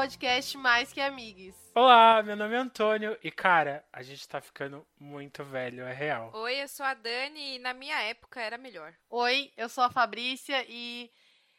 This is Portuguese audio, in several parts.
podcast Mais Que Amigos. Olá, meu nome é Antônio e cara, a gente tá ficando muito velho, é real. Oi, eu sou a Dani e na minha época era melhor. Oi, eu sou a Fabrícia e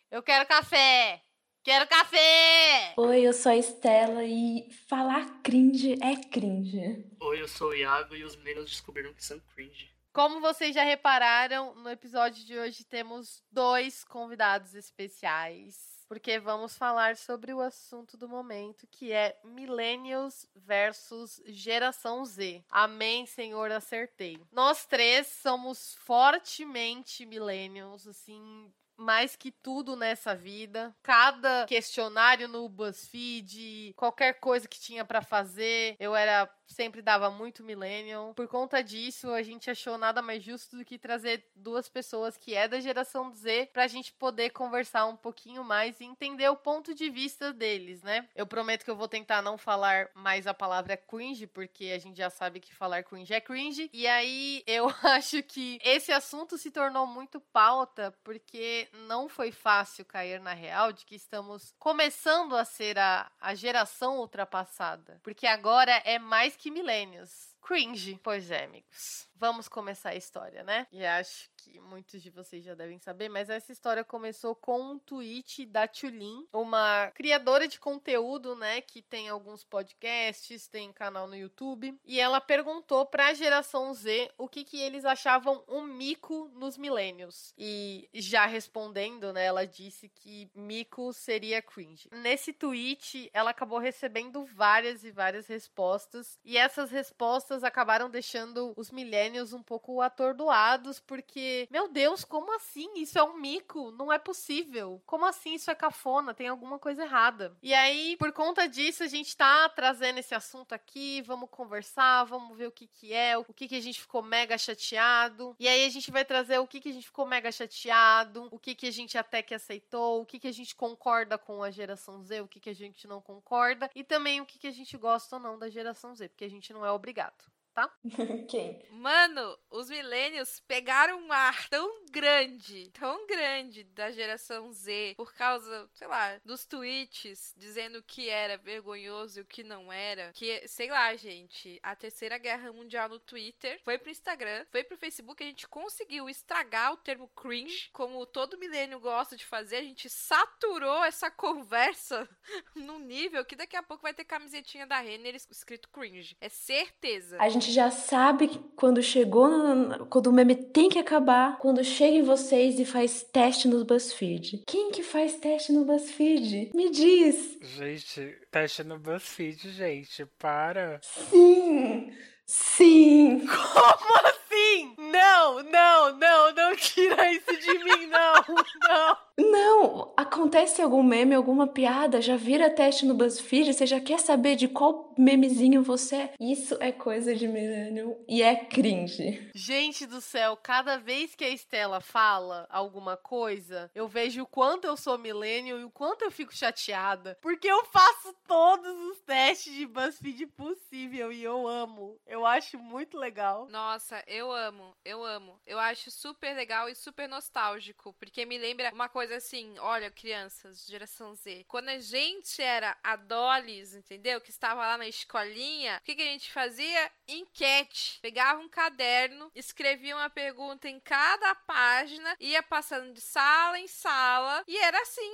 eu quero café! Quero café! Oi, eu sou a Estela e falar cringe é cringe. Oi, eu sou o Iago e os meninos descobriram que são cringe. Como vocês já repararam, no episódio de hoje temos dois convidados especiais. Porque vamos falar sobre o assunto do momento, que é Millennials versus Geração Z. Amém, Senhor, acertei. Nós três somos fortemente Millennials, assim, mais que tudo nessa vida. Cada questionário no BuzzFeed, qualquer coisa que tinha para fazer, eu era sempre dava muito millennial. Por conta disso, a gente achou nada mais justo do que trazer duas pessoas que é da geração Z pra gente poder conversar um pouquinho mais e entender o ponto de vista deles, né? Eu prometo que eu vou tentar não falar mais a palavra cringe, porque a gente já sabe que falar cringe é cringe. E aí eu acho que esse assunto se tornou muito pauta porque não foi fácil cair na real de que estamos começando a ser a, a geração ultrapassada. Porque agora é mais que milênios. Cringe. Pois é, amigos. Vamos começar a história, né? E acho que muitos de vocês já devem saber, mas essa história começou com um tweet da Tulin, uma criadora de conteúdo, né, que tem alguns podcasts, tem canal no YouTube, e ela perguntou para a geração Z o que que eles achavam um mico nos milênios. E já respondendo, né, ela disse que mico seria cringe. Nesse tweet, ela acabou recebendo várias e várias respostas, e essas respostas acabaram deixando os milênios um pouco atordoados, porque, meu Deus, como assim? Isso é um mico? Não é possível. Como assim isso é cafona? Tem alguma coisa errada. E aí, por conta disso, a gente tá trazendo esse assunto aqui, vamos conversar, vamos ver o que que é, o que que a gente ficou mega chateado. E aí a gente vai trazer o que que a gente ficou mega chateado, o que que a gente até que aceitou, o que que a gente concorda com a geração Z, o que que a gente não concorda e também o que que a gente gosta ou não da geração Z, porque a gente não é obrigado tá? Quem? Mano, os millennials pegaram um ar tão grande, tão grande da geração Z por causa, sei lá, dos tweets dizendo o que era vergonhoso e o que não era. Que, sei lá, gente, a terceira guerra mundial no Twitter foi pro Instagram, foi pro Facebook, a gente conseguiu estragar o termo cringe, como todo milênio gosta de fazer. A gente saturou essa conversa num nível que daqui a pouco vai ter camisetinha da Renner escrito cringe. É certeza. A gente gente já sabe quando chegou, no, quando o meme tem que acabar, quando chega em vocês e faz teste no BuzzFeed. Quem que faz teste no BuzzFeed? Me diz. Gente, teste no BuzzFeed, gente, para. Sim. Sim. Como assim? Não, não, não, não tira isso de mim, não, não. Não, acontece algum meme, alguma piada, já vira teste no BuzzFeed, você já quer saber de qual memezinho você é. Isso é coisa de millennial e é cringe. Gente do céu, cada vez que a Estela fala alguma coisa, eu vejo o quanto eu sou millennial e o quanto eu fico chateada, porque eu faço todos os testes de BuzzFeed possível e eu amo. Eu acho muito legal. Nossa, eu amo, eu amo. Eu acho super legal e super nostálgico, porque me lembra uma coisa coisa assim, olha, crianças, geração Z. Quando a gente era adoles, entendeu? Que estava lá na escolinha, o que, que a gente fazia? Enquete. Pegava um caderno, escrevia uma pergunta em cada página, ia passando de sala em sala, e era assim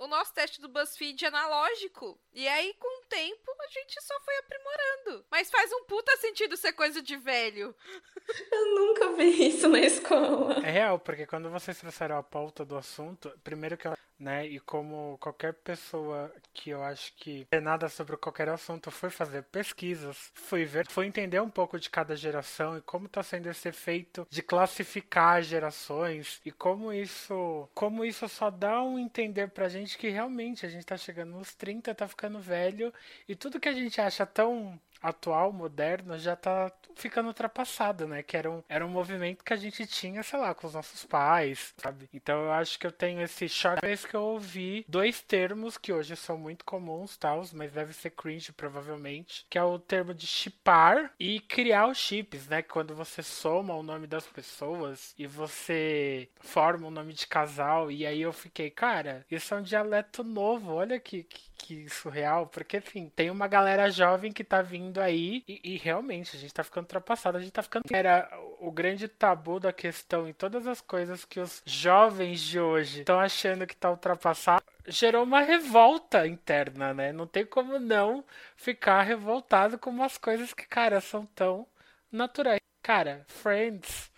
o nosso teste do BuzzFeed analógico. E aí, com o tempo, a gente só foi aprimorando. Mas faz um puta sentido ser coisa de velho. Eu nunca vi isso na escola. É real, porque quando vocês trouxeram a pauta do assunto, primeiro que eu, né, e como qualquer pessoa que eu acho que é nada sobre qualquer assunto foi fazer pesquisas, fui ver, foi entender um pouco de cada geração e como está sendo esse efeito de classificar gerações e como isso, como isso só dá um entender pra gente que realmente a gente tá chegando nos 30, tá ficando velho e tudo que a gente acha tão atual, moderno, já tá ficando ultrapassado, né? Que era um, era um movimento que a gente tinha, sei lá, com os nossos pais, sabe? Então eu acho que eu tenho esse choque vez que eu ouvi dois termos que hoje são muito comuns, tal, mas deve ser cringe provavelmente, que é o termo de chipar e criar os chips, né? Quando você soma o nome das pessoas e você forma um nome de casal, e aí eu fiquei, cara, isso é um dialeto novo, olha que, que, que surreal, porque enfim, tem uma galera jovem que tá vindo aí e, e realmente a gente tá ficando ultrapassado, a gente tá ficando. Era o grande tabu da questão em todas as coisas que os jovens de hoje estão achando que tá ultrapassado. Gerou uma revolta interna, né? Não tem como não ficar revoltado com umas coisas que, cara, são tão naturais. Cara, Friends,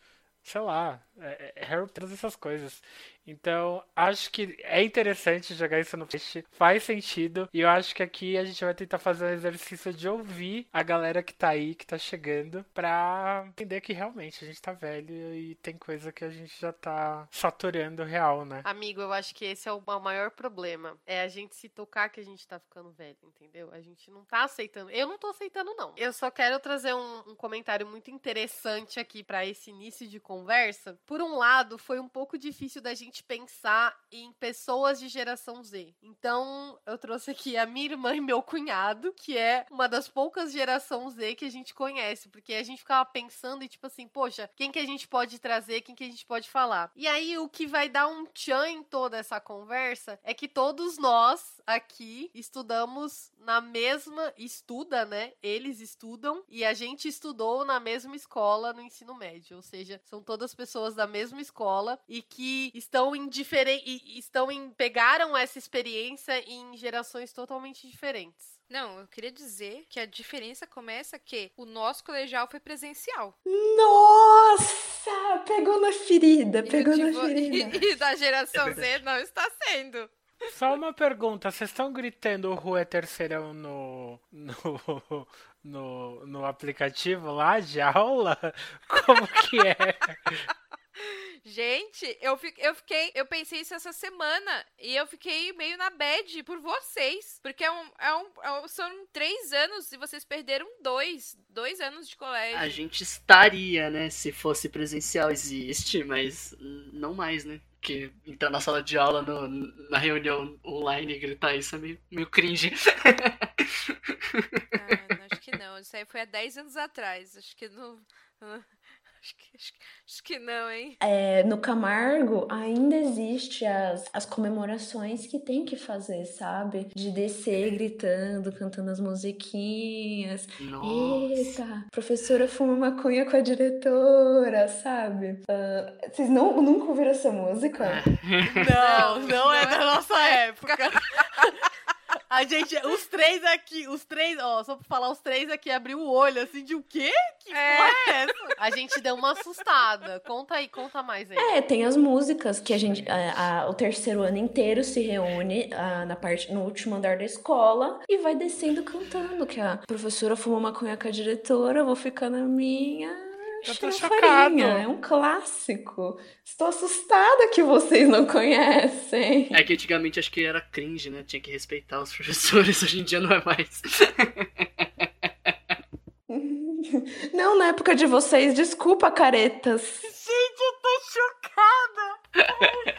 sei lá, é, é, Harry todas essas coisas. Então, acho que é interessante jogar isso no peixe, faz sentido. E eu acho que aqui a gente vai tentar fazer um exercício de ouvir a galera que tá aí, que tá chegando, pra entender que realmente a gente tá velho e tem coisa que a gente já tá saturando real, né? Amigo, eu acho que esse é o maior problema. É a gente se tocar que a gente tá ficando velho, entendeu? A gente não tá aceitando. Eu não tô aceitando, não. Eu só quero trazer um, um comentário muito interessante aqui para esse início de conversa. Por um lado, foi um pouco difícil da gente pensar em pessoas de geração Z. Então, eu trouxe aqui a minha irmã e meu cunhado, que é uma das poucas geração Z que a gente conhece, porque a gente ficava pensando e tipo assim, poxa, quem que a gente pode trazer, quem que a gente pode falar. E aí o que vai dar um tchan em toda essa conversa é que todos nós aqui estudamos na mesma estuda, né? Eles estudam e a gente estudou na mesma escola no ensino médio, ou seja, são todas pessoas da mesma escola e que estão em diferente estão em pegaram essa experiência em gerações totalmente diferentes. Não, eu queria dizer que a diferença começa que o nosso colegial foi presencial. Nossa! Pegou na ferida, pegou e, na ferida. E, e da geração é Z não está sendo. Só uma pergunta, vocês estão gritando o Rua é terceirão no, no, no, no aplicativo lá de aula? Como que é? Gente, eu, fi, eu fiquei. Eu pensei isso essa semana. E eu fiquei meio na bad por vocês. Porque é um, é um, é um, são três anos e vocês perderam dois. Dois anos de colégio. A gente estaria, né? Se fosse presencial, existe, mas não mais, né? Porque entrar na sala de aula, no, na reunião online e gritar isso é meio, meio cringe. ah, acho que não. Isso aí foi há 10 anos atrás. Acho que não. Acho que, acho, acho que não, hein? É, no Camargo ainda existe as, as comemorações que tem que fazer, sabe? De descer gritando, cantando as musiquinhas. Nossa. Eita, professora fuma maconha com a diretora, sabe? Uh, vocês não, nunca ouviram essa música? Não, não é da nossa época. A gente, os três aqui, os três, ó, só pra falar, os três aqui abriu o olho, assim, de o quê? Que é. porra é essa? A gente deu uma assustada. Conta aí, conta mais aí. É, tem as músicas que a gente, a, a, o terceiro ano inteiro se reúne a, na parte, no último andar da escola e vai descendo cantando, que a professora fuma maconha com a diretora, eu vou ficar na minha eu tô chocado. É um clássico. Estou assustada que vocês não conhecem. É que antigamente acho que era cringe, né? Tinha que respeitar os professores. Hoje em dia não é mais. Não, na época de vocês, desculpa, caretas. Gente, eu tô chocada.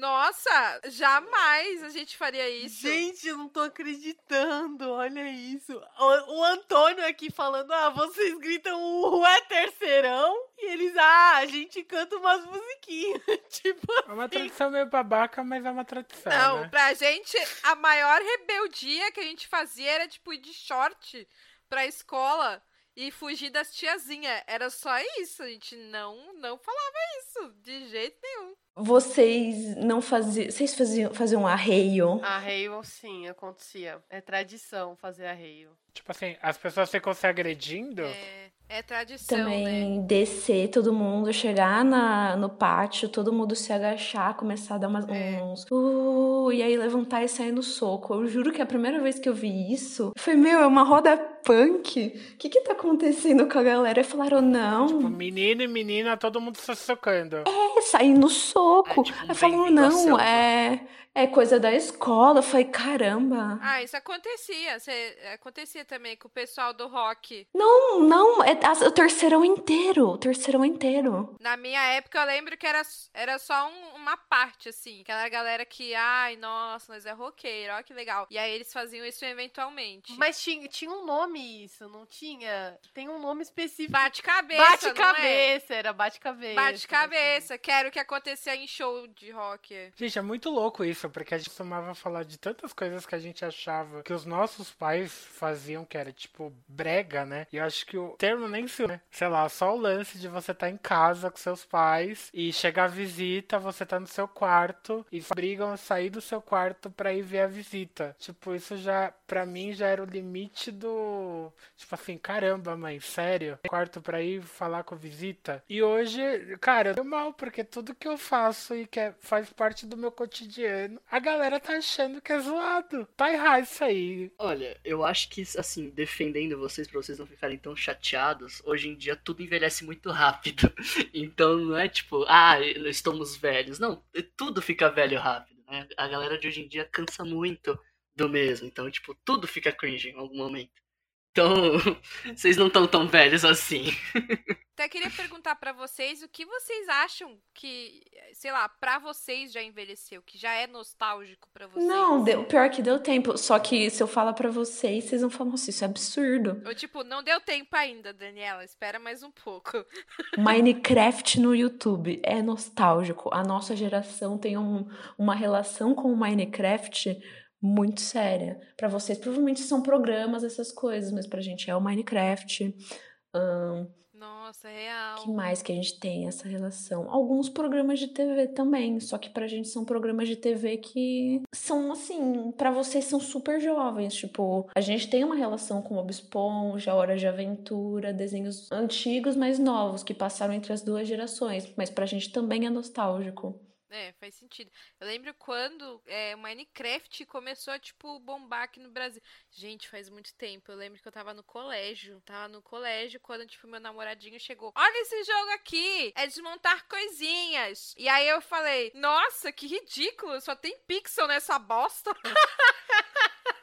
Nossa, jamais a gente faria isso. Gente, eu não tô acreditando. Olha isso. O, o Antônio aqui falando: ah, vocês gritam o é terceirão. E eles, ah, a gente canta umas musiquinhas. tipo. É uma tradição meio babaca, mas é uma tradição. Não, né? pra gente, a maior rebeldia que a gente fazia era, tipo, ir de short pra escola e fugir das tiazinhas. Era só isso. A gente não, não falava isso de jeito nenhum. Vocês não faziam. Vocês faziam, faziam arreio? Arreio, sim, acontecia. É tradição fazer arreio. Tipo assim, as pessoas ficam se agredindo? É. É tradição, Também né? descer todo mundo, chegar na, no pátio, todo mundo se agachar, começar a dar umas, É. uns. Uh, e aí levantar e sair no soco. Eu juro que a primeira vez que eu vi isso, foi, meu, é uma roda punk. O que que tá acontecendo com a galera? E falaram, não. Tipo, menino e menina, todo mundo se socando. É, sair no soco. É, tipo, Aí à não, é, é coisa da escola. Eu falei, caramba. Ah, isso acontecia. Cê- acontecia também com o pessoal do rock. Não, não, é a- o terceirão inteiro. O terceirão inteiro. Na minha época, eu lembro que era, era só um- uma parte, assim. Aquela galera que, ai, nossa, nós é roqueiro, ó que legal. E aí eles faziam isso eventualmente. Mas tinha, tinha um nome isso, não tinha? Tem um nome específico. Bate-cabeça, é? Bate-cabeça, era bate-cabeça. Bate-cabeça, que era o que acontecia em show de rock. Gente, é muito louco isso, porque a gente costumava falar de tantas coisas que a gente achava que os nossos pais faziam, que era tipo brega, né? E eu acho que o termo nem se, né? Sei lá, só o lance de você estar em casa com seus pais e chegar a visita, você tá no seu quarto e brigam a sair do seu quarto pra ir ver a visita. Tipo, isso já, pra mim, já era o limite do. Tipo assim, caramba, mãe, sério? Quarto pra ir falar com visita? E hoje, cara, eu mal, porque tudo que eu faço e que é- faz parte do meu cotidiano, a galera tá achando que é zoado. Tá errado isso aí. Olha, eu acho que, assim, defendendo vocês pra vocês não ficarem tão chateados, hoje em dia tudo envelhece muito rápido. Então não é tipo, ah, estamos velhos. Não, tudo fica velho rápido, né? A galera de hoje em dia cansa muito do mesmo. Então, tipo, tudo fica cringe em algum momento. Então, vocês não estão tão velhos assim. Até queria perguntar pra vocês o que vocês acham que, sei lá, pra vocês já envelheceu, que já é nostálgico pra vocês. Não, deu, pior que deu tempo. Só que se eu falar pra vocês, vocês vão falar, nossa, isso é absurdo. Ou tipo, não deu tempo ainda, Daniela, espera mais um pouco. Minecraft no YouTube é nostálgico. A nossa geração tem um- uma relação com o Minecraft muito séria. Pra vocês, provavelmente são programas, essas coisas, mas pra gente é o Minecraft. Nossa, é real. que mais que a gente tem essa relação? Alguns programas de TV também, só que pra gente são programas de TV que são assim, pra vocês são super jovens, tipo, a gente tem uma relação com Bob Esponja, Hora de Aventura, desenhos antigos, mas novos que passaram entre as duas gerações, mas pra gente também é nostálgico. É, faz sentido. Eu lembro quando é, o Minecraft começou a, tipo, bombar aqui no Brasil. Gente, faz muito tempo. Eu lembro que eu tava no colégio. Tava no colégio quando, tipo, meu namoradinho chegou. Olha esse jogo aqui! É desmontar coisinhas. E aí eu falei, nossa, que ridículo! Só tem pixel nessa bosta.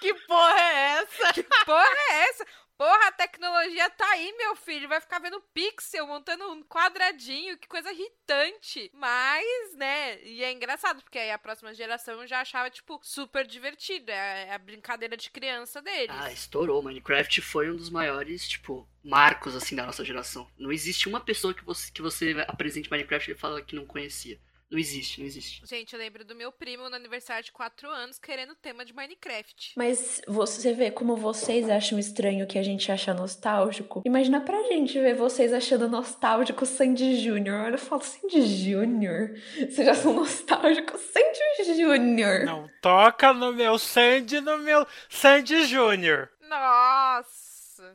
Que porra é essa? Que porra é essa? Porra, a tecnologia tá aí, meu filho. Vai ficar vendo pixel, montando um quadradinho. Que coisa irritante. Mas, né? E é engraçado, porque aí a próxima geração já achava, tipo, super divertido. É a brincadeira de criança deles. Ah, estourou. Minecraft foi um dos maiores, tipo, marcos, assim, da nossa geração. Não existe uma pessoa que você, que você apresente Minecraft e fala que não conhecia. Não existe, não existe. Gente, eu lembro do meu primo no aniversário de 4 anos querendo o tema de Minecraft. Mas você vê como vocês acham estranho o que a gente acha nostálgico. Imagina pra gente ver vocês achando nostálgico Sandy Júnior. Eu falo, Sandy Júnior? Vocês já são nostálgicos Sandy Júnior. Não toca no meu Sandy, no meu Sandy Júnior. Nossa!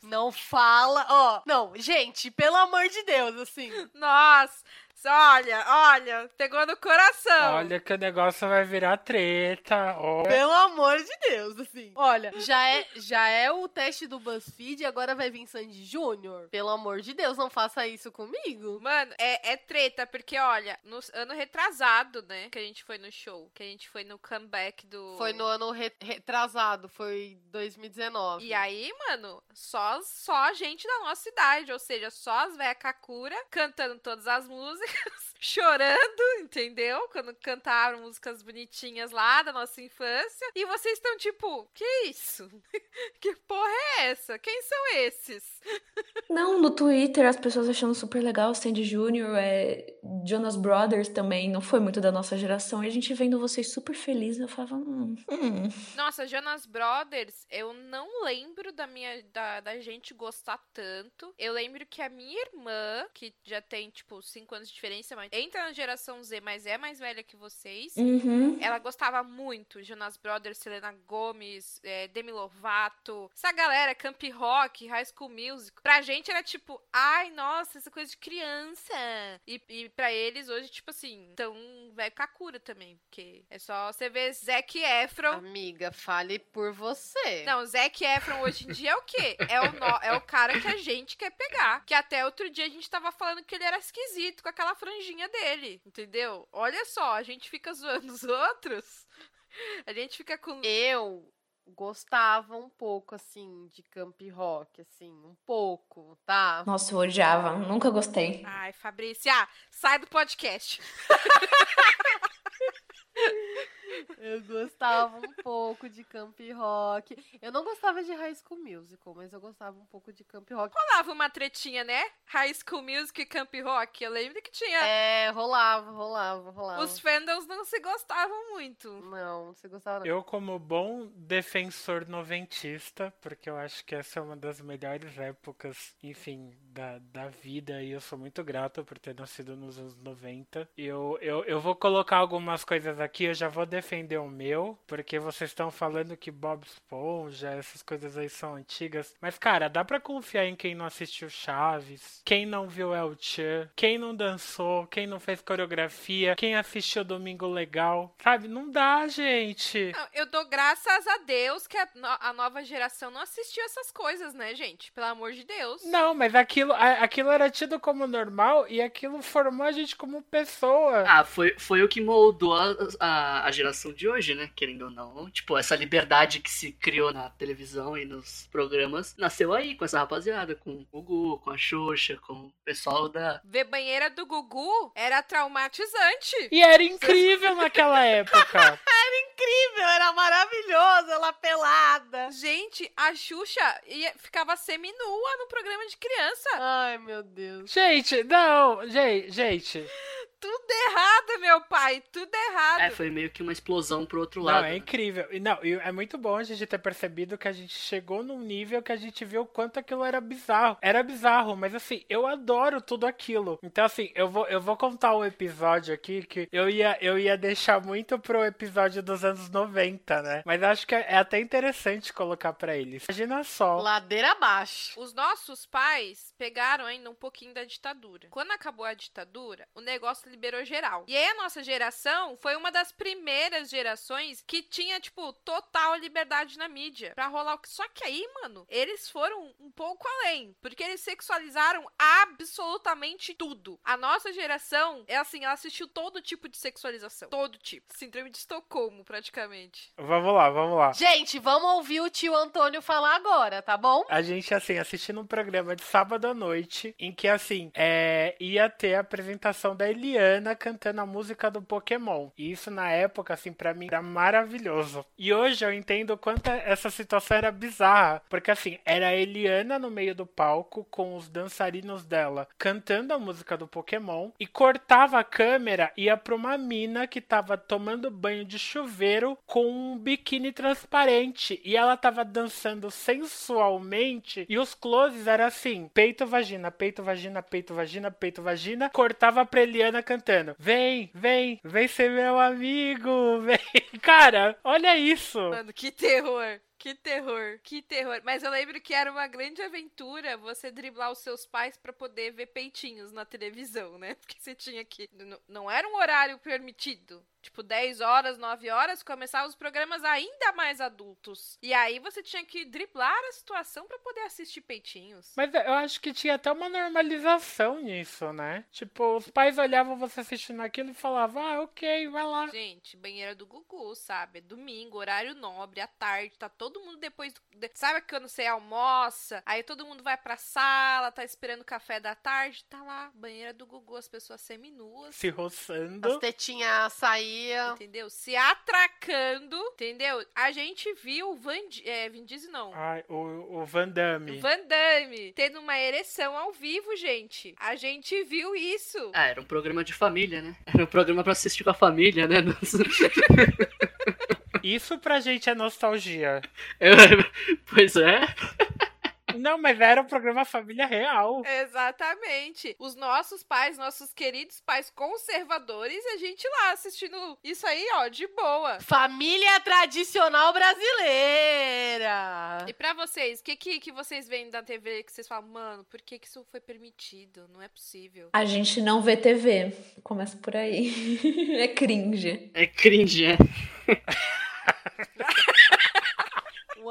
Não fala, ó. Não, gente, pelo amor de Deus, assim. Nossa! Olha, olha, pegou no coração. Olha que o negócio vai virar treta. ó. Pelo amor de Deus, assim. Olha, já é, já é o teste do BuzzFeed e agora vai vir Sandy Júnior. Pelo amor de Deus, não faça isso comigo. Mano, é, é treta, porque olha, no ano retrasado, né? Que a gente foi no show, que a gente foi no comeback do. Foi no ano re- retrasado, foi 2019. E aí, mano, só, só gente da nossa idade, ou seja, só as véia Kakura cantando todas as músicas, because chorando, entendeu? Quando cantaram músicas bonitinhas lá da nossa infância. E vocês estão tipo, que isso? que porra é essa? Quem são esses? Não, no Twitter as pessoas achando super legal Sandy Júnior, é, Jonas Brothers também, não foi muito da nossa geração. E a gente vendo vocês super felizes, eu falava, hum, hum. Nossa, Jonas Brothers, eu não lembro da minha da, da gente gostar tanto. Eu lembro que a minha irmã, que já tem tipo 5 anos de diferença, mas entra na geração Z, mas é mais velha que vocês. Uhum. Ela gostava muito, Jonas Brothers, Selena Gomez, é, Demi Lovato, essa galera, Camp Rock, High School Music. Pra gente era tipo, ai, nossa, essa coisa de criança. E, e pra eles hoje, tipo assim, então velho Kakura também, porque é só você ver Zac Efron. Amiga, fale por você. Não, Zac Efron hoje em dia é o quê? É o, no- é o cara que a gente quer pegar. Que até outro dia a gente tava falando que ele era esquisito com aquela franjinha dele, entendeu? Olha só, a gente fica zoando os outros. A gente fica com. Eu gostava um pouco, assim, de camp rock, assim, um pouco, tá? Nossa, eu odiava. Nunca gostei. Ai, Fabrícia, ah, sai do podcast. Eu gostava um pouco de camp rock. Eu não gostava de High School Musical, mas eu gostava um pouco de camp rock. Rolava uma tretinha, né? High School Music e Camp Rock. Eu lembro que tinha. É, rolava, rolava, rolava. Os fandoms não se gostavam muito. Não, você gostava não. Eu, como bom defensor noventista, porque eu acho que essa é uma das melhores épocas, enfim, da, da vida, e eu sou muito grato por ter nascido nos anos 90. Eu, eu, eu vou colocar algumas coisas aqui, eu já vou defender o meu, porque vocês estão falando que Bob Esponja, essas coisas aí são antigas. Mas, cara, dá pra confiar em quem não assistiu Chaves, quem não viu El Chan, quem não dançou, quem não fez coreografia, quem assistiu Domingo Legal, sabe? Não dá, gente. Não, eu dou graças a Deus que a, no- a nova geração não assistiu essas coisas, né, gente? Pelo amor de Deus. Não, mas aquilo, a- aquilo era tido como normal e aquilo formou a gente como pessoa. Ah, foi, foi o que moldou a, a, a geração de hoje, né? Querendo ou não. Tipo, essa liberdade que se criou na televisão e nos programas nasceu aí com essa rapaziada, com o Gugu, com a Xuxa, com o pessoal da. Ver banheira do Gugu era traumatizante. E era incrível naquela época. Incrível, era maravilhoso, ela pelada. Gente, a Xuxa ia, ficava seminua no programa de criança. Ai, meu Deus. Gente, não, gente, gente. Tudo errado, meu pai. Tudo errado. É, foi meio que uma explosão pro outro Não, lado. é né? incrível. E não, e é muito bom a gente ter percebido que a gente chegou num nível que a gente viu o quanto aquilo era bizarro. Era bizarro, mas assim, eu adoro tudo aquilo. Então assim, eu vou, eu vou contar um episódio aqui que eu ia, eu ia deixar muito pro episódio dos anos 90, né? Mas acho que é, é até interessante colocar pra eles. Imagina só. Ladeira abaixo. Os nossos pais pegaram ainda um pouquinho da ditadura. Quando acabou a ditadura, o negócio liberou geral. E aí a nossa geração foi uma das primeiras gerações que tinha, tipo, total liberdade na mídia pra rolar o que. Só que aí, mano, eles foram um pouco além. Porque eles sexualizaram absolutamente tudo. A nossa geração, é assim, ela assistiu todo tipo de sexualização. Todo tipo. Síndrome de Estocolmo, praticamente. Vamos lá, vamos lá. Gente, vamos ouvir o tio Antônio falar agora, tá bom? A gente, assim, assistindo um programa de sábado à noite, em que, assim, é, ia ter a apresentação da Eliana cantando a música do Pokémon. E isso, na época, assim, pra mim, era maravilhoso. E hoje eu entendo quanto essa situação era bizarra. Porque, assim, era a Eliana no meio do palco, com os dançarinos dela, cantando a música do Pokémon, e cortava a câmera, ia pra uma mina que tava tomando banho de chuveiro com um biquíni transparente. E ela tava dançando sensualmente. E os closes eram assim: peito, vagina, peito, vagina, peito, vagina, peito, vagina. Cortava pra Eliana cantando: Vem, vem, vem ser meu amigo, vem. Cara, olha isso. Mano, que terror. Que terror, que terror. Mas eu lembro que era uma grande aventura você driblar os seus pais pra poder ver peitinhos na televisão, né? Porque você tinha que. Não era um horário permitido. Tipo, 10 horas, 9 horas, começavam os programas ainda mais adultos. E aí você tinha que driblar a situação pra poder assistir peitinhos. Mas eu acho que tinha até uma normalização nisso, né? Tipo, os pais olhavam você assistindo aquilo e falavam: Ah, ok, vai lá. Gente, banheira do Gugu, sabe? É domingo, horário nobre, à tarde, tá todo mundo depois. do- Sabe quando você almoça? Aí todo mundo vai pra sala, tá esperando o café da tarde, tá lá, banheira do Gugu, as pessoas seminuas. Se roçando. As tetinhas saíam. Entendeu? Se atracando, entendeu? A gente viu o Van, é, Vin Diesel, não. Ai, o, o Van Damme. Van Damme tendo uma ereção ao vivo, gente. A gente viu isso. Ah, era um programa de família, né? Era um programa pra assistir com a família, né? Isso pra gente é nostalgia. Eu- pois é. Não, mas era o programa Família Real. Exatamente. Os nossos pais, nossos queridos pais conservadores, a gente lá assistindo isso aí, ó, de boa. Família tradicional brasileira. E pra vocês, o que, que que vocês veem da TV que vocês falam, mano, por que, que isso foi permitido? Não é possível. A gente não vê TV. Começa por aí. é cringe. É cringe, é.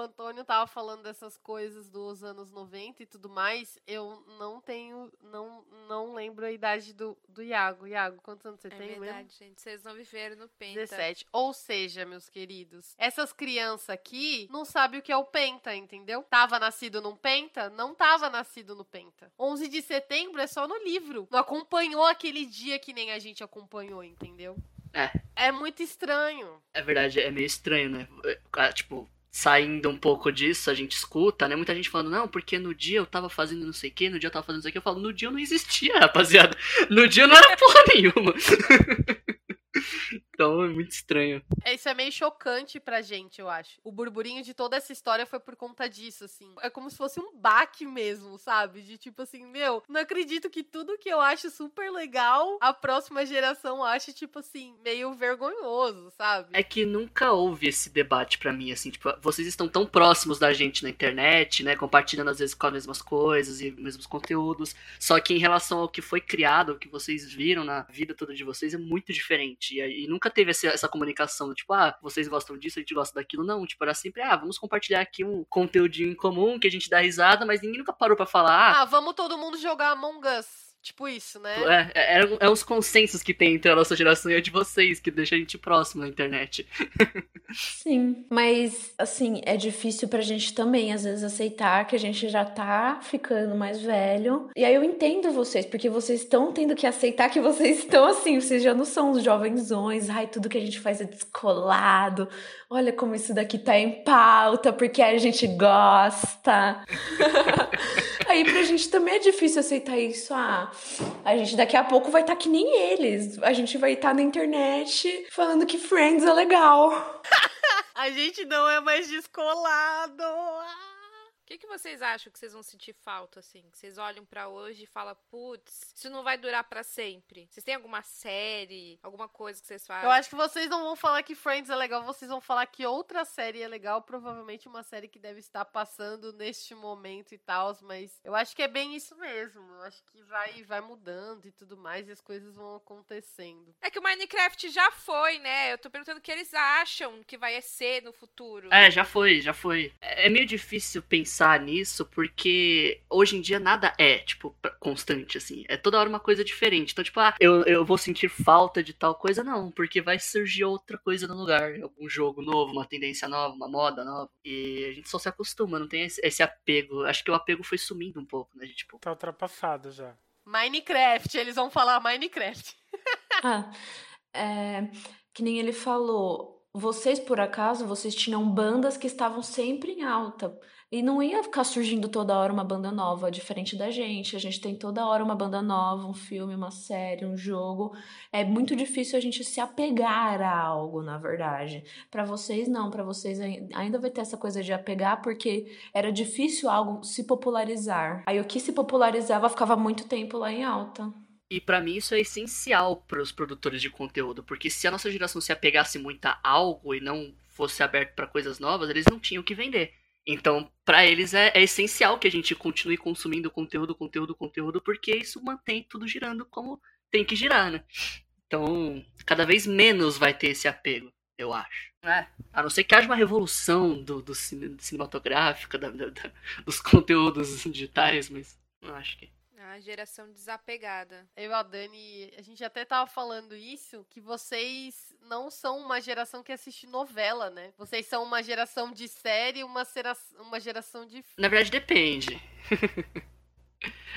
o Antônio tava falando dessas coisas dos anos 90 e tudo mais. Eu não tenho, não, não lembro a idade do, do Iago. Iago, quantos anos você é tem verdade, mesmo? gente. Vocês não viveram no Penta. 17. Ou seja, meus queridos, essas crianças aqui não sabem o que é o Penta, entendeu? Tava nascido num Penta? Não tava nascido no Penta. 11 de setembro é só no livro. Não acompanhou aquele dia que nem a gente acompanhou, entendeu? É. É muito estranho. É verdade, é meio estranho, né? Ah, Tipo, saindo um pouco disso, a gente escuta, né? Muita gente falando, não, porque no dia eu tava fazendo não sei o que, no dia eu tava fazendo não sei o que. Eu falo, no dia eu não existia, rapaziada. No dia eu não era porra nenhuma. então é muito estranho. É, Isso é meio chocante pra gente, eu acho. O burburinho de toda essa história foi por conta disso, assim. É como se fosse um baque mesmo, sabe? De tipo assim, meu, não acredito que tudo que eu acho super legal, a próxima geração acha, tipo assim, meio vergonhoso, sabe? É que nunca houve esse debate pra mim, assim, tipo, vocês estão tão próximos da gente na internet, né, compartilhando às vezes com as mesmas coisas e mesmos conteúdos, só que em relação ao que foi criado, o que vocês viram na vida toda de vocês é muito diferente, e, aí nunca teve essa, essa comunicação, tipo, ah, vocês gostam disso, a gente gosta daquilo, não, tipo, era sempre, ah, vamos compartilhar aqui um conteúdinho em comum, que a gente dá risada, mas ninguém nunca parou pra falar, ah, Ah, vamos todo mundo jogar Among Us. Tipo isso, né? é, é, é, é os consensos que tem entre a nossa geração e a de vocês, que deixa a gente próximo na internet. Sim, mas assim, é difícil pra gente também, às vezes, aceitar que a gente já tá ficando mais velho. E aí eu entendo vocês, porque vocês estão tendo que aceitar que vocês estão assim, vocês já não são os jovenzões, ai, tudo que a gente faz é descolado. Olha como isso daqui tá em pauta, porque a gente gosta. aí pra gente também é difícil aceitar isso. Ah, a gente daqui a pouco vai estar tá que nem eles. A gente vai estar tá na internet falando que Friends é legal. A gente não é mais descolado. O que, que vocês acham que vocês vão sentir falta, assim? Que vocês olham pra hoje e falam, putz, isso não vai durar pra sempre. Vocês têm alguma série, alguma coisa que vocês fazem? Eu acho que vocês não vão falar que Friends é legal, vocês vão falar que outra série é legal, provavelmente uma série que deve estar passando neste momento e tal, mas eu acho que é bem isso mesmo. Eu acho que vai, vai mudando e tudo mais, e as coisas vão acontecendo. É que o Minecraft já foi, né? Eu tô perguntando o que eles acham que vai ser no futuro. É, já foi, já foi. É meio difícil pensar nisso porque hoje em dia nada é, tipo, constante, assim. É toda hora uma coisa diferente. Então, tipo, ah, eu, eu vou sentir falta de tal coisa, não, porque vai surgir outra coisa no lugar. Algum jogo novo, uma tendência nova, uma moda nova. E a gente só se acostuma, não tem esse, esse apego. Acho que o apego foi sumindo um pouco, né? Tipo, Tá ultrapassado já. Minecraft, eles vão falar Minecraft. Ah, é, que nem ele falou, vocês por acaso, vocês tinham bandas que estavam sempre em alta. E não ia ficar surgindo toda hora uma banda nova, diferente da gente. A gente tem toda hora uma banda nova, um filme, uma série, um jogo. É muito difícil a gente se apegar a algo, na verdade. Para vocês, não. Para vocês ainda vai ter essa coisa de apegar, porque era difícil algo se popularizar. Aí o que se popularizava ficava muito tempo lá em alta. E para mim isso é essencial para os produtores de conteúdo, porque se a nossa geração se apegasse muito a algo e não fosse aberto para coisas novas, eles não tinham o que vender. Então, para eles é, é, essencial que a gente continue consumindo conteúdo, conteúdo, conteúdo, porque isso mantém tudo girando como tem que girar, né? Então, cada vez menos vai ter esse apego, eu acho. É, a não ser que haja uma revolução do, do cine, cinematográfica, da, da, da, dos conteúdos digitais, mas não acho que. A geração desapegada. Eu e a Dani, a gente até tava falando isso, que vocês não são uma geração que assiste novela, né? Vocês são uma geração de série, uma, cera, uma geração de. Na verdade, depende.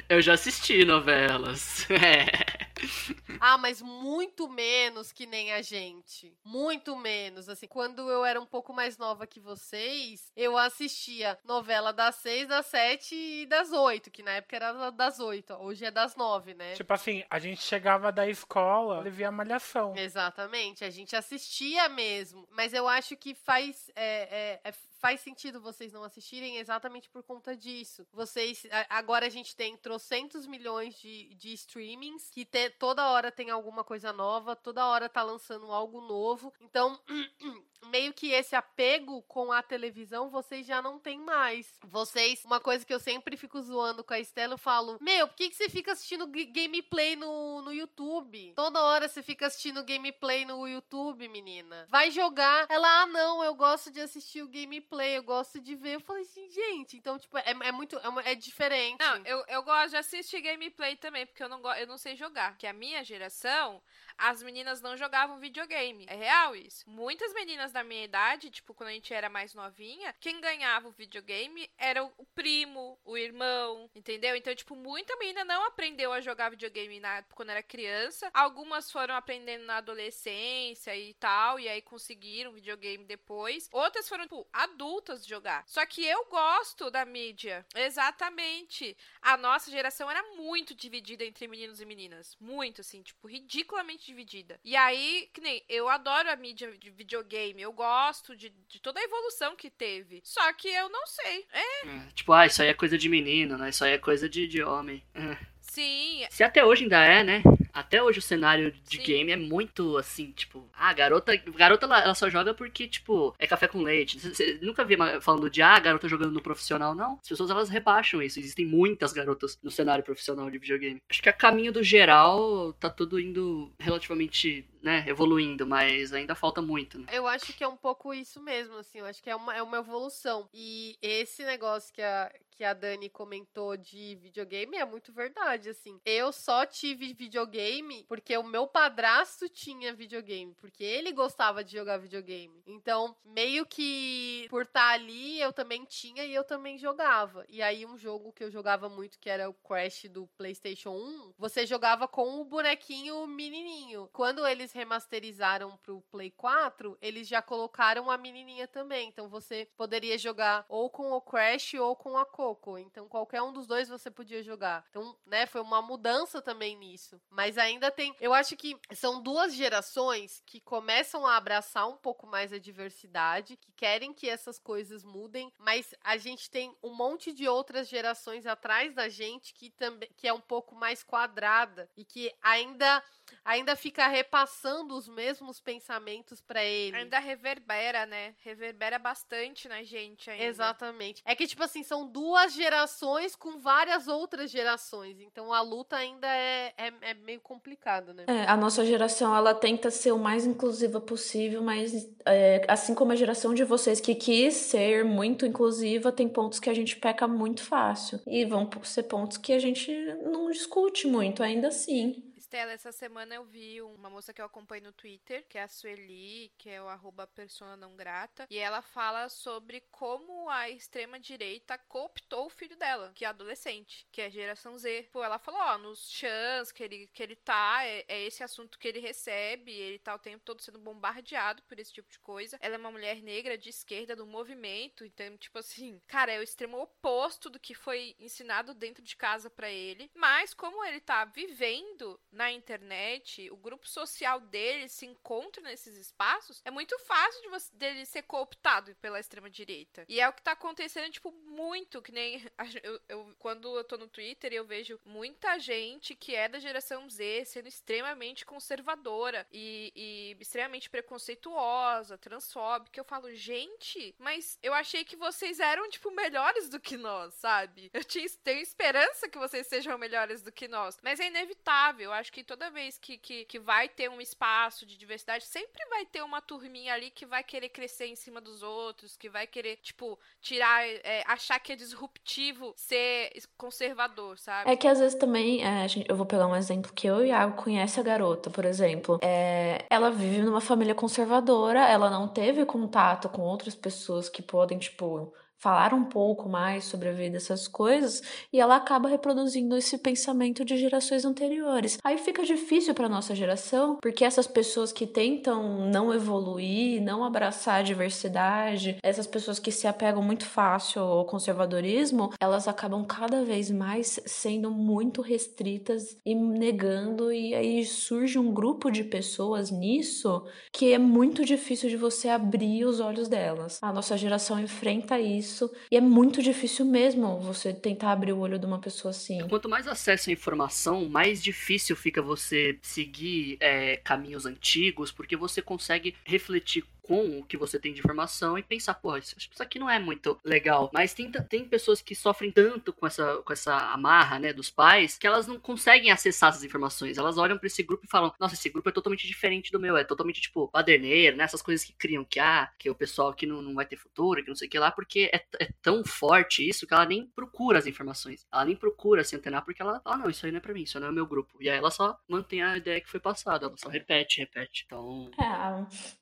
Eu já assisti novelas. É. ah, mas muito menos que nem a gente. Muito menos. Assim, quando eu era um pouco mais nova que vocês, eu assistia novela das seis, das sete e das oito, que na época era das oito. Hoje é das nove, né? Tipo assim, a gente chegava da escola e via malhação. Exatamente, a gente assistia mesmo. Mas eu acho que faz. É, é, é faz sentido vocês não assistirem exatamente por conta disso. Vocês. Agora a gente tem trocentos milhões de, de streamings que te, toda hora tem alguma coisa nova, toda hora tá lançando algo novo. Então, meio que esse apego com a televisão vocês já não tem mais. Vocês, uma coisa que eu sempre fico zoando com a Estela, eu falo: Meu, por que, que você fica assistindo gameplay no, no YouTube? Toda hora você fica assistindo gameplay no YouTube, menina. Vai jogar. Ela, ah, não, eu gosto de assistir o gameplay gameplay, eu gosto de ver. Eu falei assim, gente, então, tipo, é, é muito. É, é, diferente. Não, eu, eu gosto de assistir gameplay também, porque eu não, eu não sei jogar. Que a minha geração, as meninas não jogavam videogame. É real isso. Muitas meninas da minha idade, tipo, quando a gente era mais novinha, quem ganhava o videogame era o primo, o irmão, entendeu? Então, tipo, muita menina não aprendeu a jogar videogame na, quando era criança. Algumas foram aprendendo na adolescência e tal, e aí conseguiram videogame depois. Outras foram, tipo, adultas jogar. Só que eu gosto da mídia. Exatamente. A nossa geração era muito dividida entre meninos e meninas. Muito, assim, tipo, ridiculamente dividida. E aí, que nem, eu adoro a mídia de videogame. Eu gosto de, de toda a evolução que teve. Só que eu não sei. É. é tipo, ah, isso aí é coisa de menino, né? Isso aí é coisa de, de homem. É. Sim. Se até hoje ainda é, né? Até hoje o cenário de Sim. game é muito assim, tipo, ah, a garota, garota ela, ela, só joga porque, tipo, é café com leite. Você nunca vi falando de ah, garota jogando no profissional, não. As pessoas elas rebaixam isso. Existem muitas garotas no cenário profissional de videogame. Acho que a caminho do geral tá tudo indo relativamente né, evoluindo, mas ainda falta muito. Né? Eu acho que é um pouco isso mesmo, assim, eu acho que é uma, é uma evolução. E esse negócio que a, que a Dani comentou de videogame é muito verdade, assim. Eu só tive videogame porque o meu padrasto tinha videogame, porque ele gostava de jogar videogame. Então, meio que por estar tá ali, eu também tinha e eu também jogava. E aí, um jogo que eu jogava muito, que era o Crash do PlayStation 1, você jogava com o bonequinho menininho. Quando eles remasterizaram pro Play 4, eles já colocaram a menininha também. Então você poderia jogar ou com o Crash ou com a Coco. Então qualquer um dos dois você podia jogar. Então, né, foi uma mudança também nisso. Mas ainda tem, eu acho que são duas gerações que começam a abraçar um pouco mais a diversidade, que querem que essas coisas mudem, mas a gente tem um monte de outras gerações atrás da gente que também que é um pouco mais quadrada e que ainda ainda fica repassando os mesmos pensamentos para ele. Ainda reverbera, né? Reverbera bastante na gente ainda. Exatamente. É que, tipo assim, são duas gerações com várias outras gerações. Então a luta ainda é, é, é meio complicada, né? É, a nossa geração, ela tenta ser o mais inclusiva possível, mas é, assim como a geração de vocês que quis ser muito inclusiva, tem pontos que a gente peca muito fácil. E vão ser pontos que a gente não discute muito, ainda assim. Stella, essa semana eu vi uma moça que eu acompanho no Twitter, que é a Sueli, que é o arroba persona não grata, e ela fala sobre como a extrema-direita cooptou o filho dela, que é adolescente, que é geração Z. Pô, ela falou, ó, nos chans que ele, que ele tá, é, é esse assunto que ele recebe, ele tá o tempo todo sendo bombardeado por esse tipo de coisa. Ela é uma mulher negra de esquerda do movimento, então, tipo assim, cara, é o extremo oposto do que foi ensinado dentro de casa para ele, mas como ele tá vivendo na na internet, o grupo social dele se encontra nesses espaços, é muito fácil de você, dele ser cooptado pela extrema-direita. E é o que tá acontecendo, tipo, muito, que nem. Eu, eu, quando eu tô no Twitter eu vejo muita gente que é da geração Z sendo extremamente conservadora e, e extremamente preconceituosa, transfóbica. Eu falo, gente, mas eu achei que vocês eram, tipo, melhores do que nós, sabe? Eu tenho esperança que vocês sejam melhores do que nós. Mas é inevitável. Eu acho que toda vez que, que, que vai ter um espaço de diversidade, sempre vai ter uma turminha ali que vai querer crescer em cima dos outros, que vai querer, tipo, tirar, é, achar que é disruptivo ser conservador, sabe? É que às vezes também, é, eu vou pegar um exemplo que eu e Iago conhece a garota, por exemplo. É, ela vive numa família conservadora, ela não teve contato com outras pessoas que podem, tipo, falar um pouco mais sobre a vida, essas coisas, e ela acaba reproduzindo esse pensamento de gerações anteriores. Aí fica difícil para nossa geração, porque essas pessoas que tentam não evoluir, não abraçar a diversidade, essas pessoas que se apegam muito fácil ao conservadorismo, elas acabam cada vez mais sendo muito restritas e negando, e aí surge um grupo de pessoas nisso que é muito difícil de você abrir os olhos delas. A nossa geração enfrenta isso isso. E é muito difícil mesmo você tentar abrir o olho de uma pessoa assim. Quanto mais acesso à informação, mais difícil fica você seguir é, caminhos antigos, porque você consegue refletir com o que você tem de informação e pensar, pô, isso, isso aqui não é muito legal. Mas tem, tem pessoas que sofrem tanto com essa, com essa amarra, né, dos pais, que elas não conseguem acessar essas informações. Elas olham para esse grupo e falam, nossa, esse grupo é totalmente diferente do meu, é totalmente, tipo, baderneiro, né, essas coisas que criam que, ah, que o pessoal aqui não, não vai ter futuro, que não sei o que lá, porque é, é tão forte isso que ela nem procura as informações. Ela nem procura se antenar porque ela fala, não, isso aí não é pra mim, isso não é meu grupo. E aí ela só mantém a ideia que foi passada, ela só repete, repete. Então... É,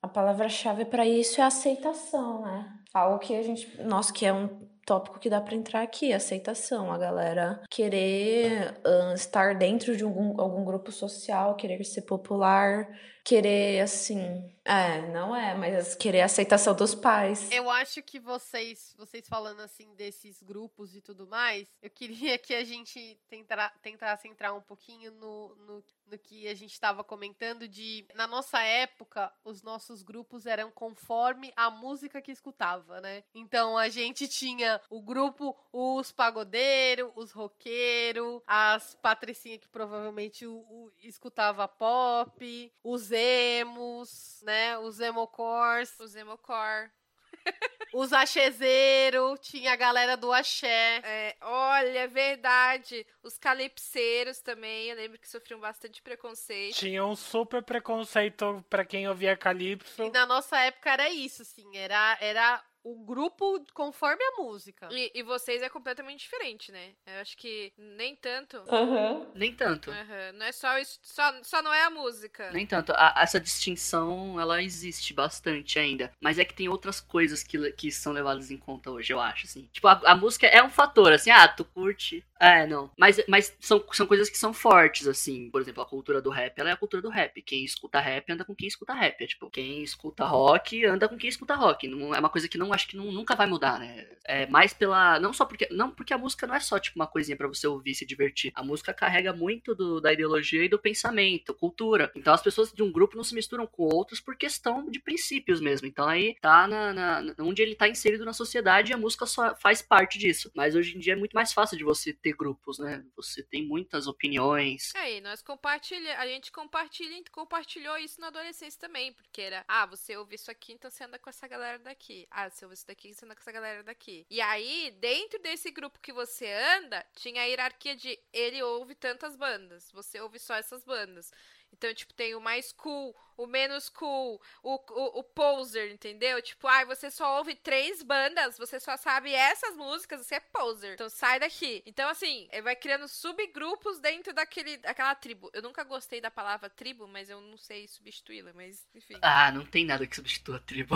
a palavra-chave chave para isso é aceitação, né? Algo que a gente. Nossa, que é um tópico que dá para entrar aqui, aceitação, a galera querer uh, estar dentro de algum, algum grupo social, querer ser popular, querer assim, é, não é, mas querer a aceitação dos pais. Eu acho que vocês, vocês falando assim desses grupos e tudo mais, eu queria que a gente tentar, tentasse entrar um pouquinho no, no, no que a gente estava comentando de na nossa época os nossos grupos eram conforme a música que escutava, né? Então a gente tinha o grupo os pagodeiros, os roqueiros, as patricinhas que provavelmente o, o, escutava pop, os emos, né? Os emocores. Os emocore. Os achezeiros, tinha a galera do axé. É, olha, é verdade. Os calipseiros também, eu lembro que sofriam bastante preconceito. Tinha um super preconceito para quem ouvia calypso. E na nossa época era isso, assim, era, era o grupo conforme a música. E, e, vocês é completamente diferente, né? Eu acho que nem tanto. Uhum. Nem tanto. Uhum. Não é só isso, só, só não é a música. Nem tanto. A, essa distinção, ela existe bastante ainda. Mas é que tem outras coisas que, que são levadas em conta hoje, eu acho, assim. Tipo, a, a música é um fator, assim, ah, tu curte. É, não. Mas, mas são, são coisas que são fortes, assim. Por exemplo, a cultura do rap, ela é a cultura do rap. Quem escuta rap anda com quem escuta rap. É tipo, quem escuta rock anda com quem escuta rock. Não, é uma coisa que não acho que não, nunca vai mudar, né? É mais pela. Não só porque. Não porque a música não é só, tipo, uma coisinha para você ouvir e se divertir. A música carrega muito do, da ideologia e do pensamento, cultura. Então as pessoas de um grupo não se misturam com outros por questão de princípios mesmo. Então aí tá na, na onde ele tá inserido na sociedade e a música só faz parte disso. Mas hoje em dia é muito mais fácil de você ter grupos, né? Você tem muitas opiniões. É, e nós compartilha, a gente compartilha, compartilhou isso na adolescência também, porque era, ah, você ouve isso aqui, então você anda com essa galera daqui. Ah, ouve isso daqui, anda com essa galera daqui. E aí, dentro desse grupo que você anda, tinha a hierarquia de ele ouve tantas bandas, você ouve só essas bandas. Então, tipo, tem o mais cool, o menos cool, o, o, o poser, entendeu? Tipo, ai, ah, você só ouve três bandas, você só sabe essas músicas, você é poser. Então sai daqui. Então, assim, vai criando subgrupos dentro daquele, daquela tribo. Eu nunca gostei da palavra tribo, mas eu não sei substituí-la, mas enfim. Ah, não tem nada que substitua a tribo.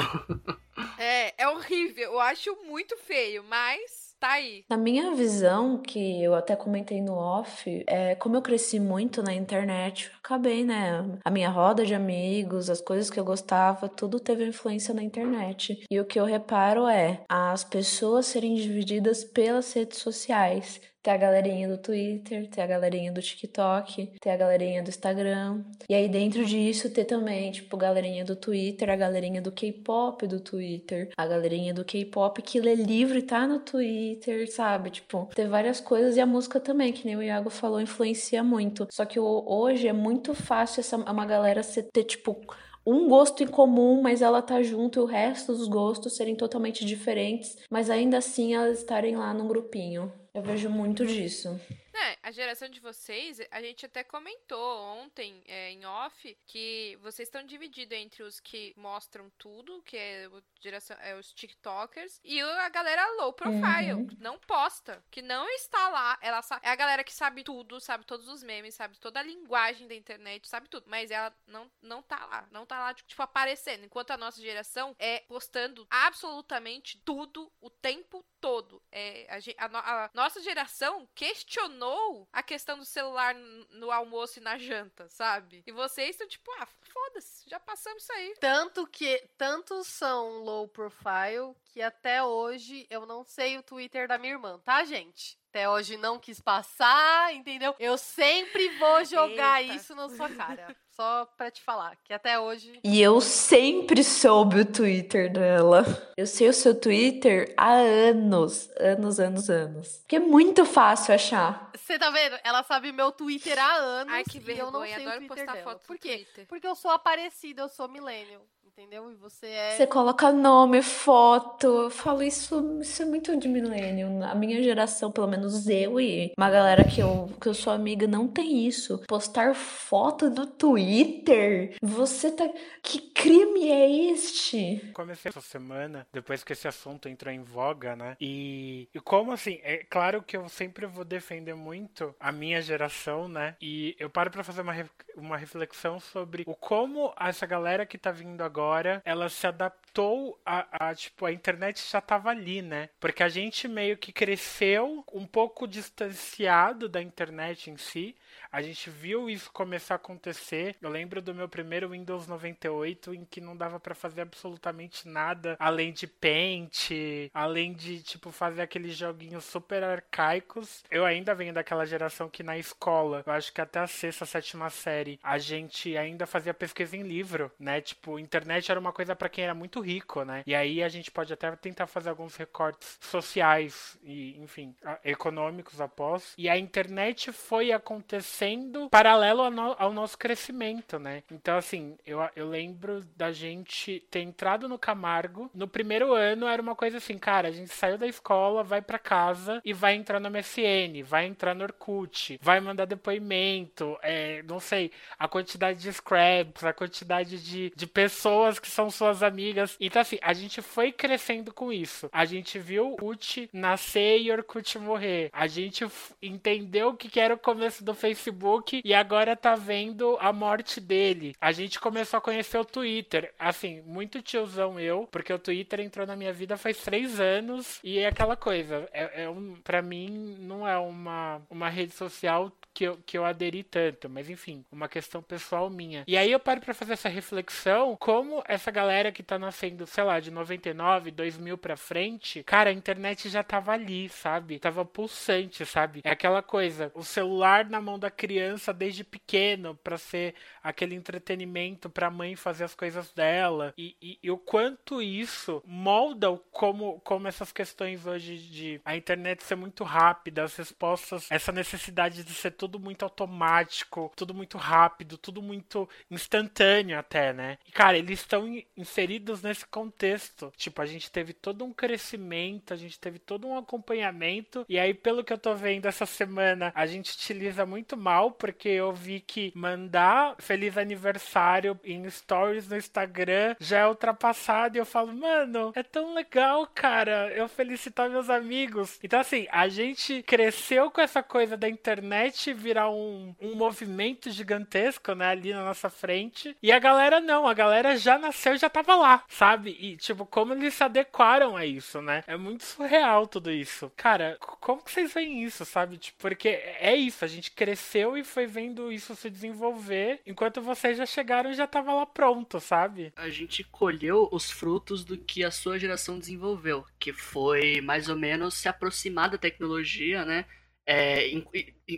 é, é horrível. Eu acho muito feio, mas tá aí. Na minha visão, que eu até comentei no off, é como eu cresci muito na internet, acabei, né? A minha roda de amigos, as coisas que eu gostava, tudo teve influência na internet. E o que eu reparo é as pessoas serem divididas pelas redes sociais. Tem a galerinha do Twitter, tem a galerinha do TikTok, tem a galerinha do Instagram. E aí dentro disso ter também, tipo, galerinha do Twitter, a galerinha do K-pop do Twitter, a galerinha do K-pop que lê livro e tá no Twitter, sabe? Tipo, ter várias coisas e a música também, que nem o Iago falou, influencia muito. Só que hoje é muito fácil essa uma galera ter, tipo, um gosto em comum, mas ela tá junto e o resto dos gostos serem totalmente diferentes, mas ainda assim elas estarem lá num grupinho. Eu vejo muito disso. É, a geração de vocês, a gente até comentou ontem é, em off que vocês estão divididos entre os que mostram tudo, que é, geração, é os TikTokers, e a galera low profile, uhum. não posta, que não está lá. Ela é a galera que sabe tudo, sabe todos os memes, sabe toda a linguagem da internet, sabe tudo, mas ela não, não tá lá, não tá lá, tipo, aparecendo. Enquanto a nossa geração é postando absolutamente tudo o tempo todo. É, a, a, a nossa geração questionou a questão do celular no almoço e na janta, sabe? E vocês estão tipo, ah, foda-se, já passamos isso aí. Tanto que, tantos são low profile que até hoje eu não sei o Twitter da minha irmã, tá, gente? Até hoje não quis passar, entendeu? Eu sempre vou jogar Eita. isso na sua cara. Só pra te falar, que até hoje. E eu sempre soube o Twitter dela. Eu sei o seu Twitter há anos. Anos, anos, anos. Porque é muito fácil achar. Você tá vendo? Ela sabe meu Twitter há anos. Ai, que vergonha. E eu não sei Adoro o Twitter postar dela. foto Por quê? Twitter. Porque eu sou aparecida, eu sou milênio entendeu? E você é. Você coloca nome, foto. Eu falo isso, isso é muito de milênio. A minha geração, pelo menos eu e uma galera que eu, que eu sou amiga, não tem isso. Postar foto no Twitter. Você tá. Que crime é este? Comecei essa semana, depois que esse assunto entrou em voga, né? E, e como assim? É claro que eu sempre vou defender muito a minha geração, né? E eu paro pra fazer uma, uma reflexão sobre o como essa galera que tá vindo agora agora ela se adaptou a, a, tipo, a internet já tava ali, né? Porque a gente meio que cresceu um pouco distanciado da internet em si. A gente viu isso começar a acontecer. Eu lembro do meu primeiro Windows 98 em que não dava para fazer absolutamente nada além de Paint, além de tipo fazer aqueles joguinhos super arcaicos. Eu ainda venho daquela geração que na escola, eu acho que até a sexta, sétima série, a gente ainda fazia pesquisa em livro, né? Tipo, internet era uma coisa para quem era muito rico, né? E aí a gente pode até tentar fazer alguns recortes sociais e, enfim, econômicos após. E a internet foi acontecendo sendo paralelo ao, no, ao, nosso crescimento, né? Então, assim, eu, eu lembro da gente ter entrado no Camargo. No primeiro ano era uma coisa assim, cara, a gente saiu da escola, vai para casa e vai entrar no MSN, vai entrar no Orkut, vai mandar depoimento, é, não sei, a quantidade de scraps, a quantidade de, de pessoas que são suas amigas. Então, assim, a gente foi crescendo com isso. A gente viu Orkut nascer e Orkut morrer. A gente entendeu o que era o começo do Facebook Facebook e agora tá vendo a morte dele. A gente começou a conhecer o Twitter. Assim, muito tiozão eu, porque o Twitter entrou na minha vida faz três anos e é aquela coisa. É, é um, pra mim, não é uma, uma rede social que eu, que eu aderi tanto, mas enfim, uma questão pessoal minha. E aí eu paro para fazer essa reflexão, como essa galera que tá nascendo, sei lá, de 99, 2000 pra frente, cara, a internet já tava ali, sabe? Tava pulsante, sabe? É aquela coisa, o celular na mão da criança desde pequeno para ser aquele entretenimento para a mãe fazer as coisas dela e, e, e, o quanto isso molda como como essas questões hoje de a internet ser muito rápida, as respostas, essa necessidade de ser tudo tudo muito automático, tudo muito rápido, tudo muito instantâneo até, né? E, cara, eles estão inseridos nesse contexto. Tipo, a gente teve todo um crescimento, a gente teve todo um acompanhamento, e aí, pelo que eu tô vendo essa semana, a gente utiliza muito mal, porque eu vi que mandar feliz aniversário em stories no Instagram já é ultrapassado, e eu falo, mano, é tão legal, cara, eu felicitar meus amigos. Então, assim, a gente cresceu com essa coisa da internet virar um, um movimento gigantesco, né, ali na nossa frente. E a galera não, a galera já nasceu e já tava lá, sabe? E, tipo, como eles se adequaram a isso, né? É muito surreal tudo isso. Cara, como que vocês veem isso, sabe? Tipo, porque é isso, a gente cresceu e foi vendo isso se desenvolver, enquanto vocês já chegaram e já tava lá pronto, sabe? A gente colheu os frutos do que a sua geração desenvolveu, que foi mais ou menos se aproximar da tecnologia, né? É,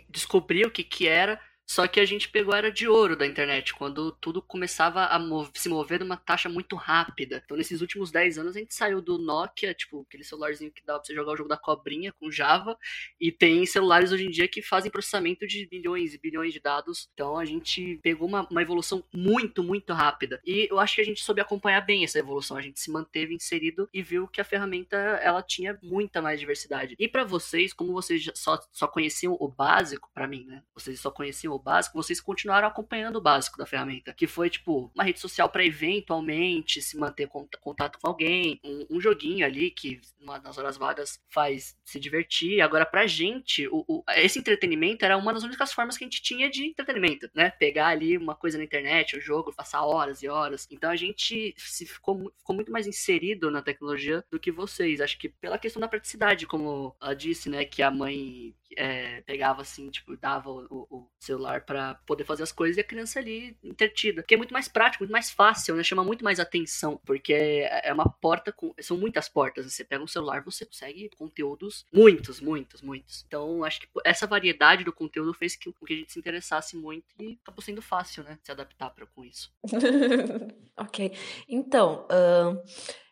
descobrir o que, que era Só que a gente pegou a era de ouro da internet, quando tudo começava a mov se mover numa taxa muito rápida. Então, nesses últimos 10 anos, a gente saiu do Nokia, tipo, aquele celularzinho que dava pra você jogar o jogo da cobrinha com Java, e tem celulares hoje em dia que fazem processamento de bilhões e bilhões de dados. Então, a gente pegou uma, uma evolução muito, muito rápida. E eu acho que a gente soube acompanhar bem essa evolução. A gente se manteve inserido e viu que a ferramenta ela tinha muita mais diversidade. E para vocês, como vocês só, só conheciam o básico, para mim, né? Vocês só conheciam o básico, vocês continuaram acompanhando o básico da ferramenta, que foi tipo uma rede social para eventualmente se manter contato com alguém, um, um joguinho ali que nas horas vagas faz se divertir. Agora, pra gente, o, o, esse entretenimento era uma das únicas formas que a gente tinha de entretenimento, né? Pegar ali uma coisa na internet, o um jogo, passar horas e horas. Então a gente se ficou, ficou muito mais inserido na tecnologia do que vocês. Acho que pela questão da praticidade, como ela disse, né? Que a mãe é, pegava assim, tipo, dava o, o celular para poder fazer as coisas e a criança ali entretida. Que é muito mais prático, muito mais fácil, né? Chama muito mais atenção, porque é, é uma porta com. São muitas portas. Você pega um celular, você consegue conteúdos muitos, muitos, muitos. Então, acho que essa variedade do conteúdo fez que, com que a gente se interessasse muito e acabou sendo fácil, né? Se adaptar pra, com isso. ok. Então, uh,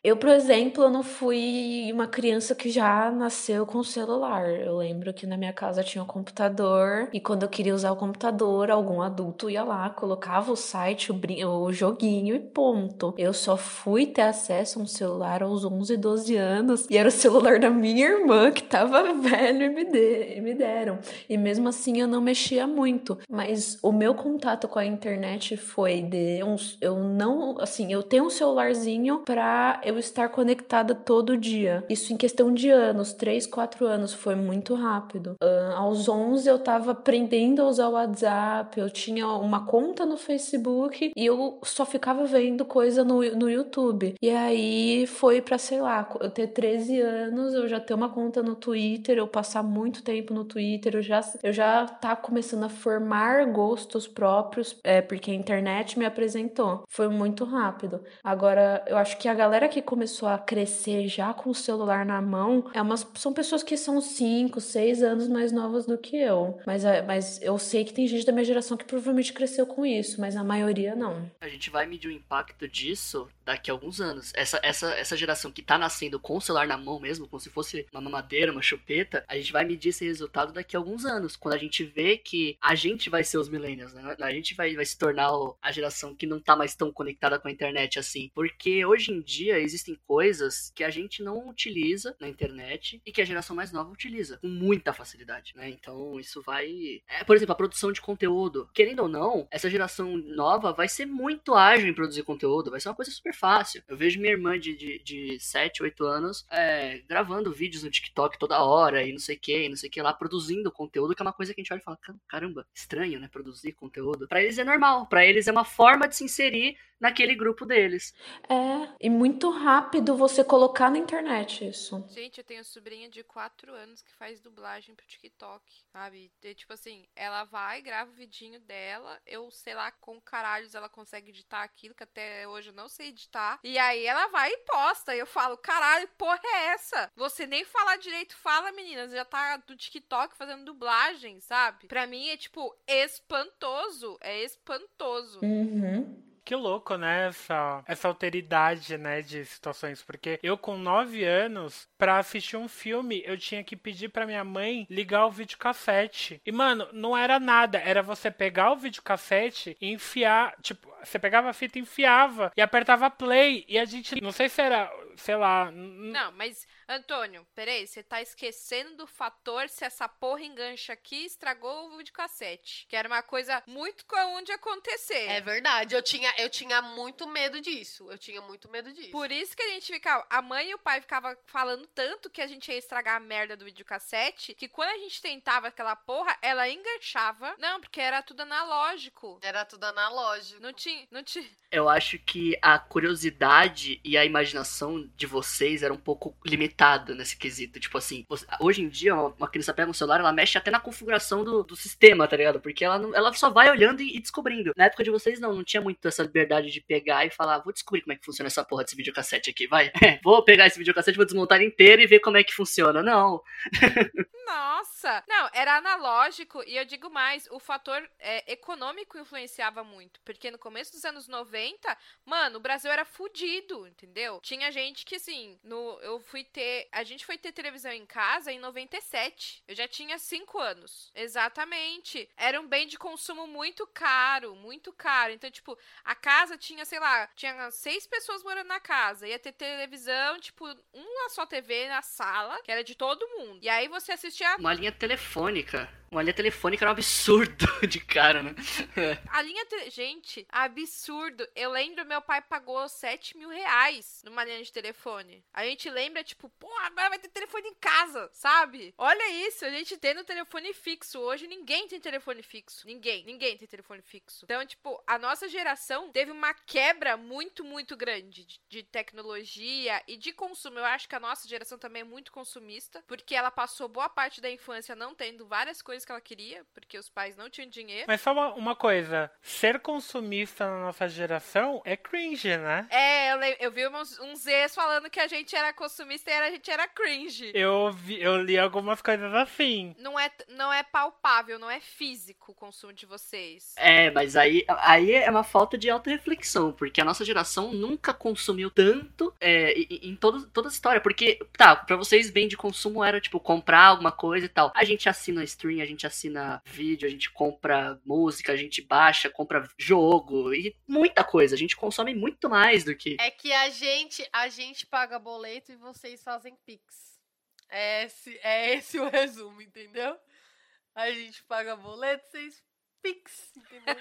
eu, por exemplo, não fui uma criança que já nasceu com celular. Eu lembro que na minha casa tinha um computador e quando eu queria usar o computador, algum adulto ia lá, colocava o site, o, o joguinho e ponto. Eu só fui ter acesso a um celular aos 11, 12 anos e era o celular da minha irmã que tava velho e me, de, me deram. E mesmo assim eu não mexia muito. Mas o meu contato com a internet foi de uns. Eu não. Assim, eu tenho um celularzinho pra eu estar conectada todo dia. Isso em questão de anos, 3, 4 anos, foi muito rápido. Uh, aos 11 eu tava aprendendo a usar o WhatsApp, eu tinha uma conta no Facebook e eu só ficava vendo coisa no, no YouTube. E aí foi pra, sei lá, eu ter 13 anos, eu já ter uma conta no Twitter, eu passar muito tempo no Twitter, eu já, eu já tá começando a formar gostos próprios, é, porque a internet me apresentou. Foi muito rápido. Agora, eu acho que a galera que começou a crescer já com o celular na mão é umas, são pessoas que são 5, 6 anos mais novas do que eu. Mas, é, mas eu sei que tem gente da minha geração que provavelmente cresceu com isso, mas a maioria não. A gente vai medir o impacto disso daqui a alguns anos. Essa, essa, essa geração que tá nascendo com o celular na mão mesmo, como se fosse uma mamadeira, uma chupeta, a gente vai medir esse resultado daqui a alguns anos. Quando a gente vê que a gente vai ser os millennials, né? A gente vai, vai se tornar a geração que não tá mais tão conectada com a internet assim. Porque hoje em dia existe existem coisas que a gente não utiliza na internet e que a geração mais nova utiliza com muita facilidade, né? Então isso vai. É, por exemplo, a produção de conteúdo. Querendo ou não, essa geração nova vai ser muito ágil em produzir conteúdo, vai ser uma coisa super fácil. Eu vejo minha irmã de, de, de 7, 8 anos é, gravando vídeos no TikTok toda hora e não sei o que, e não sei o que lá, produzindo conteúdo, que é uma coisa que a gente olha e fala: caramba, estranho, né? Produzir conteúdo. Para eles é normal, para eles é uma forma de se inserir naquele grupo deles. É, e muito rápido você colocar na internet isso. Gente, eu tenho sobrinha de 4 anos que faz dublagem pro TikTok, sabe? E, tipo assim, ela vai, grava o vidinho dela, eu sei lá com caralhos ela consegue editar aquilo, que até hoje eu não sei editar. E aí ela vai e posta. E eu falo, caralho, porra é essa? Você nem falar direito fala, meninas. Já tá do TikTok fazendo dublagem, sabe? Pra mim é, tipo, espantoso. É espantoso. Uhum. Que louco, né? Essa, essa alteridade, né, de situações. Porque eu, com 9 anos, pra assistir um filme, eu tinha que pedir pra minha mãe ligar o videocassete. E, mano, não era nada. Era você pegar o videocassete e enfiar. Tipo, você pegava a fita e enfiava e apertava play. E a gente. Não sei se era. Sei lá. Não, mas Antônio, peraí, você tá esquecendo do fator se essa porra engancha aqui estragou o videocassete. Que era uma coisa muito comum de acontecer. É verdade, eu tinha, eu tinha muito medo disso. Eu tinha muito medo disso. Por isso que a gente ficava. A mãe e o pai ficavam falando tanto que a gente ia estragar a merda do videocassete. Que quando a gente tentava aquela porra, ela enganchava. Não, porque era tudo analógico. Era tudo analógico. Não tinha não tinha. Eu acho que a curiosidade e a imaginação de vocês era um pouco limitada nesse quesito. Tipo assim, você- hoje em dia, uma criança pega um celular, ela mexe até na configuração do, do sistema, tá ligado? Porque ela, não- ela só vai olhando e, e descobrindo. Na época de vocês, não, não tinha muito essa liberdade de pegar e falar, vou descobrir como é que funciona essa porra desse videocassete aqui, vai. vou pegar esse videocassete, vou desmontar inteiro e ver como é que funciona. Não. Nossa! Não, era analógico e eu digo mais, o fator é, econômico influenciava muito. Porque no começo dos anos 90, mano, o Brasil era fudido, entendeu? Tinha gente que, assim, no, eu fui ter. A gente foi ter televisão em casa em 97. Eu já tinha 5 anos. Exatamente. Era um bem de consumo muito caro, muito caro. Então, tipo, a casa tinha, sei lá, tinha seis pessoas morando na casa. Ia ter televisão, tipo, uma só TV na sala, que era de todo mundo. E aí você assistia Uma linha telefônica. Uma linha telefônica era um absurdo de cara, né? a linha. Te... Gente, absurdo. Eu lembro, meu pai pagou 7 mil reais numa linha de telefone. A gente lembra, tipo, pô, agora vai ter telefone em casa, sabe? Olha isso, a gente tem no telefone fixo. Hoje ninguém tem telefone fixo. Ninguém, ninguém tem telefone fixo. Então, tipo, a nossa geração teve uma quebra muito, muito grande de, de tecnologia e de consumo. Eu acho que a nossa geração também é muito consumista, porque ela passou boa parte da infância não tendo várias coisas que ela queria, porque os pais não tinham dinheiro. Mas só uma, uma coisa, ser consumista na nossa geração é cringe, né? É, eu, le- eu vi uns, uns ex falando que a gente era consumista e a gente era cringe. Eu, vi- eu li algumas coisas assim. Não é, não é palpável, não é físico o consumo de vocês. É, mas aí, aí é uma falta de auto-reflexão, porque a nossa geração nunca consumiu tanto é, em, em todo, toda a história. Porque, tá, pra vocês, bem de consumo era, tipo, comprar alguma coisa e tal. A gente assina stream, a gente assina vídeo, a gente compra música, a gente baixa, compra jogo e muita coisa. A gente consome muito mais do que. É que a gente, a gente paga boleto e vocês fazem pix. É esse, é esse o resumo, entendeu? A gente paga boleto, vocês pix, entendeu?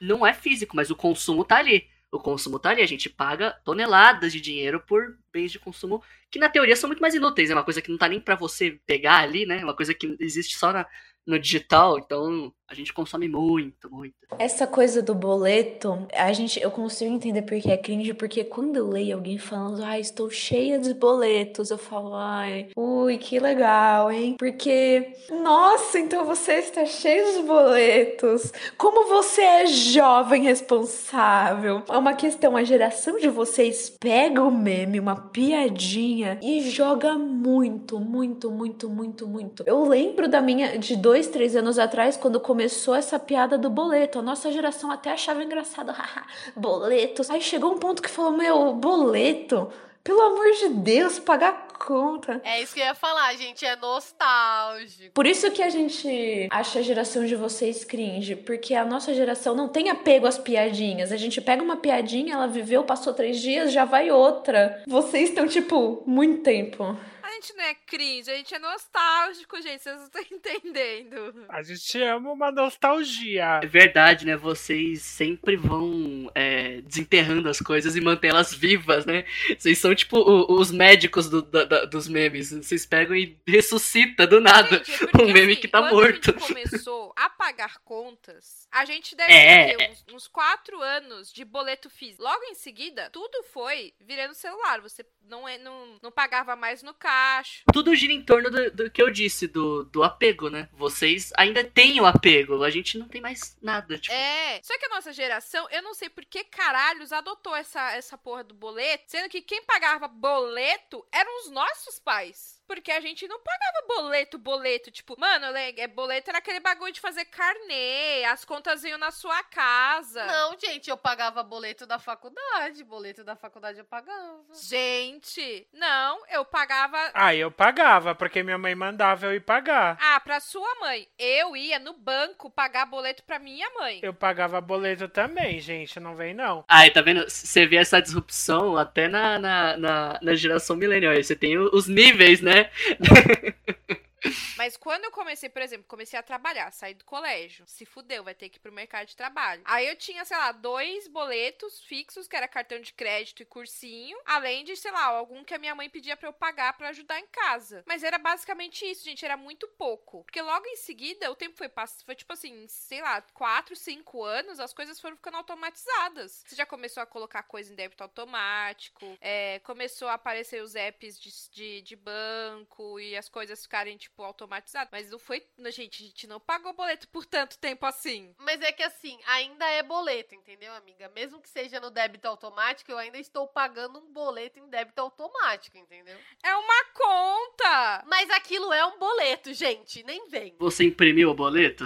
Não é físico, mas o consumo tá ali. O consumo tá ali, a gente paga toneladas de dinheiro por bens de consumo que na teoria são muito mais inúteis. É uma coisa que não tá nem pra você pegar ali, né? É uma coisa que existe só na, no digital. Então a gente consome muito, muito. Essa coisa do boleto, a gente, eu consigo entender porque é cringe, porque quando eu leio alguém falando, ai, estou cheia de boletos, eu falo, ai, ui, que legal, hein? Porque, nossa, então você está cheio de boletos. Como você é jovem responsável. É uma questão, a geração de vocês pega o meme, uma piadinha e joga muito, muito, muito, muito, muito. Eu lembro da minha, de dois, três anos atrás, quando começou essa piada do boleto. A nossa geração até achava engraçado, haha, boletos. Aí chegou um ponto que falou: Meu, boleto? Pelo amor de Deus, pagar conta. É isso que eu ia falar, gente, é nostálgico. Por isso que a gente acha a geração de vocês cringe, porque a nossa geração não tem apego às piadinhas. A gente pega uma piadinha, ela viveu, passou três dias, já vai outra. Vocês estão, tipo, muito tempo. A gente não é cringe, a gente é nostálgico, gente. Vocês não estão entendendo. A gente ama uma nostalgia. É verdade, né? Vocês sempre vão é, desenterrando as coisas e mantê-las vivas, né? Vocês são tipo o- os médicos do- da- da- dos memes. Vocês pegam e ressuscita do nada Gente, é porque, um meme assim, que tá quando morto. a gente começou a pagar contas, a gente deve É, ter uns, uns quatro anos de boleto físico. Logo em seguida, tudo foi virando celular. Você não, é, não, não pagava mais no caixa. Tudo gira em torno do, do que eu disse, do, do apego, né? Vocês ainda têm o apego, a gente não tem mais nada. Tipo, É. Só que a nossa geração, eu não sei por que caralhos adotou essa, essa porra do boleto, sendo que quem pagava boleto eram os nossos pais. Porque a gente não pagava boleto, boleto. Tipo, mano, é, boleto era aquele bagulho de fazer carnê, as contas iam na sua casa. Não, gente, eu pagava boleto da faculdade. Boleto da faculdade eu pagava. Gente, não, eu pagava. Ah, eu pagava, porque minha mãe mandava eu ir pagar. Ah, pra sua mãe. Eu ia no banco pagar boleto pra minha mãe. Eu pagava boleto também, gente, não vem não. Aí, tá vendo? Você vê essa disrupção até na, na, na, na geração millennial. Aí você tem os níveis, né? ne? Mas quando eu comecei, por exemplo, comecei a trabalhar, saí do colégio, se fudeu, vai ter que ir pro mercado de trabalho. Aí eu tinha, sei lá, dois boletos fixos, que era cartão de crédito e cursinho, além de, sei lá, algum que a minha mãe pedia para eu pagar para ajudar em casa. Mas era basicamente isso, gente, era muito pouco. Porque logo em seguida, o tempo foi passando, foi tipo assim, sei lá, quatro, cinco anos, as coisas foram ficando automatizadas. Você já começou a colocar coisa em débito automático, é, começou a aparecer os apps de, de, de banco e as coisas ficarem, tipo, automatizadas. Mas não foi, gente, a gente não pagou boleto por tanto tempo assim. Mas é que assim, ainda é boleto, entendeu, amiga? Mesmo que seja no débito automático, eu ainda estou pagando um boleto em débito automático, entendeu? É uma conta! Mas aquilo é um boleto, gente, nem vem. Você imprimiu o boleto?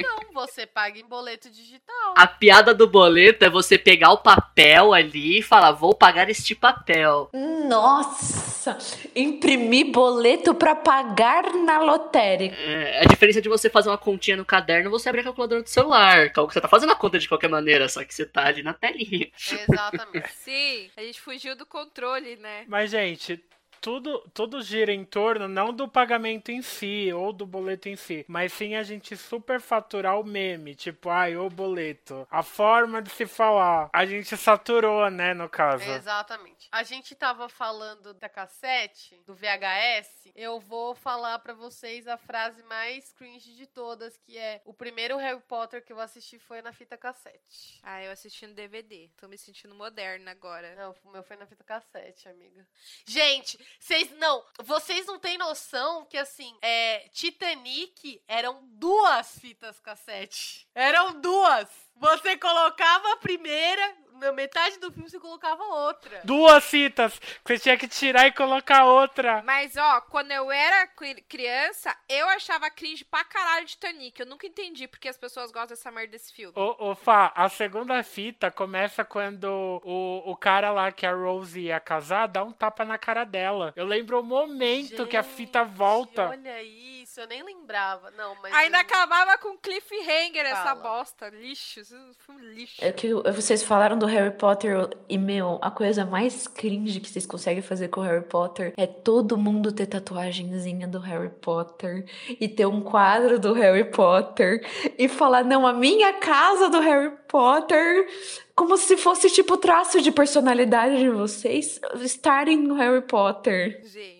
Não, você paga em boleto digital. A piada do boleto é você pegar o papel ali e falar, vou pagar este papel. Nossa! Imprimir boleto pra pagar na lotérica. É, a diferença de você fazer uma continha no caderno, você abrir a calculadora do celular. que Você tá fazendo a conta de qualquer maneira, só que você tá ali na telinha. Exatamente. Sim, a gente fugiu do controle, né? Mas, gente, tudo, tudo gira em torno não do pagamento em si ou do boleto em si, mas sim a gente superfaturar o meme, tipo, ai, o boleto. A forma de se falar. A gente saturou, né, no caso. Exatamente. A gente tava falando da cassete, do VHS. Eu vou falar para vocês a frase mais cringe de todas, que é: o primeiro Harry Potter que eu assisti foi na fita cassete. Ah, eu assisti no DVD. Tô me sentindo moderna agora. Não, o meu foi na fita cassete, amiga. Gente, vocês não, vocês não têm noção que assim, é, Titanic eram duas fitas cassete. Eram duas. Você colocava a primeira, na metade do filme você colocava outra. Duas fitas. Você tinha que tirar e colocar outra. Mas, ó, quando eu era criança, eu achava cringe pra caralho de Titanic. Eu nunca entendi porque as pessoas gostam dessa merda desse filme. Ô, ô Fá, a segunda fita começa quando o, o cara lá que a Rose ia casar dá um tapa na cara dela. Eu lembro o momento Gente, que a fita volta. Olha isso, eu nem lembrava. Não, mas. Ainda eu... acabava com cliffhanger essa Fala. bosta. Lixo. Isso foi um lixo. É que vocês falaram do Harry Potter e, meu, a coisa mais cringe que vocês conseguem fazer com o Harry Potter é todo mundo ter tatuagenzinha do Harry Potter e ter um quadro do Harry Potter e falar, não, a minha casa do Harry Potter, como se fosse tipo traço de personalidade de vocês estarem no Harry Potter. Gente,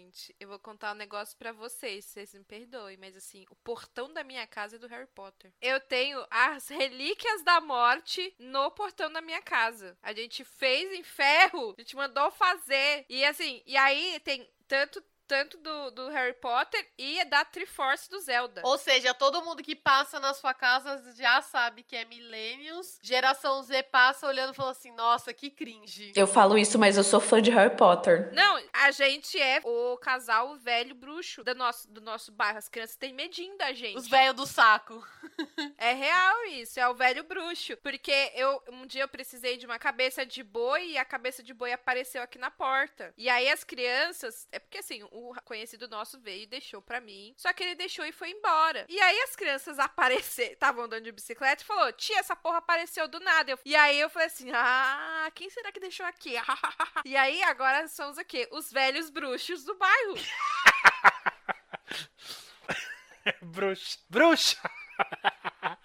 vou contar um negócio pra vocês, vocês me perdoem, mas assim, o portão da minha casa é do Harry Potter. Eu tenho as relíquias da morte no portão da minha casa. A gente fez em ferro, a gente mandou fazer. E assim, e aí tem tanto tanto do, do Harry Potter e da Triforce do Zelda. Ou seja, todo mundo que passa na sua casa já sabe que é Millennials. Geração Z passa olhando e fala assim: nossa, que cringe. Eu falo isso, mas eu sou fã de Harry Potter. Não, a gente é o casal velho bruxo do nosso, do nosso bairro. As crianças têm medinho da gente. Os velhos do saco. É real isso, é o velho bruxo. Porque eu um dia eu precisei de uma cabeça de boi e a cabeça de boi apareceu aqui na porta. E aí as crianças. É porque assim, o conhecido nosso veio e deixou pra mim. Só que ele deixou e foi embora. E aí as crianças apareceram, estavam andando de bicicleta e falou: Tia, essa porra apareceu do nada. Eu- e aí eu falei assim: Ah, quem será que deixou aqui? e aí agora somos o quê? Os velhos bruxos do bairro. Bruxa. Bruxa!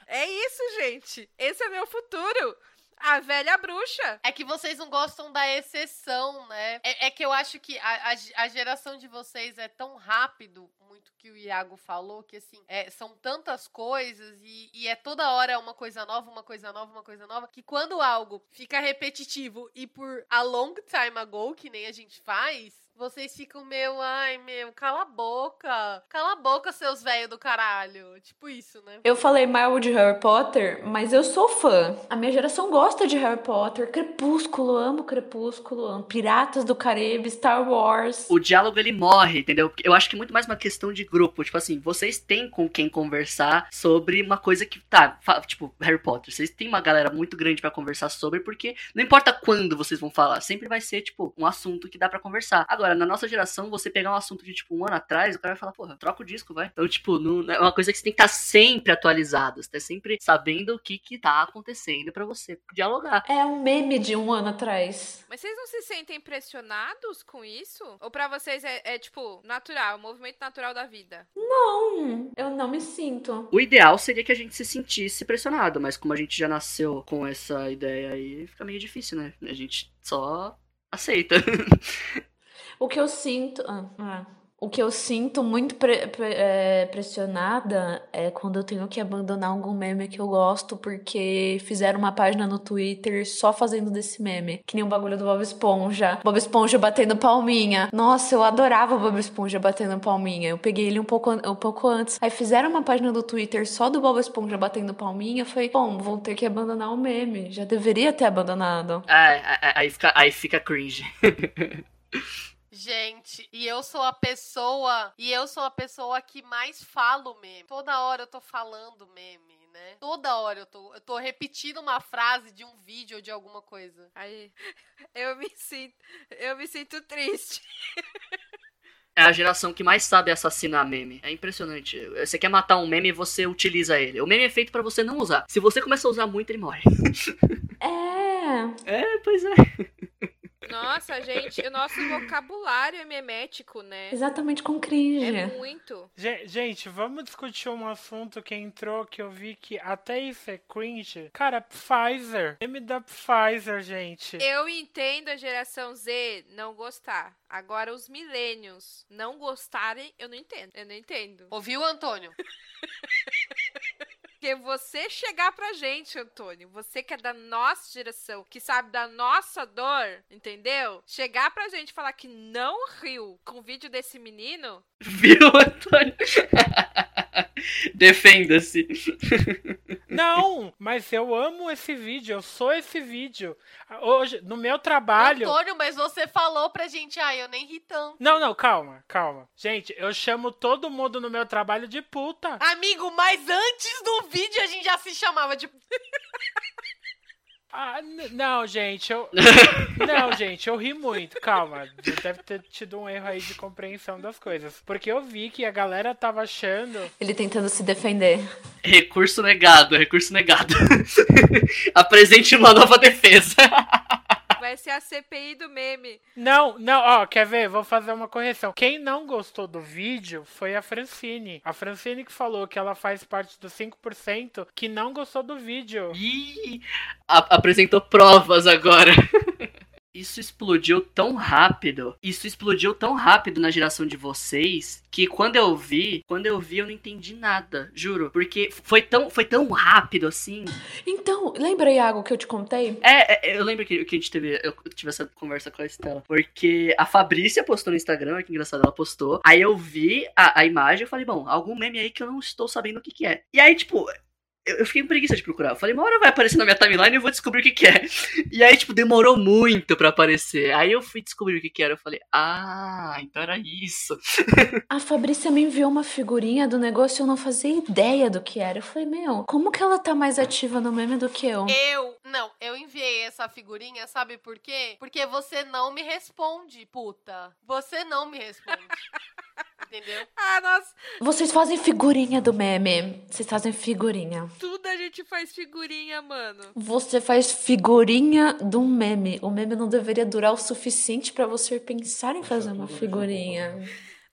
É isso, gente. Esse é meu futuro. A velha bruxa. É que vocês não gostam da exceção, né? É, é que eu acho que a, a, a geração de vocês é tão rápido, muito que o Iago falou, que assim, é, são tantas coisas e, e é toda hora uma coisa nova, uma coisa nova, uma coisa nova, que quando algo fica repetitivo e por a long time ago, que nem a gente faz, vocês ficam meio, ai meu, cala a boca. Cala a boca, seus velhos do caralho. Tipo isso, né? Eu falei mal de Harry Potter, mas eu sou fã. A minha geração gosta de Harry Potter, Crepúsculo, amo Crepúsculo, amo Piratas do Caribe, Star Wars. O diálogo ele morre, entendeu? Eu acho que é muito mais uma questão de grupo. Tipo assim, vocês têm com quem conversar sobre uma coisa que. Tá, tipo, Harry Potter. Vocês têm uma galera muito grande pra conversar sobre, porque não importa quando vocês vão falar, sempre vai ser, tipo, um assunto que dá pra conversar. Agora, Agora, na nossa geração, você pegar um assunto de, tipo, um ano atrás, o cara vai falar, porra, troca o disco, vai. Então, tipo, não, é uma coisa que você tem que estar sempre atualizado. Você tá sempre sabendo o que que tá acontecendo para você dialogar. É um meme de um ano atrás. Mas vocês não se sentem impressionados com isso? Ou para vocês é, é, tipo, natural, o movimento natural da vida? Não, eu não me sinto. O ideal seria que a gente se sentisse pressionado, mas como a gente já nasceu com essa ideia aí, fica meio difícil, né? A gente só aceita. o que eu sinto. Ah, ah. O que eu sinto muito pre pre é, pressionada é quando eu tenho que abandonar algum meme que eu gosto porque fizeram uma página no Twitter só fazendo desse meme. Que nem o bagulho do Bob Esponja. Bob Esponja batendo palminha. Nossa, eu adorava o Bob Esponja batendo palminha. Eu peguei ele um pouco, um pouco antes. Aí fizeram uma página do Twitter só do Bob Esponja batendo palminha. Falei, bom, vou ter que abandonar o meme. Já deveria ter abandonado. É, aí fica, aí fica cringe. Gente, e eu sou a pessoa. E eu sou a pessoa que mais falo meme. Toda hora eu tô falando meme. Né? Toda hora eu tô, eu tô repetindo uma frase de um vídeo ou de alguma coisa. Aí eu me sinto, eu me sinto triste. É a geração que mais sabe assassinar meme. É impressionante. Você quer matar um meme e você utiliza ele. O meme é feito para você não usar. Se você começa a usar muito, ele morre. É. É, pois é. Nossa, gente, o nosso vocabulário é memético, né? Exatamente com cringe. É muito. Gente, vamos discutir um assunto que entrou que eu vi que até isso é cringe. Cara, Pfizer. M da Pfizer, gente. Eu entendo a geração Z não gostar. Agora, os milênios não gostarem, eu não entendo. Eu não entendo. Ouviu, Antônio? Porque você chegar pra gente, Antônio, você que é da nossa geração, que sabe da nossa dor, entendeu? Chegar pra gente e falar que não riu com o vídeo desse menino. Viu, Antônio? Defenda-se. Não, mas eu amo esse vídeo, eu sou esse vídeo. Hoje, no meu trabalho. Antônio, mas você falou pra gente, ah, eu nem ri tanto. Não, não, calma, calma. Gente, eu chamo todo mundo no meu trabalho de puta. Amigo, mas antes do vídeo a gente já se chamava de. Ah, não, gente, eu. não, gente, eu ri muito. Calma. Deve ter tido um erro aí de compreensão das coisas. Porque eu vi que a galera tava achando. Ele tentando se defender. Recurso negado, recurso negado. Apresente uma nova defesa. Vai ser a CPI do meme. Não, não, ó, quer ver? Vou fazer uma correção. Quem não gostou do vídeo foi a Francine. A Francine que falou que ela faz parte dos 5% que não gostou do vídeo. Ih, apresentou provas agora. Isso explodiu tão rápido. Isso explodiu tão rápido na geração de vocês que quando eu vi, quando eu vi eu não entendi nada, juro, porque foi tão, foi tão rápido assim. Então, lembra Iago que eu te contei? É, é eu lembro que, que a gente teve, eu tive essa conversa com a Estela, porque a Fabrícia postou no Instagram, que engraçado, ela postou. Aí eu vi a, a imagem e falei, bom, algum meme aí que eu não estou sabendo o que que é. E aí, tipo, eu, fiquei com preguiça de procurar. Eu falei, uma hora vai aparecer na minha timeline e eu vou descobrir o que, que é. E aí, tipo, demorou muito para aparecer. Aí eu fui descobrir o que, que era. Eu falei, ah, então era isso. A Fabrícia me enviou uma figurinha do negócio e eu não fazia ideia do que era. Eu falei, meu, como que ela tá mais ativa no meme do que eu? Eu, não, eu enviei essa figurinha, sabe por quê? Porque você não me responde, puta. Você não me responde. Entendeu? Ah, nossa. Vocês fazem figurinha do meme. Vocês fazem figurinha. Tudo a gente faz figurinha, mano. Você faz figurinha do meme. O meme não deveria durar o suficiente para você pensar em fazer uma figurinha.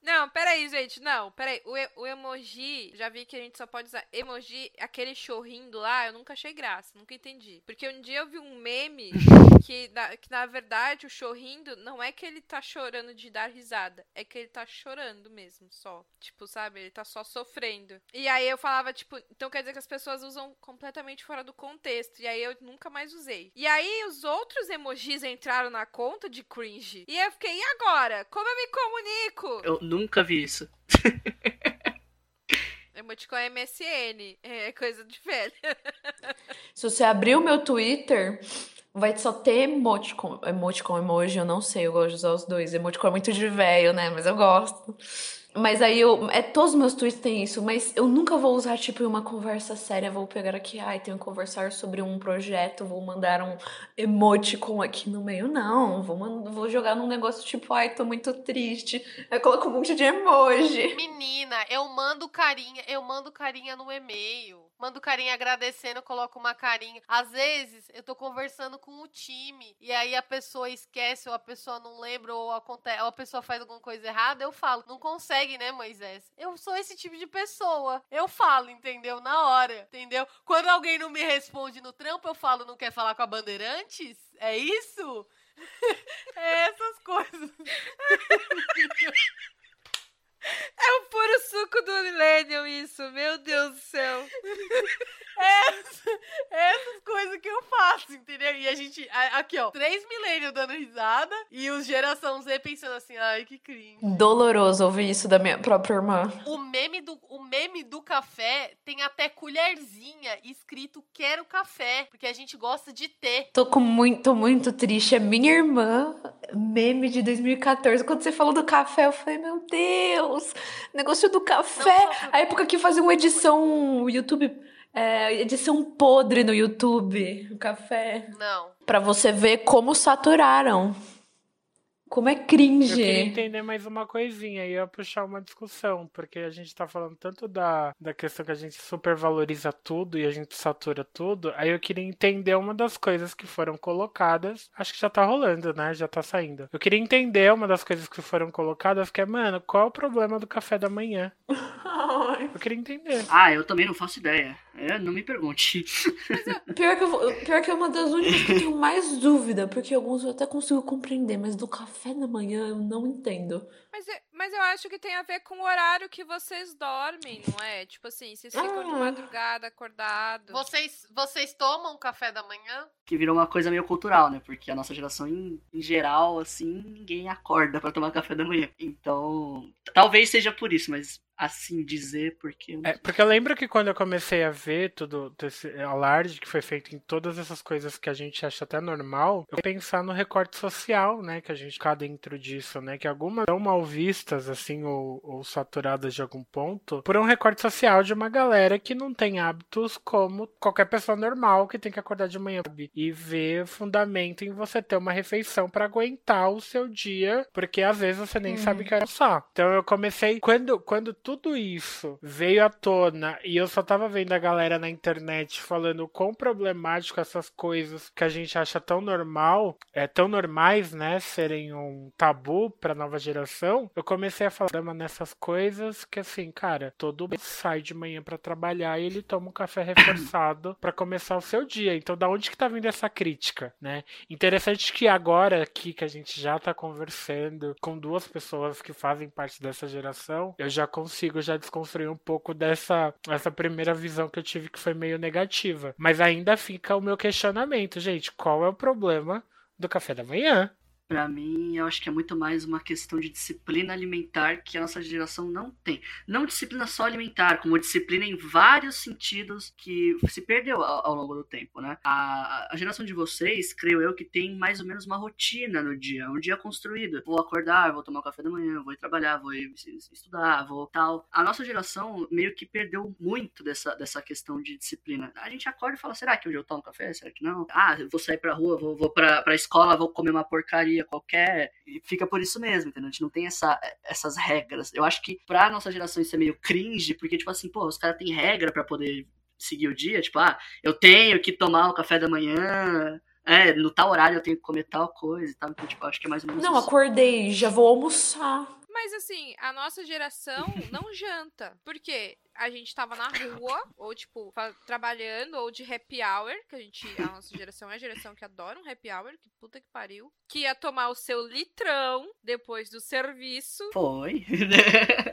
Não, peraí, gente. Não, peraí. O, e, o emoji, já vi que a gente só pode usar emoji, aquele chorrindo lá, eu nunca achei graça, nunca entendi. Porque um dia eu vi um meme que na, que, na verdade, o chorrindo não é que ele tá chorando de dar risada, é que ele tá chorando mesmo, só. Tipo, sabe? Ele tá só sofrendo. E aí eu falava, tipo, então quer dizer que as pessoas usam completamente fora do contexto. E aí eu nunca mais usei. E aí os outros emojis entraram na conta de cringe. E eu fiquei, e agora? Como eu me comunico? Eu nunca vi isso. Emoticon MSN. É coisa de velho. Se você abrir o meu Twitter, vai só ter emoticon. Emoticon, emoji, eu não sei, eu gosto de usar os dois. Emoticon é muito de velho, né? Mas eu gosto. Mas aí eu. É, todos os meus tweets têm isso, mas eu nunca vou usar, tipo, em uma conversa séria. Vou pegar aqui, ai, tenho que conversar sobre um projeto, vou mandar um emoticon aqui no meio. Não, vou, vou jogar num negócio tipo, ai, tô muito triste. Aí coloco um monte de emoji. Menina, eu mando carinha, eu mando carinha no e-mail. Mando carinha agradecendo, coloco uma carinha. Às vezes, eu tô conversando com o time e aí a pessoa esquece ou a pessoa não lembra ou, acontece, ou a pessoa faz alguma coisa errada, eu falo. Não consegue, né, Moisés? Eu sou esse tipo de pessoa. Eu falo, entendeu? Na hora, entendeu? Quando alguém não me responde no trampo, eu falo, não quer falar com a Bandeirantes? É isso? é essas coisas. É o puro suco do Millennium isso, meu Deus do céu. Essa- essas coisas que eu faço, entendeu? E a gente. Aqui, ó. Três milênios dando risada e os geração Z pensando assim, ai, que cringe. Doloroso ouvir isso da minha própria irmã. O meme, do, o meme do café tem até colherzinha escrito quero café, porque a gente gosta de ter. Tô com muito, muito triste. A minha irmã, meme de 2014, quando você falou do café, eu falei, meu Deus, negócio do café. A época que fazia uma edição YouTube, é, edição podre no YouTube, o café. Não. Pra você ver como saturaram. Como é Eu queria cringe. entender mais uma coisinha e ia puxar uma discussão, porque a gente tá falando tanto da, da questão que a gente supervaloriza tudo e a gente satura tudo. Aí eu queria entender uma das coisas que foram colocadas. Acho que já tá rolando, né? Já tá saindo. Eu queria entender uma das coisas que foram colocadas, que é, mano, qual é o problema do café da manhã? Eu queria entender. Ah, eu também não faço ideia. É, não me pergunte. Pior que, eu, pior que é uma das únicas que eu tenho mais dúvida, porque alguns eu até consigo compreender, mas do café da manhã eu não entendo. Mas, é- mas eu acho que tem a ver com o horário que vocês dormem, não é? Tipo assim, vocês ficam de Ah. madrugada acordados. Vocês, vocês tomam café da manhã? Que virou uma coisa meio cultural, né? Porque a nossa geração, em, em geral, assim, ninguém acorda pra tomar café da manhã. Então, talvez seja por isso, mas assim dizer, porque. É, porque eu lembro que quando eu comecei a ver tudo esse alarde que foi feito em todas essas coisas que a gente acha até normal, eu pensar no recorte social, né, que a gente fica dentro disso, né, que algumas são mal vistas, assim, ou, ou saturadas de algum ponto, por um recorte social de uma galera que não tem hábitos como qualquer pessoa normal que tem que acordar de manhã e ver fundamento em você ter uma refeição para aguentar o seu dia, porque às vezes você nem Uhum. sabe que era só. Então eu comecei quando quando tudo isso veio à tona e eu só tava vendo a galera na internet falando o quão problemático essas coisas que a gente acha tão normal, é tão normais, né, serem um tabu pra nova geração. Eu comecei a falar "Dama, nessas coisas que assim, cara, todo mundo sai de manhã pra trabalhar e ele toma um café reforçado pra começar o seu dia. Então, da onde que tá vindo essa crítica, né? Interessante que agora aqui que a gente já tá conversando com duas pessoas que fazem parte dessa geração, eu já consigo já desconstruir um pouco dessa essa primeira visão que eu tive que foi meio negativa. Mas ainda fica o meu questionamento, gente, qual é o problema do café da manhã? Pra mim, eu acho que é muito mais uma questão de disciplina alimentar que a nossa geração não tem. Não disciplina só alimentar, como disciplina em vários sentidos que se perdeu ao, ao longo do tempo, né? A, a geração de vocês, creio eu, que tem mais ou menos uma rotina no dia, um dia construído. Vou acordar, vou tomar um café da manhã, vou ir trabalhar, vou ir estudar, vou tal. A nossa geração meio que perdeu muito dessa, dessa questão de disciplina. A gente acorda e fala, será que hoje eu tomo café? Será que não? Ah, vou sair pra rua, vou, vou pra, pra escola, vou comer uma porcaria qualquer, e fica por isso mesmo, entendeu? A gente não tem essa, essas regras. Eu acho que pra nossa geração isso é meio cringe, porque, tipo assim, pô, os caras têm regra pra poder seguir o dia, tipo, ah, eu tenho que tomar o café da manhã, é, no tal horário eu tenho que comer tal coisa e tal, então, tipo, acho que é mais ou menos Não, isso. acordei, já vou almoçar. Mas assim, a nossa geração não janta. Por quê? A gente tava na rua, ou tipo, trabalhando, ou de happy hour, que a gente. A nossa geração é a geração que adora um happy hour, que puta que pariu. Que ia tomar o seu litrão depois do serviço. Foi.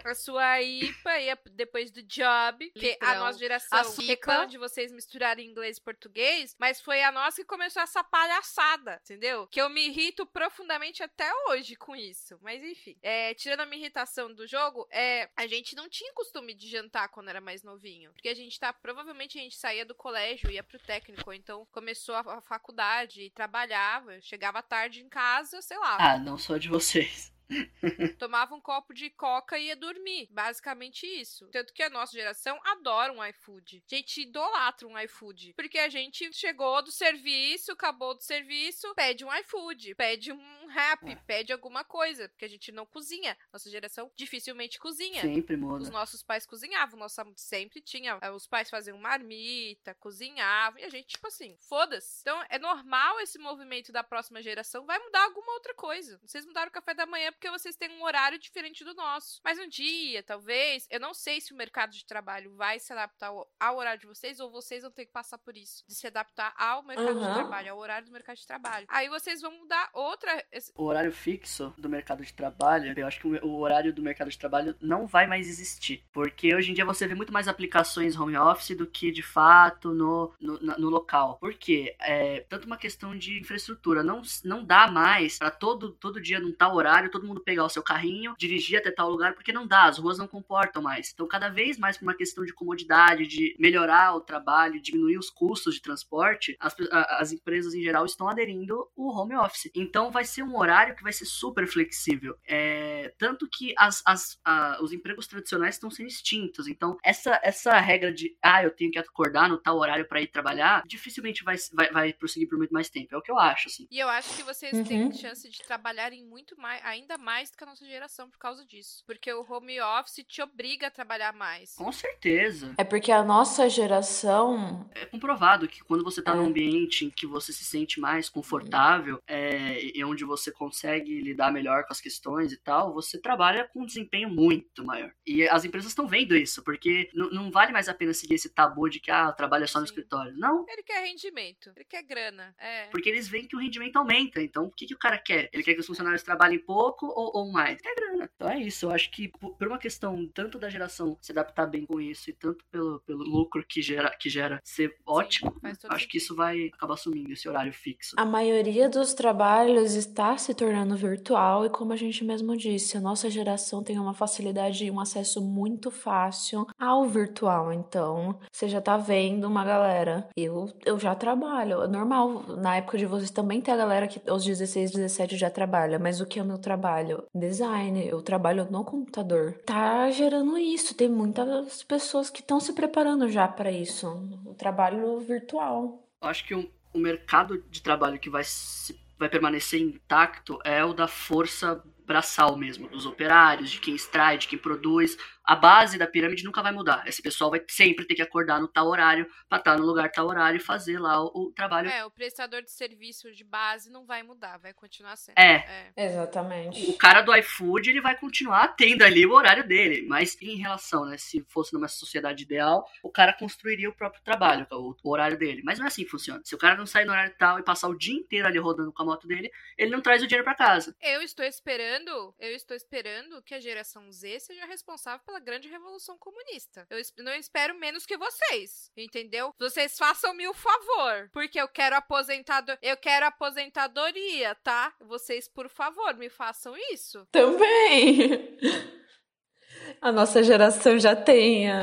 A sua IPA ia depois do job. Que a nossa geração A reclama de vocês misturarem inglês e português, mas foi a nossa que começou essa palhaçada, entendeu? Que eu me irrito profundamente até hoje com isso. Mas enfim. É, tirando a minha irritação do jogo, é, a gente não tinha costume de jantar quando era mais novinho. Porque a gente tá. Provavelmente a gente saía do colégio, ia pro técnico, ou então começou a, a faculdade e trabalhava, chegava tarde em casa, sei lá. ah, não só de vocês. Tomava um copo de coca e ia dormir. Basicamente isso. Tanto que a nossa geração adora um iFood. A gente idolatra um iFood. Porque a gente chegou do serviço, acabou do serviço, pede um iFood, pede um rap, É. pede alguma coisa. Porque a gente não cozinha. Nossa geração dificilmente cozinha. Sempre Os muda. nossos pais cozinhavam, nossa sempre tinha. eh, Os pais faziam marmita, cozinhavam, e a gente, tipo assim, foda-se. Então é normal esse movimento da próxima geração, vai mudar alguma outra coisa. Vocês mudaram o café da manhã porque vocês têm um horário diferente do nosso. Mas um dia, talvez, eu não sei se o mercado de trabalho vai se adaptar ao, horário de vocês, ou vocês vão ter que passar por isso, de se adaptar ao mercado de Uhum. trabalho, ao horário do mercado de trabalho. Aí vocês vão mudar outra. O horário fixo do mercado de trabalho, eu acho que o horário do mercado de trabalho não vai mais existir. Porque hoje em dia você vê muito mais aplicações home office do que de fato no, no, no local. Por quê? É tanto uma questão de infraestrutura. Não, não dá mais pra todo, todo dia num tal horário todo mundo pegar o seu carrinho, dirigir até tal lugar, porque não dá, as ruas não comportam mais. Então, cada vez mais por uma questão de comodidade, de melhorar o trabalho, diminuir os custos de transporte, as, as empresas em geral estão aderindo o home office. Então, vai ser um horário que vai ser super flexível. É, tanto que as, as, a- os empregos tradicionais estão sendo extintos. Então, essa, essa regra de, ah, eu tenho que acordar no tal horário para ir trabalhar, dificilmente vai, vai, vai prosseguir por muito mais tempo. É o que eu acho, assim. E eu acho que vocês Uhum. têm chance de trabalharem muito mais, ainda mais do que a nossa geração por causa disso. Porque o home office te obriga a trabalhar mais. Com certeza. É porque a nossa geração. É comprovado que quando você tá É. num ambiente em que você se sente mais confortável é, e onde você consegue lidar melhor com as questões e tal, você trabalha com um desempenho muito maior. E as empresas estão vendo isso, porque não vale mais a pena seguir esse tabu de que, ah, trabalha só no Sim. escritório. Não, Ele quer rendimento, ele quer grana. É. porque eles veem que o rendimento aumenta. Então, o que, que o cara quer? Ele quer que os funcionários trabalhem pouco ou, ou mais? Quer grana. Então é isso. Eu acho que por uma questão tanto da geração se adaptar bem com isso e tanto pelo, pelo lucro que gera, que gera ser ótimo, faz todo acho que isso vai acabar sumindo, esse horário fixo. A maioria dos trabalhos está se tornando virtual e, como a gente mesmo disse, a nossa geração tem uma facilidade e um acesso muito fácil ao virtual. Então, você já tá vendo uma galera. Eu, eu já trabalho, é normal. Na época de vocês também tem a galera que aos 16, 17 já trabalha. Mas o que é o meu trabalho? Design. Eu trabalho no computador. Tá gerando isso. Tem muitas pessoas que estão se preparando já para isso. O trabalho virtual. Acho que o mercado de trabalho que vai, se- vai permanecer intacto é o da força braçal mesmo, dos operários, de quem extrai, de quem produz. A base da pirâmide nunca vai mudar. Esse pessoal vai sempre ter que acordar no tal horário pra estar no lugar tal horário e fazer lá o, o trabalho. É, o prestador de serviço de base não vai mudar, vai continuar sendo. É. Exatamente. O cara do iFood, ele vai continuar tendo ali o horário dele, mas em relação, né, se fosse numa sociedade ideal, o cara construiria o próprio trabalho, o, o horário dele. Mas não é assim que funciona. Se o cara não sair no horário tal e passar o dia inteiro ali rodando com a moto dele, ele não traz o dinheiro pra casa. Eu estou esperando, eu estou esperando que a geração Z seja responsável pela grande revolução comunista. Eu não espero menos que vocês, entendeu? Vocês façam-me o favor, porque eu quero aposentado, eu quero aposentadoria, tá? Vocês, por favor, me façam isso. Também. A nossa geração já tem. a-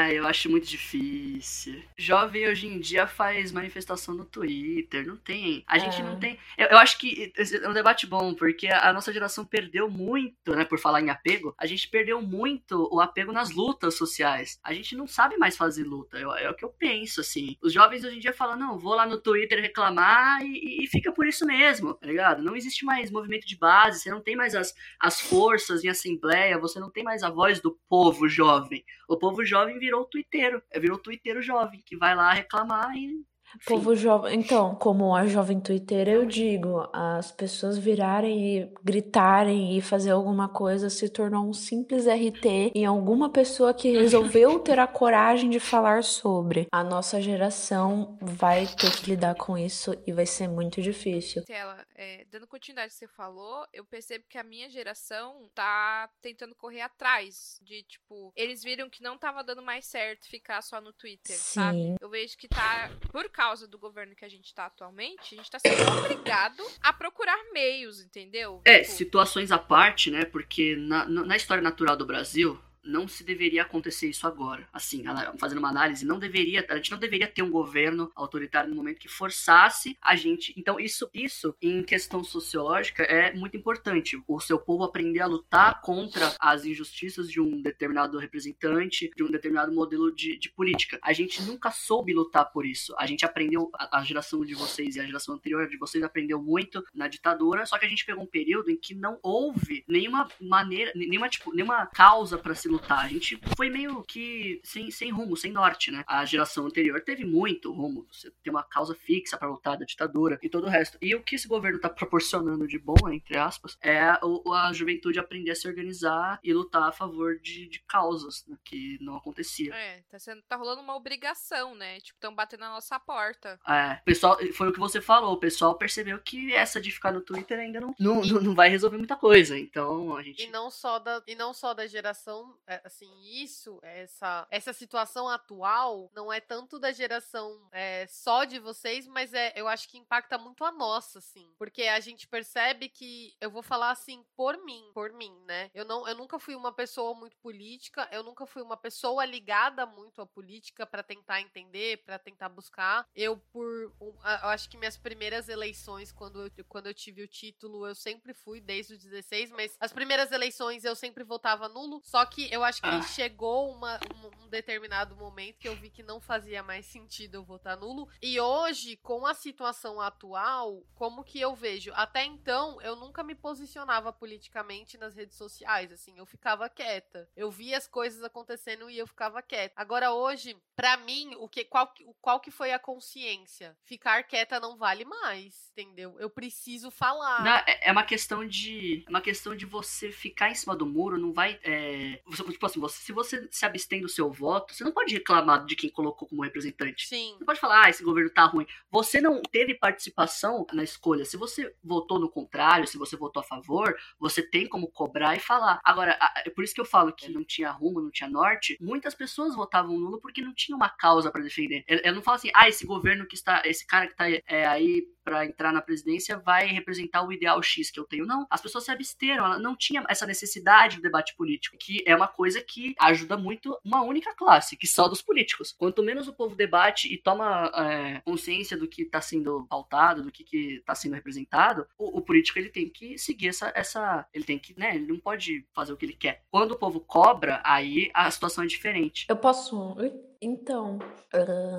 Ah, eu acho muito difícil. Jovem hoje em dia faz manifestação no Twitter, não tem. A gente É. não tem. Eu, eu acho que é um debate bom, porque a, a nossa geração perdeu muito, né? Por falar em apego, a gente perdeu muito o apego nas lutas sociais. A gente não sabe mais fazer luta. eu- é o que eu penso, assim. Os jovens hoje em dia falam, não, vou lá no Twitter reclamar e, e fica por isso mesmo, tá ligado? Não existe mais movimento de base, você não tem mais as, as forças em assembleia, você não tem mais a voz do povo jovem. O povo jovem virou o twitteiro, é, virou o twitteiro jovem, que vai lá reclamar e. enfim. Povo jovem. Então, como a jovem twitteira, eu digo, as pessoas virarem e gritarem e fazer alguma coisa se tornou um simples RT em alguma pessoa que resolveu ter a coragem de falar sobre. A nossa geração vai ter que lidar com isso e vai ser muito difícil. Tela, é, dando continuidade ao que você falou, eu percebo que a minha geração tá tentando correr atrás de, tipo, eles viram que não tava dando mais certo ficar só no Twitter, sabe? Sim. Eu vejo que tá, por causa do governo que a gente tá atualmente, a gente tá sendo obrigado a procurar meios, entendeu? É, Tipo, situações à parte, né? Porque na na história natural do Brasil, não se deveria acontecer isso agora. Assim, fazendo uma análise, não deveria, a gente não deveria ter um governo autoritário no momento que forçasse a gente. Então, isso, isso em questão sociológica é muito importante. O seu povo aprender a lutar contra as injustiças de um determinado representante, de um determinado modelo de, de política. A gente nunca soube lutar por isso. A gente aprendeu, a, a geração de vocês e a geração anterior de vocês aprendeu muito na ditadura, só que a gente pegou um período em que não houve nenhuma maneira, nenhuma, tipo, nenhuma causa para se lutar. A gente foi meio que sem, sem rumo, sem norte, né? A geração anterior teve muito rumo. Você tem uma causa fixa para lutar da ditadura e todo o resto. E o que esse governo tá proporcionando de bom, entre aspas, é a, a juventude aprender a se organizar e lutar a favor de, de causas né? que não acontecia. É, tá, sendo, tá rolando uma obrigação, né? Tipo, estão batendo na nossa porta. É, pessoal, foi o que você falou, o pessoal percebeu que essa de ficar no Twitter ainda não, não, não vai resolver muita coisa. Então a gente. E não só da, e não só da geração, assim, isso, essa, essa situação atual não é tanto da geração é, só de vocês, mas é, eu acho que impacta muito a nossa, assim. Porque a gente percebe que, eu vou falar assim, por mim, por mim, né? Eu, não, eu nunca fui uma pessoa muito política, eu nunca fui uma pessoa ligada muito à política para tentar entender, para tentar buscar. Eu, por. Eu acho que minhas primeiras eleições, quando eu, quando eu tive o título, eu sempre fui, desde os 16, mas as primeiras eleições eu sempre votava nulo. Só que eu acho que ah. chegou uma, um, um, determinado momento que eu vi que não fazia mais sentido eu votar nulo. E hoje, com a situação atual, como que eu vejo? Até então, eu nunca me posicionava politicamente nas redes sociais, assim, eu ficava quieta. Eu via as coisas acontecendo e eu ficava quieta. Agora, hoje, para mim, o que, qual, qual que foi a consciência? Ficar quieta não vale mais, entendeu? Eu preciso falar. Não, é, é uma questão de. É uma questão de você ficar em cima do muro, não vai. É, você, tipo assim, você, se você se abstém do seu voto, você não pode reclamar de quem colocou como representante. Sim. Você pode falar, ah, esse governo tá ruim. Você não teve participação na escolha. Se você votou no contrário, se você votou a favor, você tem como cobrar e falar. Agora, é por isso que eu falo que não tinha rumo, não tinha norte. Muitas pessoas votavam nulo porque não tinha uma causa para defender. Eu, eu não falo assim, ah, esse governo que está, esse cara que tá é, aí para entrar na presidência vai representar o ideal X que eu tenho. Não, as pessoas se absteram, ela não tinha essa necessidade do debate político, que é uma coisa que ajuda muito uma única classe, que só dos políticos. Quanto menos o povo debate e toma é, consciência do que está sendo pautado, do que está sendo representado, o, o, político ele tem que seguir essa, essa, ele tem que, né, ele não pode fazer o que ele quer. Quando o povo cobra, aí a situação é diferente. Eu posso então,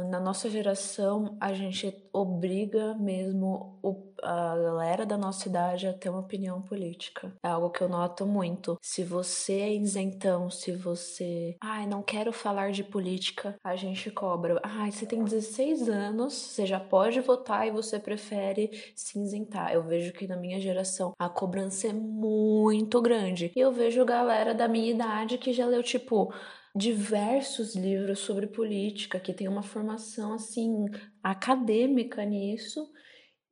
na nossa geração, a gente obriga mesmo a galera da nossa idade a ter uma opinião política. É algo que eu noto muito. Se você é isentão, se você. Ai, não quero falar de política, a gente cobra. Ai, você tem 16 anos, você já pode votar e você prefere se isentar. Eu vejo que na minha geração a cobrança é muito grande. E eu vejo galera da minha idade que já leu, tipo diversos livros sobre política, que tem uma formação assim acadêmica nisso,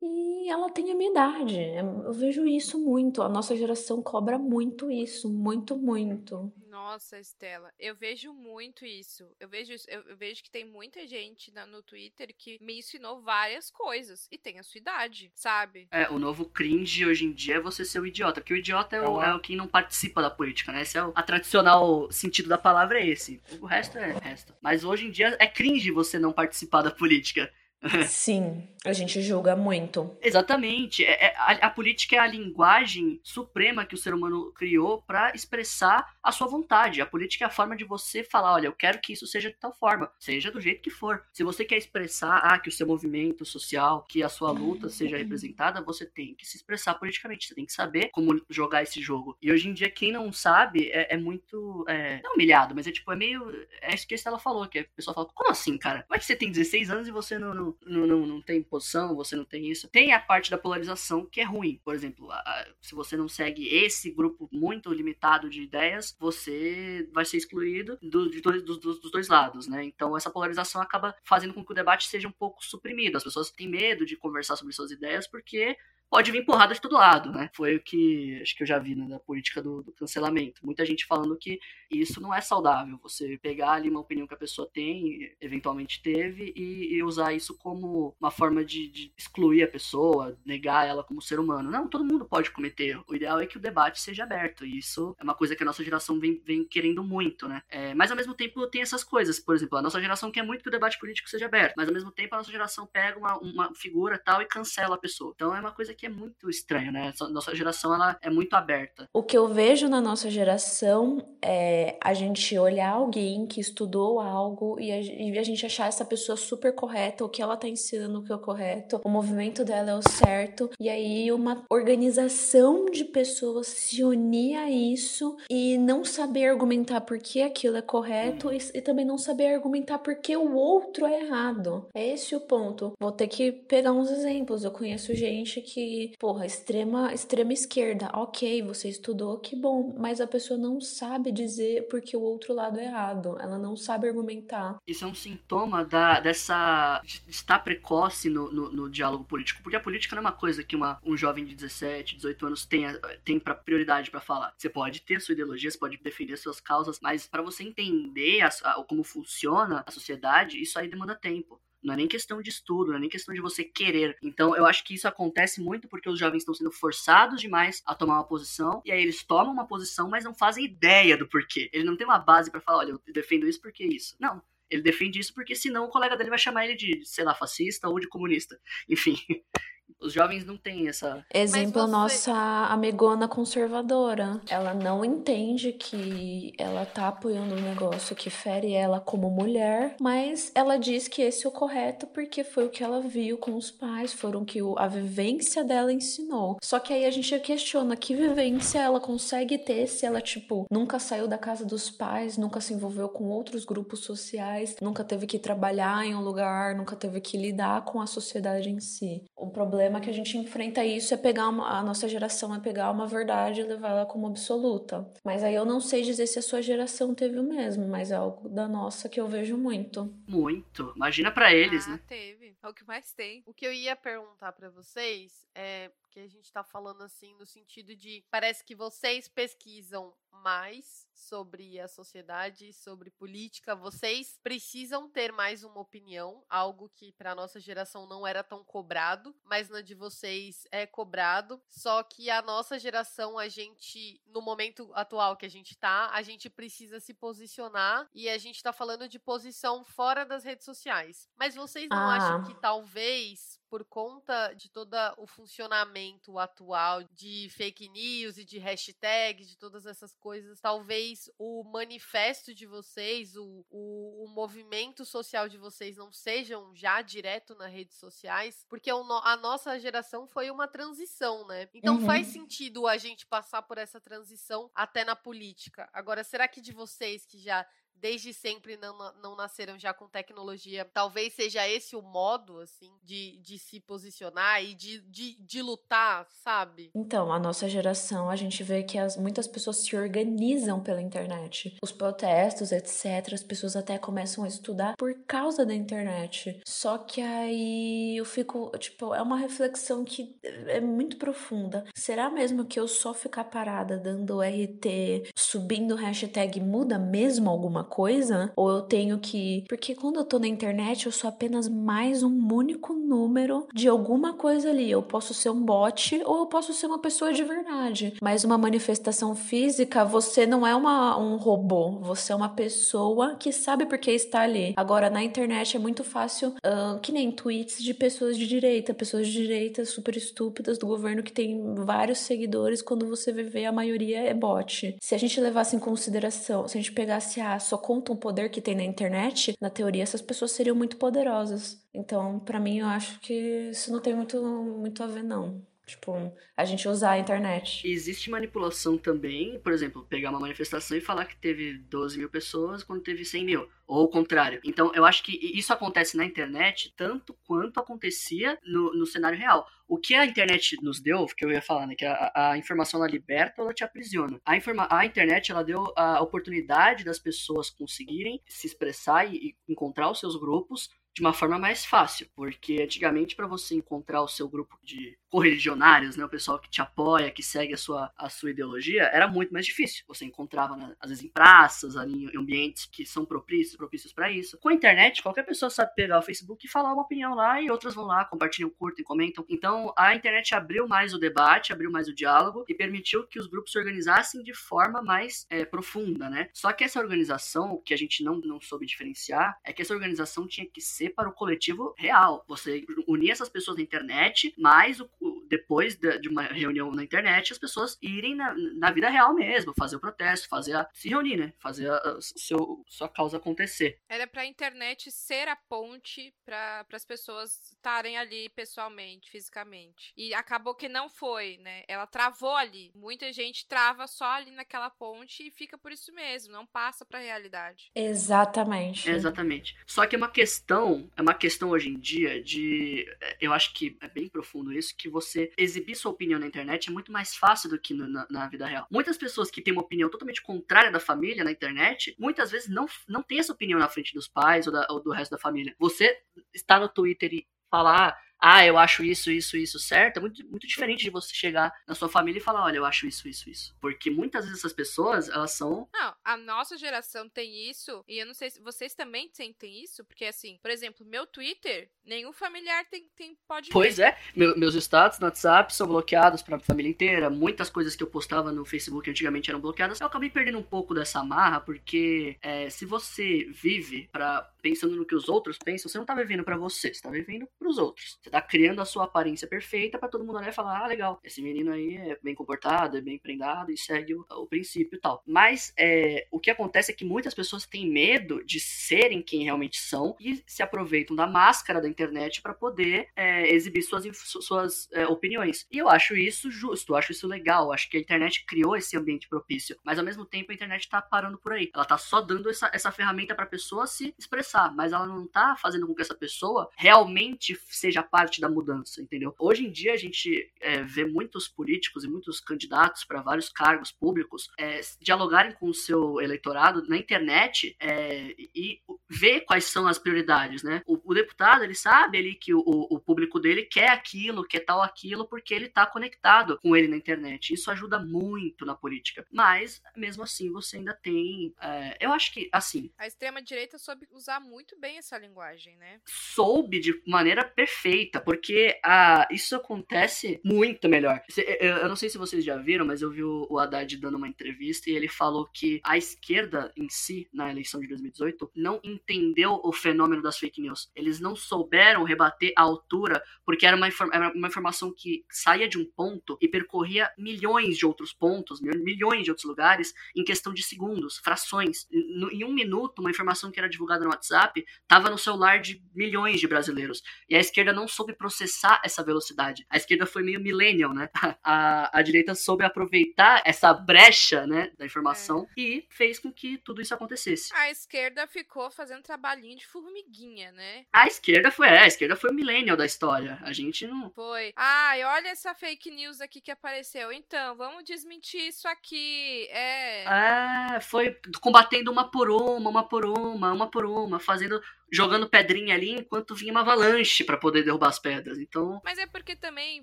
e ela tem a minha idade. Eu vejo isso muito. A nossa geração cobra muito isso, muito, muito. Nossa, Estela, eu vejo muito isso. Eu vejo eu, eu vejo que tem muita gente na, no Twitter que me ensinou várias coisas e tem a sua idade, sabe? É, o novo cringe hoje em dia é você ser o idiota, porque o idiota é o, é o quem não participa da política, né? Esse é o a tradicional sentido da palavra é esse. O resto é resto. Mas hoje em dia é cringe você não participar da política. Sim, a gente julga muito. Exatamente. É, é, a, a, política é a linguagem suprema que o ser humano criou para expressar a sua vontade. A política é a forma de você falar: olha, eu quero que isso seja de tal forma, seja do jeito que for. Se você quer expressar ah, que o seu movimento social, que a sua luta seja representada, você tem que se expressar politicamente. Você tem que saber como jogar esse jogo. E hoje em dia, quem não sabe é, é muito. É, não humilhado, mas é tipo, é meio. É isso que a Estela falou, que a pessoa fala: como assim, cara? Como é que você tem 16 anos e você não, não não, não, tem posição, você não tem isso. Tem a parte da polarização que é ruim. Por exemplo, a, se você não segue esse grupo muito limitado de ideias, você vai ser excluído do, de dois, dos, dos dois lados, né? Então essa polarização acaba fazendo com que o debate seja um pouco suprimido. As pessoas têm medo de conversar sobre suas ideias porque pode vir porrada de todo lado, né? Foi o que acho que eu já vi né, da política do, do, cancelamento. Muita gente falando que isso não é saudável. Você pegar ali uma opinião que a pessoa tem, eventualmente teve, e, e usar isso como uma forma de, de, excluir a pessoa, negar ela como ser humano. Não, todo mundo pode cometer. O ideal é que o debate seja aberto. E isso é uma coisa que a nossa geração vem, vem querendo muito, né? É, mas ao mesmo tempo tem essas coisas. Por exemplo, a nossa geração quer muito que o debate político seja aberto, mas ao mesmo tempo a nossa geração pega uma, uma figura tal e cancela a pessoa. Então é uma coisa que é muito estranho, né? Nossa geração ela é muito aberta. O que eu vejo na nossa geração é a gente olhar alguém que estudou algo e a, e a gente achar essa pessoa super correta, o que ela tá ensinando que é o correto, o movimento dela é o certo, e aí uma organização de pessoas se unir a isso e não saber argumentar por que aquilo é correto e, e também não saber argumentar por que o outro é errado. É esse o ponto. Vou ter que pegar uns exemplos. Eu conheço gente que porra, extrema, extrema esquerda, ok, você estudou, que bom, mas a pessoa não sabe dizer porque o outro lado é errado, ela não sabe argumentar. Isso é um sintoma da, dessa. de estar precoce no, no, no diálogo político, porque a política não é uma coisa que uma, um jovem de 17, 18 anos tenha, tem pra prioridade para falar. Você pode ter sua ideologia, você pode defender suas causas, mas para você entender a, a, como funciona a sociedade, isso aí demanda tempo. Não é nem questão de estudo, não é nem questão de você querer. Então, eu acho que isso acontece muito porque os jovens estão sendo forçados demais a tomar uma posição, e aí eles tomam uma posição, mas não fazem ideia do porquê. Ele não tem uma base para falar, olha, eu defendo isso porque isso. Não. Ele defende isso porque senão o colega dele vai chamar ele de, sei lá, fascista ou de comunista. Enfim. Os jovens não têm essa. Exemplo, você... nossa amigona conservadora. Ela não entende que ela tá apoiando um negócio que fere ela como mulher, mas ela diz que esse é o correto porque foi o que ela viu com os pais, foram que a vivência dela ensinou. Só que aí a gente questiona que vivência ela consegue ter se ela, tipo, nunca saiu da casa dos pais, nunca se envolveu com outros grupos sociais, nunca teve que trabalhar em um lugar, nunca teve que lidar com a sociedade em si. O problema problema que a gente enfrenta isso é pegar uma, a nossa geração é pegar uma verdade e levar ela como absoluta. Mas aí eu não sei dizer se a sua geração teve o mesmo, mas é algo da nossa que eu vejo muito. Muito. Imagina para eles, ah, né? Teve. É o que mais tem. O que eu ia perguntar para vocês é que a gente tá falando assim no sentido de parece que vocês pesquisam mais sobre a sociedade, sobre política, vocês precisam ter mais uma opinião, algo que para nossa geração não era tão cobrado, mas na de vocês é cobrado. Só que a nossa geração, a gente no momento atual que a gente tá, a gente precisa se posicionar e a gente tá falando de posição fora das redes sociais. Mas vocês não ah. acham que talvez por conta de todo o funcionamento atual de fake news e de hashtags, de todas essas coisas, talvez o manifesto de vocês, o, o, o movimento social de vocês não sejam já direto nas redes sociais, porque o, a nossa geração foi uma transição, né? Então uhum. faz sentido a gente passar por essa transição até na política. Agora, será que de vocês que já desde sempre não, não nasceram já com tecnologia. Talvez seja esse o modo, assim, de, de se posicionar e de, de, de lutar, sabe? Então, a nossa geração, a gente vê que as, muitas pessoas se organizam pela internet. Os protestos, etc., as pessoas até começam a estudar por causa da internet. Só que aí eu fico, tipo, é uma reflexão que é muito profunda. Será mesmo que eu só ficar parada dando RT, subindo hashtag muda mesmo alguma coisa, ou eu tenho que. Porque quando eu tô na internet, eu sou apenas mais um único número de alguma coisa ali. Eu posso ser um bot ou eu posso ser uma pessoa de verdade. Mas uma manifestação física, você não é uma, um robô, você é uma pessoa que sabe por que está ali. Agora, na internet é muito fácil, uh, que nem tweets de pessoas de direita, pessoas de direita super estúpidas do governo que tem vários seguidores, quando você vê, a maioria é bot. Se a gente levasse em consideração, se a gente pegasse, ah, só conta o poder que tem na internet, na teoria essas pessoas seriam muito poderosas. Então, para mim, eu acho que isso não tem muito, muito a ver, não. Tipo, a gente usar a internet. Existe manipulação também, por exemplo, pegar uma manifestação e falar que teve 12 mil pessoas quando teve 100 mil, ou o contrário. Então, eu acho que isso acontece na internet tanto quanto acontecia no, no cenário real. O que a internet nos deu, que eu ia falar, né, que a, a informação ela liberta ou ela te aprisiona. A, informa a internet ela deu a oportunidade das pessoas conseguirem se expressar e, e encontrar os seus grupos de uma forma mais fácil, porque antigamente para você encontrar o seu grupo de correligionários, né, o pessoal que te apoia, que segue a sua, a sua ideologia, era muito mais difícil. Você encontrava, né, às vezes, em praças, ali, em ambientes que são propícios, propícios para isso. Com a internet, qualquer pessoa sabe pegar o Facebook e falar uma opinião lá, e outras vão lá, compartilham, curtem, comentam. Então, a internet abriu mais o debate, abriu mais o diálogo e permitiu que os grupos se organizassem de forma mais é, profunda, né? Só que essa organização, que a gente não, não soube diferenciar, é que essa organização tinha que ser para o coletivo real. Você unir essas pessoas na internet, mais o, depois de, uma reunião na internet, as pessoas irem na, na vida real mesmo, fazer o protesto, fazer a, se reunir, né? Fazer a, a seu, sua causa acontecer. Era para a internet ser a ponte para as pessoas estarem ali pessoalmente, fisicamente. E acabou que não foi, né? Ela travou ali. Muita gente trava só ali naquela ponte e fica por isso mesmo, não passa para a realidade. Exatamente. Exatamente. Só que é uma questão, é uma questão hoje em dia de, eu acho que é bem profundo isso, que você exibir sua opinião na internet é muito mais fácil do que na, na, vida real. Muitas pessoas que têm uma opinião totalmente contrária da família na internet, muitas vezes não, não tem essa opinião na frente dos pais ou, da, ou do resto da família. Você está no Twitter e falar ah, eu acho isso, isso, isso certo, é muito, muito diferente de você chegar na sua família e falar, olha, eu acho isso, isso, isso. Porque muitas vezes essas pessoas, elas são. Não, a nossa geração tem isso, e eu não sei se vocês também sentem isso, porque assim, por exemplo, meu Twitter, nenhum familiar tem, tem pode Pois ver. é, meu, meus status no WhatsApp são bloqueados pra família inteira. Muitas coisas que eu postava no Facebook antigamente eram bloqueadas. Eu acabei perdendo um pouco dessa marra, porque é, se você vive para pensando no que os outros pensam, você não tá vivendo para você, você tá vivendo pros outros. Você tá criando a sua aparência perfeita para todo mundo olhar e falar: ah, legal, esse menino aí é bem comportado, é bem prendado e segue o, o princípio e tal. Mas é, o que acontece é que muitas pessoas têm medo de serem quem realmente são e se aproveitam da máscara da internet para poder é, exibir suas, suas é, opiniões. E eu acho isso justo, eu acho isso legal. Acho que a internet criou esse ambiente propício. Mas ao mesmo tempo a internet tá parando por aí. Ela tá só dando essa, essa ferramenta pra pessoa se expressar, mas ela não tá fazendo com que essa pessoa realmente seja parte da mudança, entendeu? Hoje em dia a gente é, vê muitos políticos e muitos candidatos para vários cargos públicos é, dialogarem com o seu eleitorado na internet é, e ver quais são as prioridades, né? O, o deputado, ele sabe ali que o, o, público dele quer aquilo, quer tal aquilo, porque ele tá conectado com ele na internet. Isso ajuda muito na política. Mas, mesmo assim, você ainda tem... É, eu acho que, assim... A extrema-direita soube usar muito bem essa linguagem, né? Soube de maneira perfeita, porque ah, isso acontece muito melhor. Eu não sei se vocês já viram, mas eu vi o Haddad dando uma entrevista e ele falou que a esquerda em si, na eleição de 2018, não entendeu o fenômeno das fake news. Eles não souberam rebater a altura, porque era uma, era uma informação que saía de um ponto e percorria milhões de outros pontos, milhões de outros lugares, em questão de segundos, frações. Em um minuto, uma informação que era divulgada no WhatsApp estava no celular de milhões de brasileiros. E a esquerda não soube processar essa velocidade. A esquerda foi meio millennial, né? A, a direita soube aproveitar essa brecha, né, da informação é. e fez com que tudo isso acontecesse. A esquerda ficou fazendo trabalhinho de formiguinha, né? A esquerda foi, é, a esquerda foi o millennial da história. A gente não. Foi. Ai, olha essa fake news aqui que apareceu. Então, vamos desmentir isso aqui. É. É, foi combatendo uma por uma, uma por uma, uma por uma, fazendo jogando pedrinha ali enquanto vinha uma avalanche para poder derrubar as pedras. Então. Mas é porque também,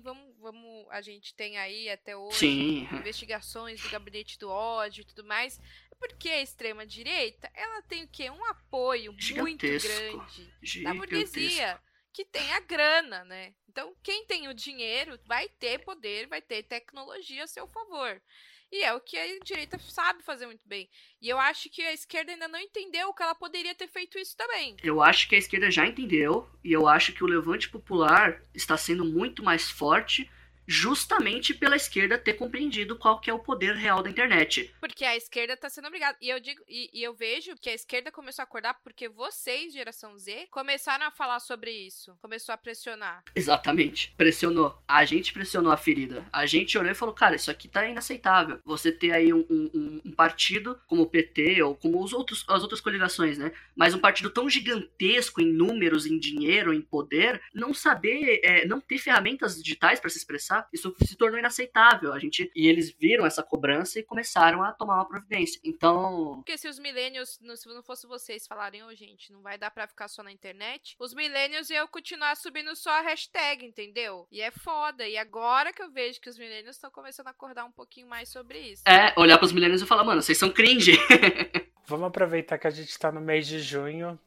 vamos, vamos, a gente tem aí até hoje Sim. investigações do gabinete do ódio e tudo mais. É porque a extrema direita, ela tem o quê? Um apoio muito grande Gigantesco. da burguesia que tem a grana, né? Então, quem tem o dinheiro vai ter poder, vai ter tecnologia a seu favor. E é o que a direita sabe fazer muito bem. E eu acho que a esquerda ainda não entendeu que ela poderia ter feito isso também. Eu acho que a esquerda já entendeu. E eu acho que o levante popular está sendo muito mais forte justamente pela esquerda ter compreendido qual que é o poder real da internet. Porque a esquerda está sendo obrigada. E eu digo, e, e, eu vejo que a esquerda começou a acordar porque vocês, geração Z, começaram a falar sobre isso. Começou a pressionar. Exatamente. Pressionou. A gente pressionou a ferida. A gente olhou e falou, cara, isso aqui tá inaceitável. Você ter aí um, um, um partido como o PT ou como os outros, as outras coligações, né? Mas um partido tão gigantesco em números, em dinheiro, em poder, não saber, é, não ter ferramentas digitais para se expressar sabe? Isso se tornou inaceitável. A gente e eles viram essa cobrança e começaram a tomar uma providência. Então, porque se os millennials, se não fosse vocês falarem, ô oh, gente, não vai dar para ficar só na internet, os millennials iam continuar subindo só a hashtag, entendeu? E é foda. E agora que eu vejo que os millennials estão começando a acordar um pouquinho mais sobre isso. É, olhar pros millennials e falar, mano, vocês são cringe. Vamos aproveitar que a gente tá no mês de junho,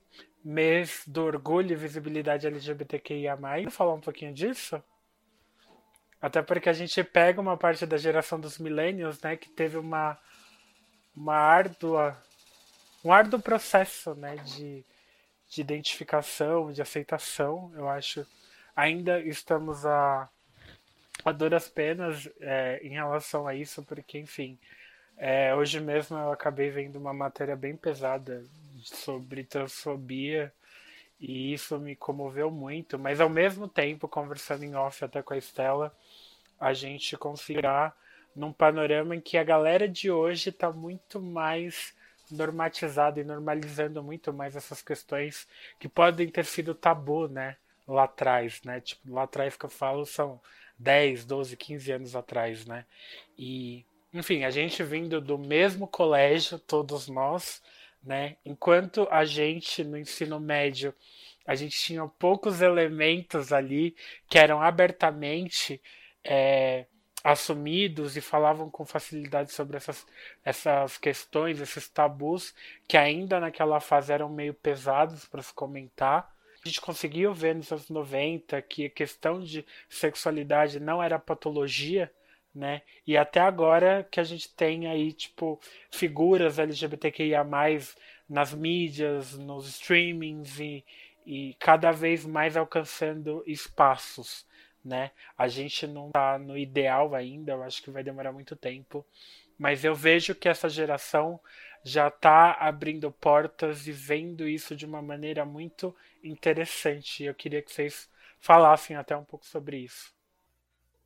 mês do orgulho e visibilidade LGBTQIA+. Vamos falar um pouquinho disso? Até porque a gente pega uma parte da geração dos millennials, né, que teve uma, uma árdua, um árduo processo, né, de, de identificação, de aceitação. Eu acho ainda estamos a, a duras penas é, em relação a isso, porque, enfim, é, hoje mesmo eu acabei vendo uma matéria bem pesada sobre transfobia e isso me comoveu muito, mas ao mesmo tempo, conversando em off até com a Estela, a gente conseguirá num panorama em que a galera de hoje está muito mais normatizada e normalizando muito mais essas questões que podem ter sido tabu, né? Lá atrás, né? Tipo, lá atrás que eu falo são 10, 12, 15 anos atrás, né? E enfim, a gente vindo do mesmo colégio, todos nós, né? Enquanto a gente no ensino médio, a gente tinha poucos elementos ali que eram abertamente é, assumidos e falavam com facilidade sobre essas, essas questões, esses tabus que ainda naquela fase eram meio pesados para se comentar. A gente conseguiu ver nos anos 90 que a questão de sexualidade não era patologia, né? E até agora que a gente tem aí, tipo, figuras LGBTQIA+, nas mídias, nos streamings e, e cada vez mais alcançando espaços, né? A gente não tá no ideal ainda, eu acho que vai demorar muito tempo, mas eu vejo que essa geração já está abrindo portas e vendo isso de uma maneira muito interessante. Eu queria que vocês falassem até um pouco sobre isso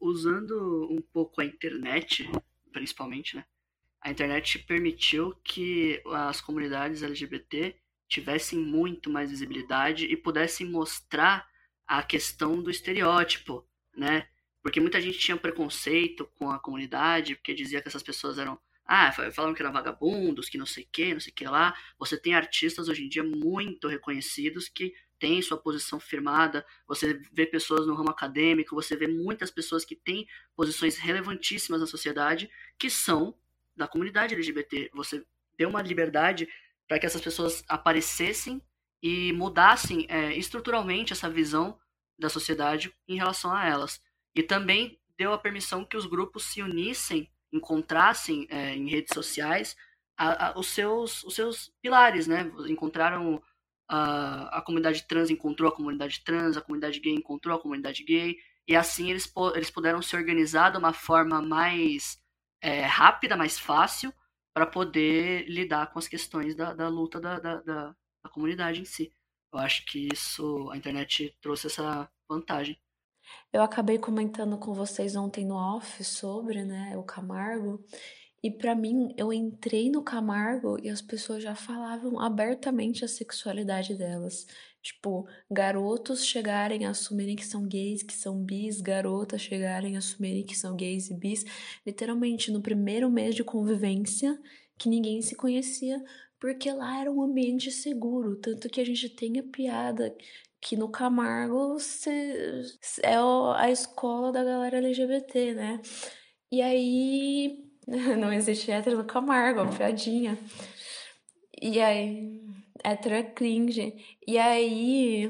usando um pouco a internet, principalmente, né? A internet permitiu que as comunidades LGBT tivessem muito mais visibilidade e pudessem mostrar a questão do estereótipo, né? Porque muita gente tinha preconceito com a comunidade, porque dizia que essas pessoas eram ah, falavam que eram vagabundos, que não sei o que, não sei o que lá. Você tem artistas hoje em dia muito reconhecidos que tem sua posição firmada, você vê pessoas no ramo acadêmico, você vê muitas pessoas que têm posições relevantíssimas na sociedade que são da comunidade LGBT. Você deu uma liberdade para que essas pessoas aparecessem e mudassem é, estruturalmente essa visão da sociedade em relação a elas. E também deu a permissão que os grupos se unissem, encontrassem é, em redes sociais a, a, os, seus, os seus pilares, né? Encontraram a, a comunidade trans encontrou a comunidade trans, a comunidade gay encontrou a comunidade gay, e assim eles, eles puderam se organizar de uma forma mais é, rápida, mais fácil, para poder lidar com as questões da, da luta da, da, da, da comunidade em si. Eu acho que isso, a internet trouxe essa vantagem. Eu acabei comentando com vocês ontem no off sobre, né, o Camargo, e para mim, eu entrei no Camargo e as pessoas já falavam abertamente a sexualidade delas. Tipo, garotos chegarem a assumirem que são gays, que são bis, garotas chegarem a assumirem que são gays e bis. Literalmente, no primeiro mês de convivência, que ninguém se conhecia, porque lá era um ambiente seguro. Tanto que a gente tem a piada que no Camargo é a escola da galera LGBT, né? E aí Não existe hétero no Camargo, uma piadinha. E aí, hétero é cringe. E aí,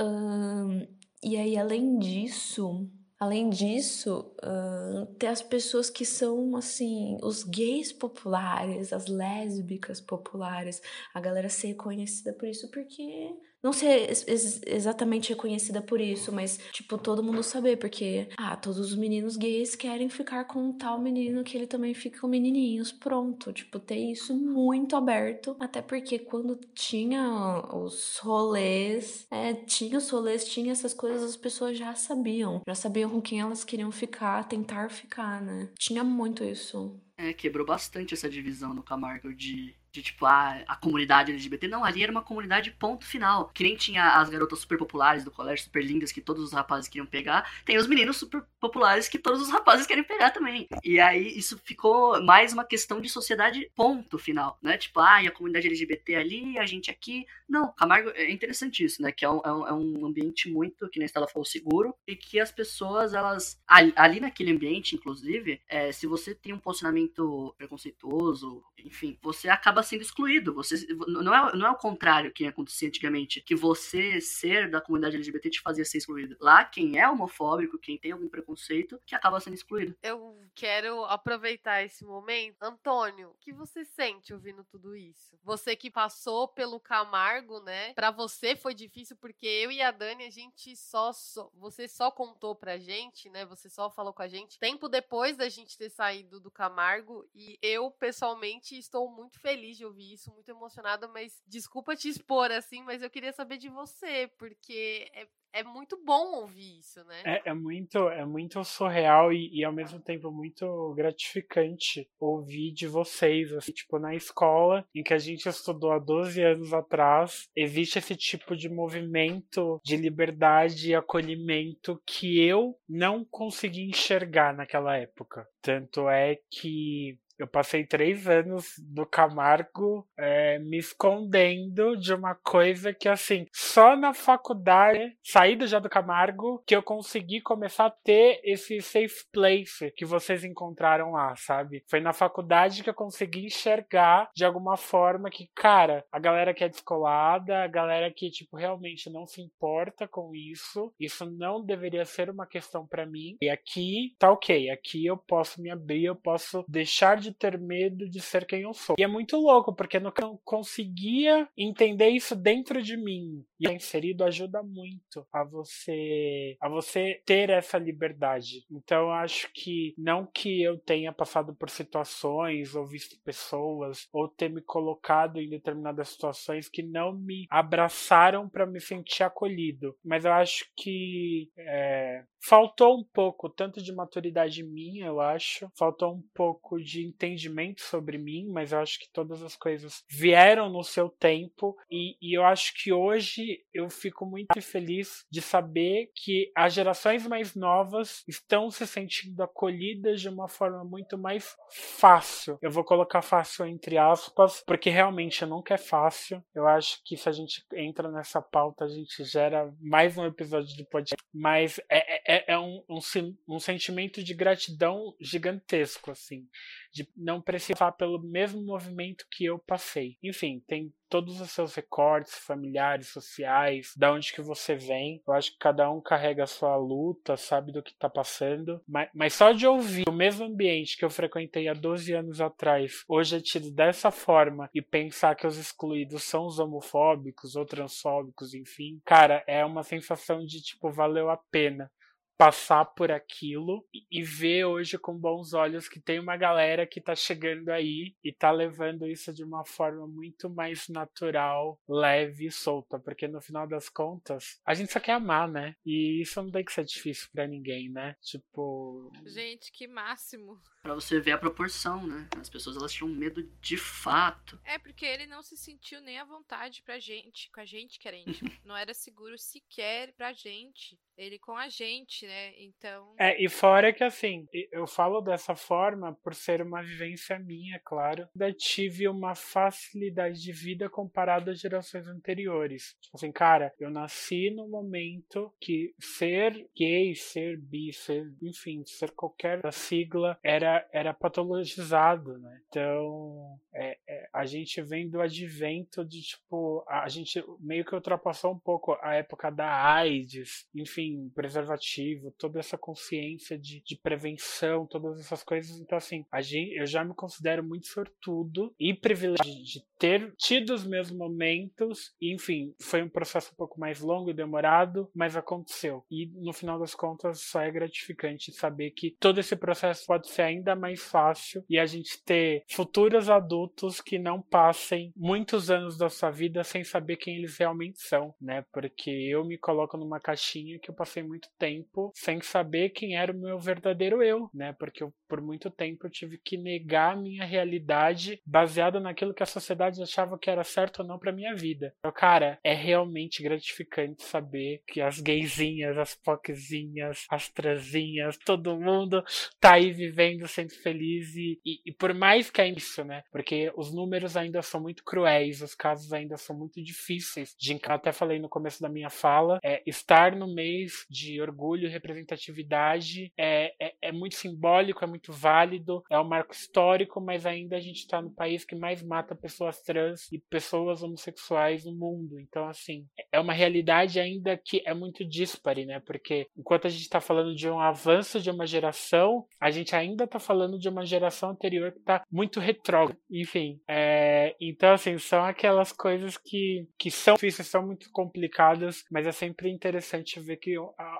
hum, e aí além disso, além disso, hum, tem as pessoas que são assim, os gays populares, as lésbicas populares, a galera ser conhecida por isso porque não ser ex exatamente reconhecida por isso, mas, tipo, todo mundo saber, porque, ah, todos os meninos gays querem ficar com um tal menino que ele também fica com menininhos, pronto. Tipo, ter isso muito aberto, até porque quando tinha os rolês, é, tinha os rolês, tinha essas coisas, as pessoas já sabiam, já sabiam com quem elas queriam ficar, tentar ficar, né? Tinha muito isso. É, quebrou bastante essa divisão no Camargo de de tipo, ah, a comunidade LGBT. Não, ali era uma comunidade ponto final. Que nem tinha as garotas super populares do colégio, super lindas, que todos os rapazes queriam pegar. Tem os meninos super populares que todos os rapazes querem pegar também. E aí isso ficou mais uma questão de sociedade ponto final, né? Tipo, ah, e a comunidade LGBT ali, a gente aqui. Não, Camargo é interessante isso, né? Que é um, é um, é ambiente muito, que nem a Estela falou, seguro. E que as pessoas, elas. Ali, ali naquele ambiente, inclusive, é, se você tem um posicionamento preconceituoso, enfim, você acaba sendo excluído. Você não é, não é o contrário que acontecia antigamente, que você ser da comunidade LGBT te fazia ser excluído. Lá, quem é homofóbico, quem tem algum preconceito, que acaba sendo excluído. Eu quero aproveitar esse momento. Antônio, o que você sente ouvindo tudo isso? Você que passou pelo Camargo, né? Para você foi difícil porque eu e a Dani a gente só, só você só contou pra gente, né? Você só falou com a gente tempo depois da gente ter saído do Camargo e eu pessoalmente estou muito feliz de ouvir isso, muito emocionada, mas desculpa te expor assim, mas eu queria saber de você, porque é, é muito bom ouvir isso, né? É, é muito, é muito surreal e, e, ao mesmo tempo muito gratificante ouvir de vocês, assim, tipo, na escola em que a gente estudou há 12 anos atrás, existe esse tipo de movimento de liberdade e acolhimento que eu não consegui enxergar naquela época. Tanto é que eu passei três anos do Camargo é, me escondendo de uma coisa que, assim, só na faculdade, saída já do Camargo, que eu consegui começar a ter esse safe place que vocês encontraram lá, sabe? Foi na faculdade que eu consegui enxergar de alguma forma que, cara, a galera que é descolada, a galera que, tipo, realmente não se importa com isso, isso não deveria ser uma questão para mim. E aqui tá ok, aqui eu posso me abrir, eu posso deixar de ter medo de ser quem eu sou. E é muito louco, porque eu não conseguia entender isso dentro de mim. E inserido ajuda muito a você a você ter essa liberdade. Então acho que não que eu tenha passado por situações ou visto pessoas ou ter me colocado em determinadas situações que não me abraçaram para me sentir acolhido, mas eu acho que é, faltou um pouco tanto de maturidade minha, eu acho, faltou um pouco de entendimento sobre mim, mas eu acho que todas as coisas vieram no seu tempo e, e eu acho que hoje eu fico muito feliz de saber que as gerações mais novas estão se sentindo acolhidas de uma forma muito mais fácil. Eu vou colocar fácil entre aspas, porque realmente nunca é fácil. Eu acho que se a gente entra nessa pauta, a gente gera mais um episódio de podcast. Mas é, é, é um, um, um sentimento de gratidão gigantesco, assim de não precisar pelo mesmo movimento que eu passei. Enfim, tem todos os seus recortes familiares, sociais, da onde que você vem. Eu acho que cada um carrega a sua luta, sabe do que está passando. Mas, mas, só de ouvir o mesmo ambiente que eu frequentei há 12 anos atrás, hoje é tido dessa forma e pensar que os excluídos são os homofóbicos ou transfóbicos, enfim, cara, é uma sensação de tipo, valeu a pena passar por aquilo e ver hoje com bons olhos que tem uma galera que tá chegando aí e tá levando isso de uma forma muito mais natural, leve e solta, porque no final das contas, a gente só quer amar, né? E isso não tem que ser difícil para ninguém, né? Tipo, gente, que máximo. Para você ver a proporção, né? As pessoas elas tinham medo de fato. É porque ele não se sentiu nem à vontade pra gente, com a gente que era íntimo. não era seguro sequer pra gente ele com a gente, né? Então. É, e fora que assim, eu falo dessa forma por ser uma vivência minha, claro. Ainda tive uma facilidade de vida comparada às gerações anteriores. Tipo assim, cara, eu nasci no momento que ser gay, ser bi, ser, enfim, ser qualquer sigla era, era patologizado, né? Então, é, é, a gente vem do advento de, tipo, a, a gente meio que ultrapassou um pouco a época da AIDS, enfim enfim, preservativo, toda essa consciência de, de prevenção, todas essas coisas. Então, assim, a gente, eu já me considero muito sortudo e privilegiado de ter tido os meus momentos, e, enfim, foi um processo um pouco mais longo e demorado, mas aconteceu. E no final das contas, só é gratificante saber que todo esse processo pode ser ainda mais fácil e a gente ter futuros adultos que não passem muitos anos da sua vida sem saber quem eles realmente são, né? Porque eu me coloco numa caixinha que eu passei muito tempo sem saber quem era o meu verdadeiro eu, né? Porque eu, por muito tempo eu tive que negar a minha realidade baseada naquilo que a sociedade achava que era certo ou não para minha vida. Então, cara, é realmente gratificante saber que as gaysinhas, as poczinhas, as transinhas, todo mundo tá aí vivendo, sendo feliz e, e, e por mais que é isso, né? Porque os números ainda são muito cruéis, os casos ainda são muito difíceis de encarar. Até falei no começo da minha fala, é, estar no mês de orgulho representatividade é, é, é muito simbólico, é muito válido, é um marco histórico, mas ainda a gente está no país que mais mata pessoas trans e pessoas homossexuais no mundo. Então, assim, é uma realidade ainda que é muito dispare, né? Porque enquanto a gente está falando de um avanço de uma geração, a gente ainda está falando de uma geração anterior que está muito retrógrada. Enfim, é... então, assim, são aquelas coisas que, que são difíceis, são muito complicadas, mas é sempre interessante ver que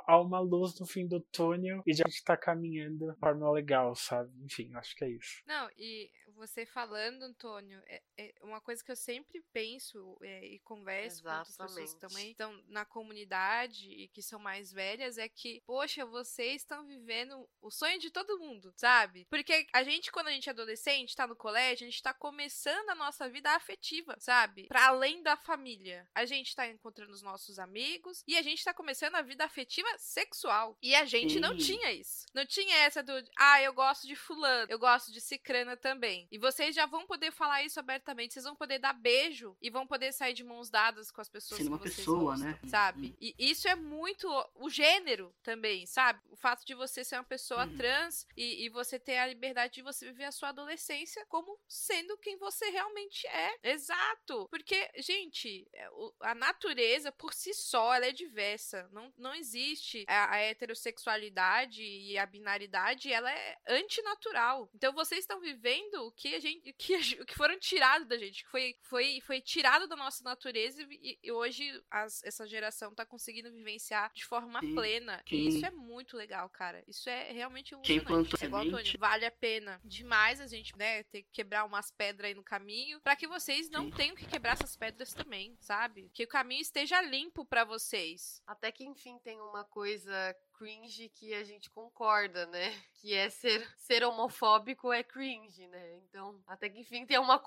há uma luz no fim do túnel e a gente está caminhando de forma legal, sabe? Enfim, acho que é isso. Não, e você falando, Antônio, é, é, uma coisa que eu sempre penso é, e converso Exatamente. com outras pessoas que também estão na comunidade e que são mais velhas é que, poxa, vocês estão vivendo o sonho de todo mundo, sabe? Porque a gente, quando a gente é adolescente, tá no colégio, a gente tá começando a nossa vida afetiva, sabe? Para além da família. A gente tá encontrando os nossos amigos e a gente tá começando a vida afetiva sexual. E a gente Sim. não tinha isso. Não tinha essa do, ah, eu gosto de fulano, eu gosto de cicrana também. E vocês já vão poder falar isso abertamente. Vocês vão poder dar beijo e vão poder sair de mãos dadas com as pessoas Sendo uma vocês pessoa, gostam, né? Sabe? Uhum. E isso é muito o gênero também, sabe? O fato de você ser uma pessoa uhum. trans e, e, você ter a liberdade de você viver a sua adolescência como sendo quem você realmente é. Exato. Porque, gente, é, a natureza por si só ela é diversa. Não, não existe a, a heterossexualidade e a binaridade, ela é antinatural. Então vocês estão vivendo que que a gente que, que foram tirados da gente, que foi, foi, foi tirado da nossa natureza e, e hoje as, essa geração tá conseguindo vivenciar de forma Sim. plena. Quem... E isso é muito legal, cara. Isso é realmente um Quem plantou é igual, Antônio, vale a pena demais a gente, né, ter que quebrar umas pedras aí no caminho, para que vocês não Sim. tenham que quebrar essas pedras também, sabe? Que o caminho esteja limpo para vocês. Até que enfim tem uma coisa cringe que a gente concorda, né? Que é ser, ser homofóbico é cringe, né? Então, até que enfim tem uma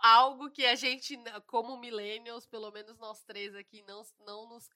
algo que a gente, como millennials, pelo menos nós três aqui, não, não nos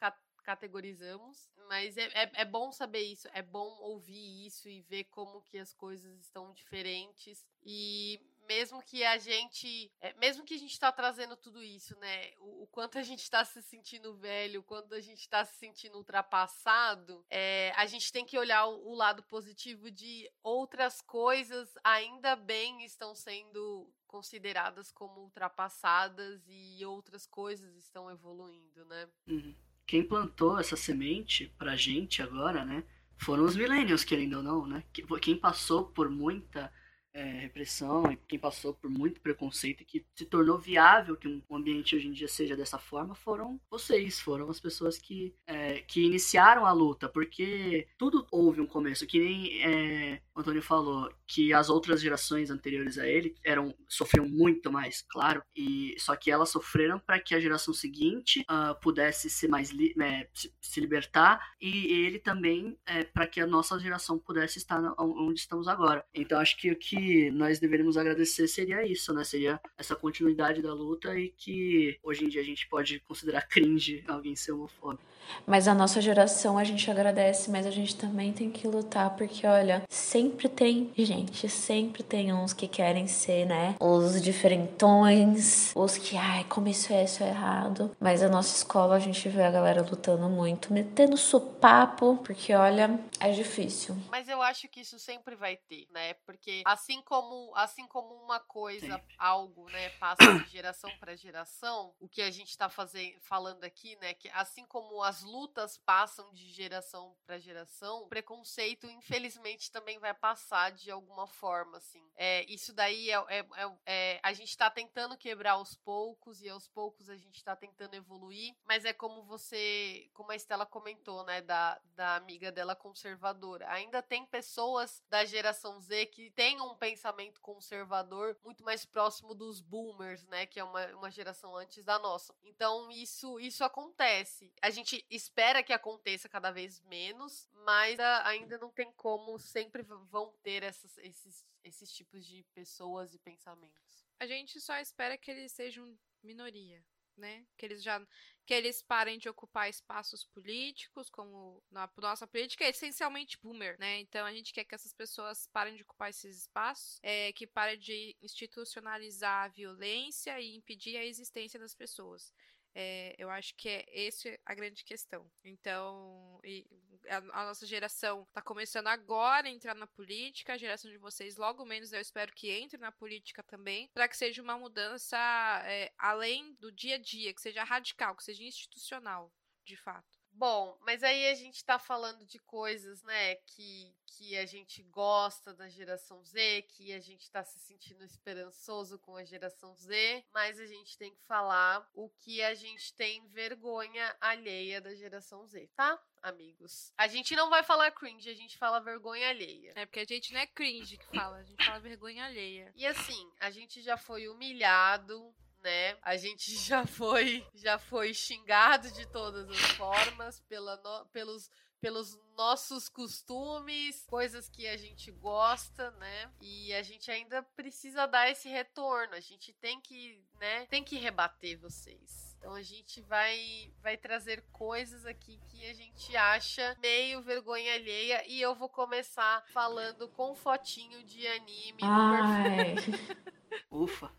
categorizamos, mas é, é, é, bom saber isso, é bom ouvir isso e ver como que as coisas estão diferentes e mesmo que a gente, é, mesmo que a gente está trazendo tudo isso, né, o, o quanto a gente está se sentindo velho, quando a gente está se sentindo ultrapassado, é, a gente tem que olhar o, o lado positivo de outras coisas ainda bem estão sendo consideradas como ultrapassadas e outras coisas estão evoluindo, né? Uhum. Quem plantou essa semente pra gente agora, né, foram os millennials, querendo ou não, né? Quem passou por muita é, repressão e quem passou por muito preconceito e que se tornou viável que um ambiente hoje em dia seja dessa forma foram vocês, foram as pessoas que, é, que iniciaram a luta, porque tudo houve um começo, que nem é, o Antônio falou, que as outras gerações anteriores a ele eram sofriam muito mais, claro, e só que elas sofreram para que a geração seguinte uh, pudesse ser mais li é, se, se, libertar e ele também é, para que a nossa geração pudesse estar onde estamos agora. Então acho que o que nós deveríamos agradecer seria isso, né? Seria essa continuidade da luta e que hoje em dia a gente pode considerar cringe alguém ser homofóbico. Mas a nossa geração a gente agradece, mas a gente também tem que lutar, porque olha, sempre tem gente, sempre tem uns que querem ser, né? Os diferentões, os que, ai, como isso é, isso é errado. Mas a nossa escola a gente vê a galera lutando muito, metendo supapo, porque olha, é difícil. Mas eu acho que isso sempre vai ter, né? Porque assim assim como assim como uma coisa, Sempre. algo, né, passa de geração para geração, o que a gente tá fazendo, falando aqui, né, que assim como as lutas passam de geração para geração, o preconceito, infelizmente, também vai passar de alguma forma, assim. É, isso daí é, é- é- é- a gente tá tentando quebrar aos poucos e aos poucos a gente tá tentando evoluir, mas é como você, como a Estela comentou, né, da, da amiga dela conservadora. Ainda tem pessoas da geração Z que têm um pensamento conservador muito mais próximo dos boomers, né, que é uma, uma geração antes da nossa. Então isso isso acontece. A gente espera que aconteça cada vez menos, mas a- ainda não tem como sempre vão ter essas- esses esses tipos de pessoas e pensamentos. A gente só espera que eles sejam minoria, né? Que eles já que eles parem de ocupar espaços políticos, como na nossa política é essencialmente boomer, né? Então a gente quer que essas pessoas parem de ocupar esses espaços, é, que parem de institucionalizar a violência e impedir a existência das pessoas. É, eu acho que é esse a grande questão. Então, e a, a nossa geração tá começando agora a entrar na política, a geração de vocês logo menos eu espero que entre na política também, para que seja uma mudança é, além do dia a dia, que seja radical, que seja institucional, de fato. Bom, mas aí a gente tá falando de coisas, né, que, que a gente gosta da geração Z, que a gente tá se sentindo esperançoso com a geração Z, mas a gente tem que falar o que a gente tem vergonha alheia da geração Z, tá? Amigos. A gente não vai falar cringe, a gente fala vergonha alheia. É porque a gente não é cringe que fala, a gente fala vergonha alheia. E assim, a gente já foi humilhado, né? A gente já foi, já foi xingado de todas as formas pela no- pelos pelos nossos costumes, coisas que a gente gosta, né? E a gente ainda precisa dar esse retorno. A gente tem que, né, tem que rebater vocês. Então a gente vai vai trazer coisas aqui que a gente acha meio vergonha alheia e eu vou começar falando com fotinho de anime. Ai. Ufa.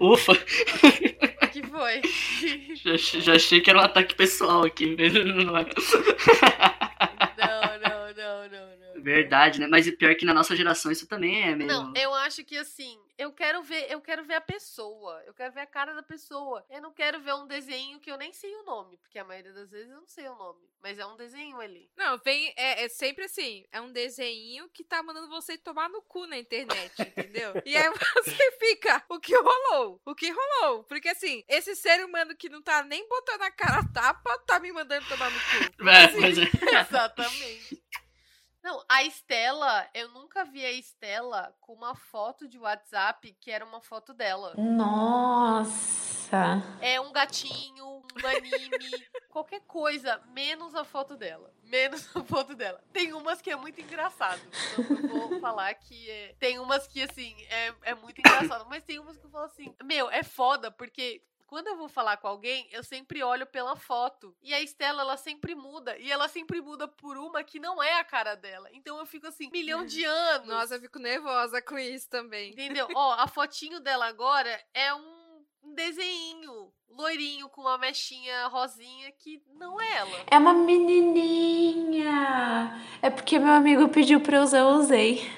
Ufa. O que foi? Já, já achei que era um ataque pessoal aqui. mas Não é. Não, não, não, não, não. Verdade, né? Mas o pior é que na nossa geração isso também é meio. Não, eu acho que assim, eu quero ver, eu quero ver a pessoa, eu quero ver a cara da pessoa. Eu não quero ver um desenho que eu nem sei o nome, porque a maioria das vezes eu não sei o nome, mas é um desenho ali. Não, vem, é, é sempre assim, é um desenho que tá mandando você tomar no cu na internet, entendeu? E aí você fica, o que rolou? O que rolou? Porque assim, esse ser humano que não tá nem botando a cara a tapa, tá me mandando tomar no cu. É, Assim, mas é. Exatamente. Não, a Estela, eu nunca vi a Estela com uma foto de WhatsApp que era uma foto dela. Nossa. É um gatinho, um anime, qualquer coisa, menos a foto dela. Menos a foto dela. Tem umas que é muito engraçado. Então eu vou falar que é... Tem umas que, assim, é, é muito engraçado. Mas tem umas que eu falo assim, meu, é foda, porque quando eu vou falar com alguém, eu sempre olho pela foto. E a Estela, ela sempre muda. E ela sempre muda por uma que não é a cara dela. Então eu fico assim, milhão de anos. Nossa, eu fico nervosa com isso também. Entendeu? Ó, a fotinho dela agora é um um desenho loirinho com uma mechinha rosinha que não é ela. É uma menininha. É porque meu amigo pediu pra eu usar, eu usei.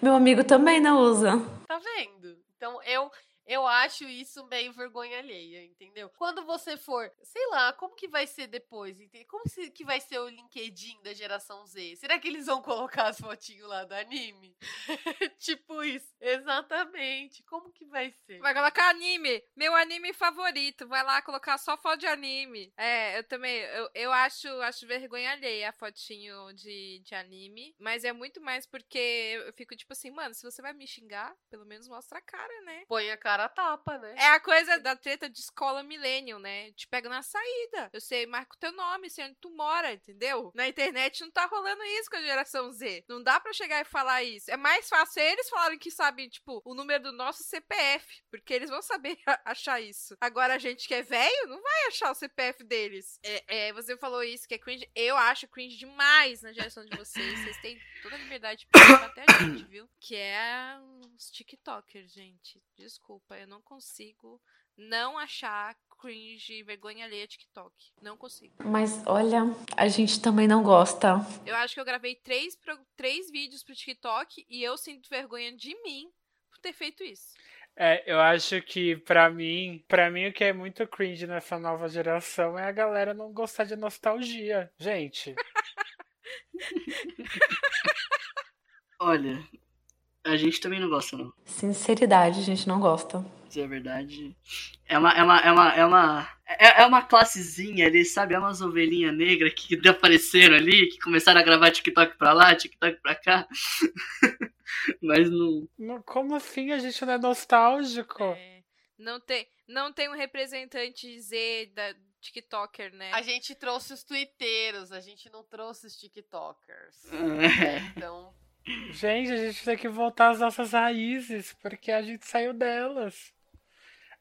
Meu amigo também não usa. Tá vendo? Então eu eu acho isso meio vergonha alheia, entendeu? Quando você for, sei lá, como que vai ser depois? Como que vai ser o LinkedIn da geração Z? Será que eles vão colocar as fotinhos lá do anime? tipo isso. Exatamente. Como que vai ser? Vai colocar anime, meu anime favorito. Vai lá colocar só foto de anime. É, eu também, eu, eu acho, acho vergonha alheia a fotinho de, de anime. Mas é muito mais porque eu fico tipo assim, mano, se você vai me xingar, pelo menos mostra a cara, né? Põe a cara a tapa, né? É a coisa da treta de escola millennial, né? Te pega na saída. Eu sei, marca o teu nome, sei onde tu mora, entendeu? Na internet não tá rolando isso com a geração Z. Não dá pra chegar e falar isso. É mais fácil eles falarem que sabem, tipo, o número do nosso CPF. Porque eles vão saber achar isso. Agora, a gente que é velho não vai achar o CPF deles. É, é, você falou isso, que é cringe. Eu acho cringe demais na geração de vocês. Vocês têm toda a liberdade pra bater a gente, viu? Que é os TikTokers, gente. Desculpa. Desculpa, eu não consigo não achar cringe, vergonha alheia TikTok. Não consigo. Mas olha, a gente também não gosta. Eu acho que eu gravei três, três vídeos pro TikTok e eu sinto vergonha de mim por ter feito isso. É, eu acho que para mim, para mim o que é muito cringe nessa nova geração é a galera não gostar de nostalgia, gente. Olha, a gente também não gosta não. Sinceridade, a gente não gosta. Dizer a verdade, é uma é uma é uma é uma é, é uma classezinha ali, sabe? É umas ovelhinhas negras que apareceram ali, que começaram a gravar TikTok pra lá, TikTok pra cá. Mas não... não. Como assim a gente não é nostálgico? É, não, tem, não tem um representante Z da TikToker, né? A gente trouxe os twitteiros, a gente não trouxe os TikTokers. É. Então. Gente, a gente tem que voltar às nossas raízes, porque a gente saiu delas.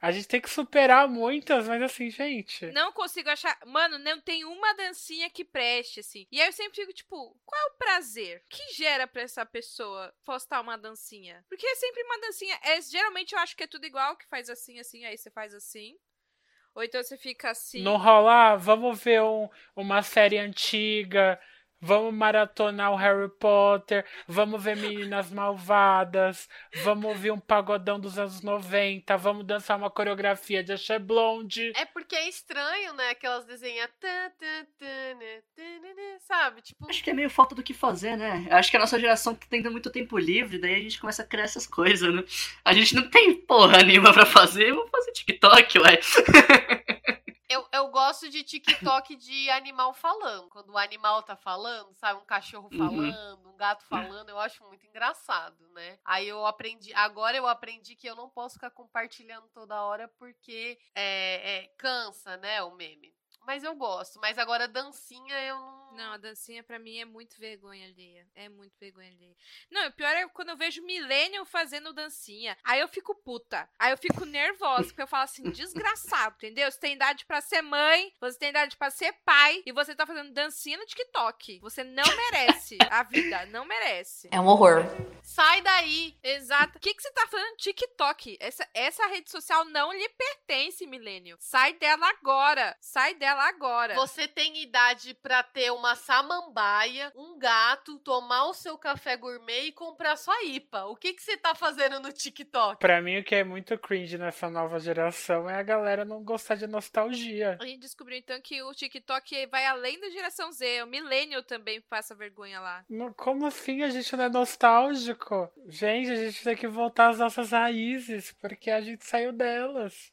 A gente tem que superar muitas, mas assim, gente. Não consigo achar. Mano, não tem uma dancinha que preste, assim. E aí eu sempre fico, tipo, qual é o prazer que gera pra essa pessoa postar uma dancinha? Porque é sempre uma dancinha. É, geralmente eu acho que é tudo igual, que faz assim, assim, aí você faz assim. Ou então você fica assim. Não rolar, vamos ver um, uma série antiga Vamos maratonar o Harry Potter, vamos ver Meninas Malvadas, vamos ouvir um pagodão dos anos 90, vamos dançar uma coreografia de Axé Blonde. É porque é estranho, né? Aquelas desenhas. Sabe? Tipo. Acho que é meio falta do que fazer, né? Acho que a nossa geração tem muito tempo livre, daí a gente começa a criar essas coisas, né? A gente não tem porra nenhuma pra fazer, vamos fazer TikTok, ué. Eu, eu gosto de TikTok de animal falando. Quando o animal tá falando, sabe? Um cachorro uhum. falando, uhum. um gato falando, eu acho muito engraçado, né? Aí eu aprendi. Agora eu aprendi que eu não posso ficar compartilhando toda hora porque é, é, cansa, né? O meme. Mas eu gosto. Mas agora dancinha eu não. Não, a dancinha para mim é muito vergonha alheia. É muito vergonha alheia. Não, o pior é quando eu vejo Millennium fazendo dancinha. Aí eu fico puta. Aí eu fico nervosa. Porque eu falo assim, desgraçado, entendeu? Você tem idade para ser mãe, você tem idade para ser pai, e você tá fazendo dancinha no TikTok. Você não merece a vida. Não merece. É um horror. Sai daí. Exato. O que, que você tá fazendo no TikTok? Essa, essa rede social não lhe pertence, Millennium. Sai dela agora. Sai dela ela agora. Você tem idade para ter uma samambaia, um gato, tomar o seu café gourmet e comprar sua IPA. O que que você tá fazendo no TikTok? Pra mim, o que é muito cringe nessa nova geração é a galera não gostar de nostalgia. A gente descobriu então que o TikTok vai além da geração Z. O millennial também passa vergonha lá. Como assim a gente não é nostálgico? Gente, a gente tem que voltar às nossas raízes, porque a gente saiu delas.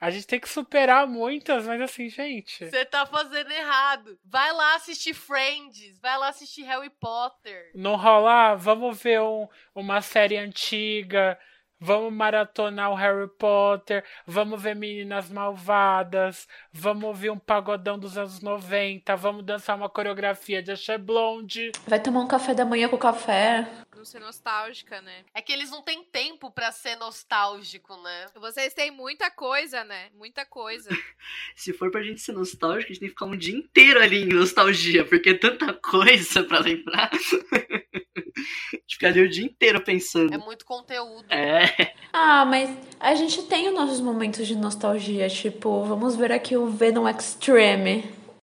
A gente tem que superar muitas, mas assim, gente. Você tá fazendo errado. Vai lá assistir Friends, vai lá assistir Harry Potter. Não rolar, vamos ver um, uma série antiga, vamos maratonar o Harry Potter, vamos ver Meninas Malvadas, vamos ouvir um pagodão dos anos 90, vamos dançar uma coreografia de Axé Blonde. Vai tomar um café da manhã com café não ser nostálgica, né? É que eles não têm tempo para ser nostálgico, né? Vocês têm muita coisa, né? Muita coisa. Se for pra gente ser nostálgico, a gente tem que ficar um dia inteiro ali em nostalgia, porque é tanta coisa para lembrar. a gente ficaria o dia inteiro pensando. É muito conteúdo. É. Ah, mas a gente tem os nossos momentos de nostalgia, tipo, vamos ver aqui o Venom Extreme.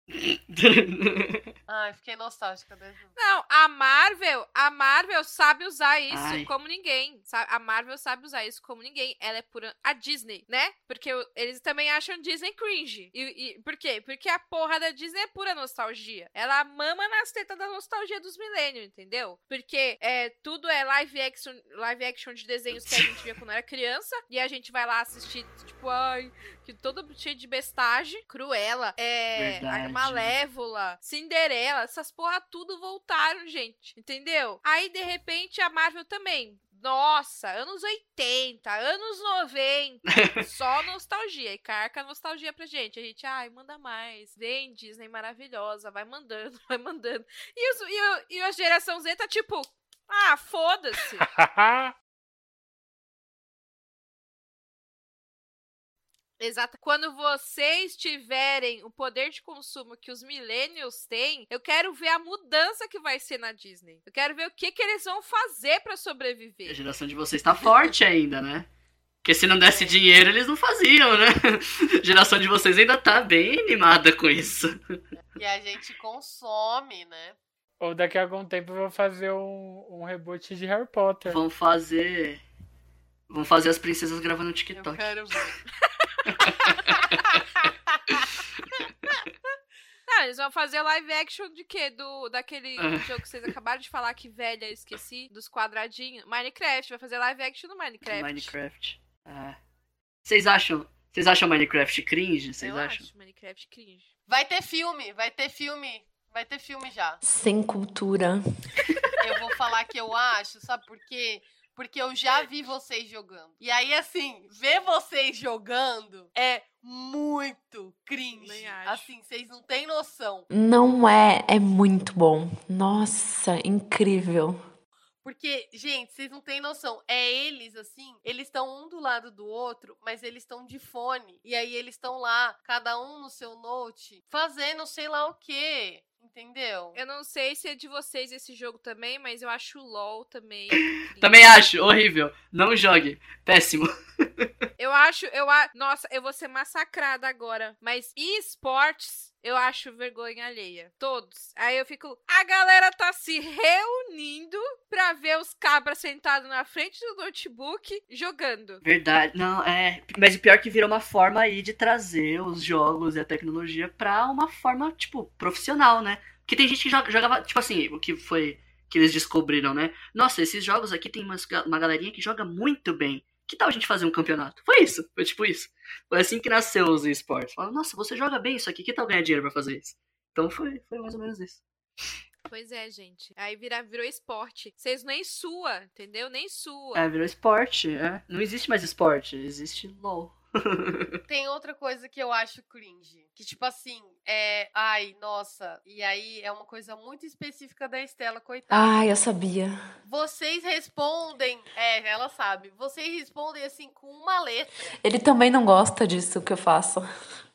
Ai, fiquei nostálgica mesmo. Não, a Marvel, a Marvel sabe usar isso Ai. como ninguém. A Marvel sabe usar isso como ninguém. Ela é pura. A Disney, né? Porque eles também acham Disney cringe. E, e, por quê? Porque a porra da Disney é pura nostalgia. Ela mama nas tetas da nostalgia dos milênios, entendeu? Porque é, tudo é live action, live action de desenhos que a gente via quando era criança. E a gente vai lá assistir, tipo, ai, que todo cheio de bestagem. Cruela, é. Verdade. Malévola, Cinderela, essas porra tudo voltaram, gente. Entendeu? Aí, de repente, a Marvel também. Nossa, anos 80, anos 90. só nostalgia. E carca nostalgia pra gente. A gente, ai, manda mais. Vem, Disney maravilhosa. Vai mandando, vai mandando. E, os, e, e a geração Z tá tipo, ah, foda-se. Exato. Quando vocês tiverem o poder de consumo que os millennials têm, eu quero ver a mudança que vai ser na Disney. Eu quero ver o que, que eles vão fazer para sobreviver. A geração de vocês tá forte ainda, né? Porque se não desse dinheiro, eles não faziam, né? A geração de vocês ainda tá bem animada com isso. E a gente consome, né? Ou daqui a algum tempo eu vou fazer um, um reboot de Harry Potter. Vão fazer. Vão fazer as princesas gravando no Eu TikTok. quero ver. Ah, eles vão fazer live action de quê? Do, daquele É. jogo que vocês acabaram de falar que velha, eu esqueci, dos quadradinhos. Minecraft, vai fazer live action no Minecraft. Minecraft. É. Vocês acham. Vocês acham Minecraft cringe? Vocês eu acham? acho Minecraft cringe. Vai ter filme, vai ter filme. Vai ter filme já. Sem cultura. Eu vou falar que eu acho, sabe por quê? Porque eu já vi vocês jogando. E aí, assim, ver vocês jogando é muito cringe. Nem acho. Assim, vocês não têm noção. Não é, é muito bom. Nossa, incrível. Porque, gente, vocês não têm noção. É eles, assim, eles estão um do lado do outro, mas eles estão de fone. E aí eles estão lá, cada um no seu note, fazendo sei lá o quê. Entendeu? Eu não sei se é de vocês esse jogo também, mas eu acho o LoL também. Também acho, horrível. Não jogue. Péssimo. Eu acho, eu a... Nossa, eu vou ser massacrada agora. Mas esportes, eu acho vergonha alheia. Todos. Aí eu fico. A galera tá se reunindo pra ver os cabras sentados na frente do notebook jogando. Verdade. Não, é. Mas o pior que virou uma forma aí de trazer os jogos e a tecnologia pra uma forma, tipo, profissional, né? Porque tem gente que joga- jogava, tipo assim, o que foi que eles descobriram, né? Nossa, esses jogos aqui tem umas ga- uma galerinha que joga muito bem. Que tal a gente fazer um campeonato? Foi isso, foi tipo isso. Foi assim que nasceu os esportes. Falaram, nossa, você joga bem isso aqui, que tal ganhar dinheiro pra fazer isso? Então foi, foi mais ou menos isso. Pois é, gente. Aí vira, virou esporte. Vocês nem sua, entendeu? Nem sua. É, virou esporte, é. Não existe mais esporte, existe LOL. Tem outra coisa que eu acho cringe. Que, tipo assim, é. Ai, nossa. E aí é uma coisa muito específica da Estela, coitada. Ai, eu sabia. Vocês respondem. É, ela sabe. Vocês respondem assim com uma letra. Ele também não gosta disso que eu faço.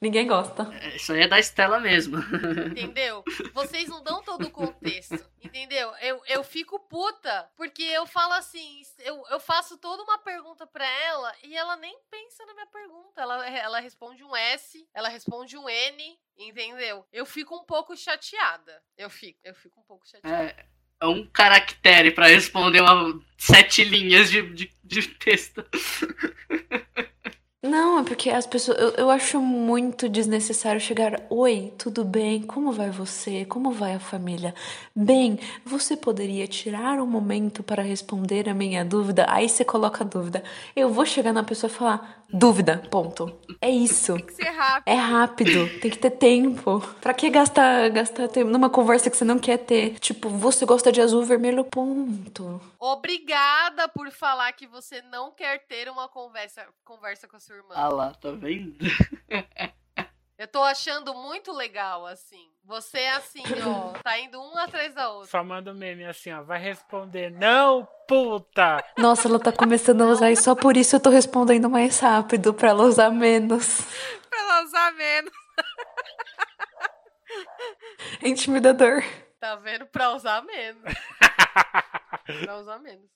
Ninguém gosta. É, Isso aí é da Estela mesmo. Entendeu? Vocês não dão todo o contexto. Entendeu? Eu, eu fico puta. Porque eu falo assim. Eu, eu faço toda uma pergunta pra ela e ela nem pensa na minha pergunta. Ela, ela responde um S, ela responde um N. Entendeu? Eu fico um pouco chateada. Eu fico, eu fico um pouco chateada. É, é um caractere pra responder uma sete linhas de, de, de texto. Não, é porque as pessoas. Eu, eu acho muito desnecessário chegar. Oi, tudo bem? Como vai você? Como vai a família? Bem, você poderia tirar um momento para responder a minha dúvida? Aí você coloca a dúvida. Eu vou chegar na pessoa e falar: dúvida, ponto. É isso. Tem que ser rápido. É rápido, tem que ter tempo. Pra que gastar, gastar tempo numa conversa que você não quer ter? Tipo, você gosta de azul, vermelho, ponto. Obrigada por falar que você não quer ter uma conversa, conversa com a sua irmã. Ah lá, tá vendo? Eu tô achando muito legal, assim. Você, assim, ó, tá indo um atrás da outra. Só manda um meme assim, ó. Vai responder, não, puta! Nossa, ela tá começando a usar e só por isso eu tô respondendo mais rápido, pra ela usar menos. Pra ela usar menos. Intimidador. Tá vendo? Pra usar menos. pra usar menos.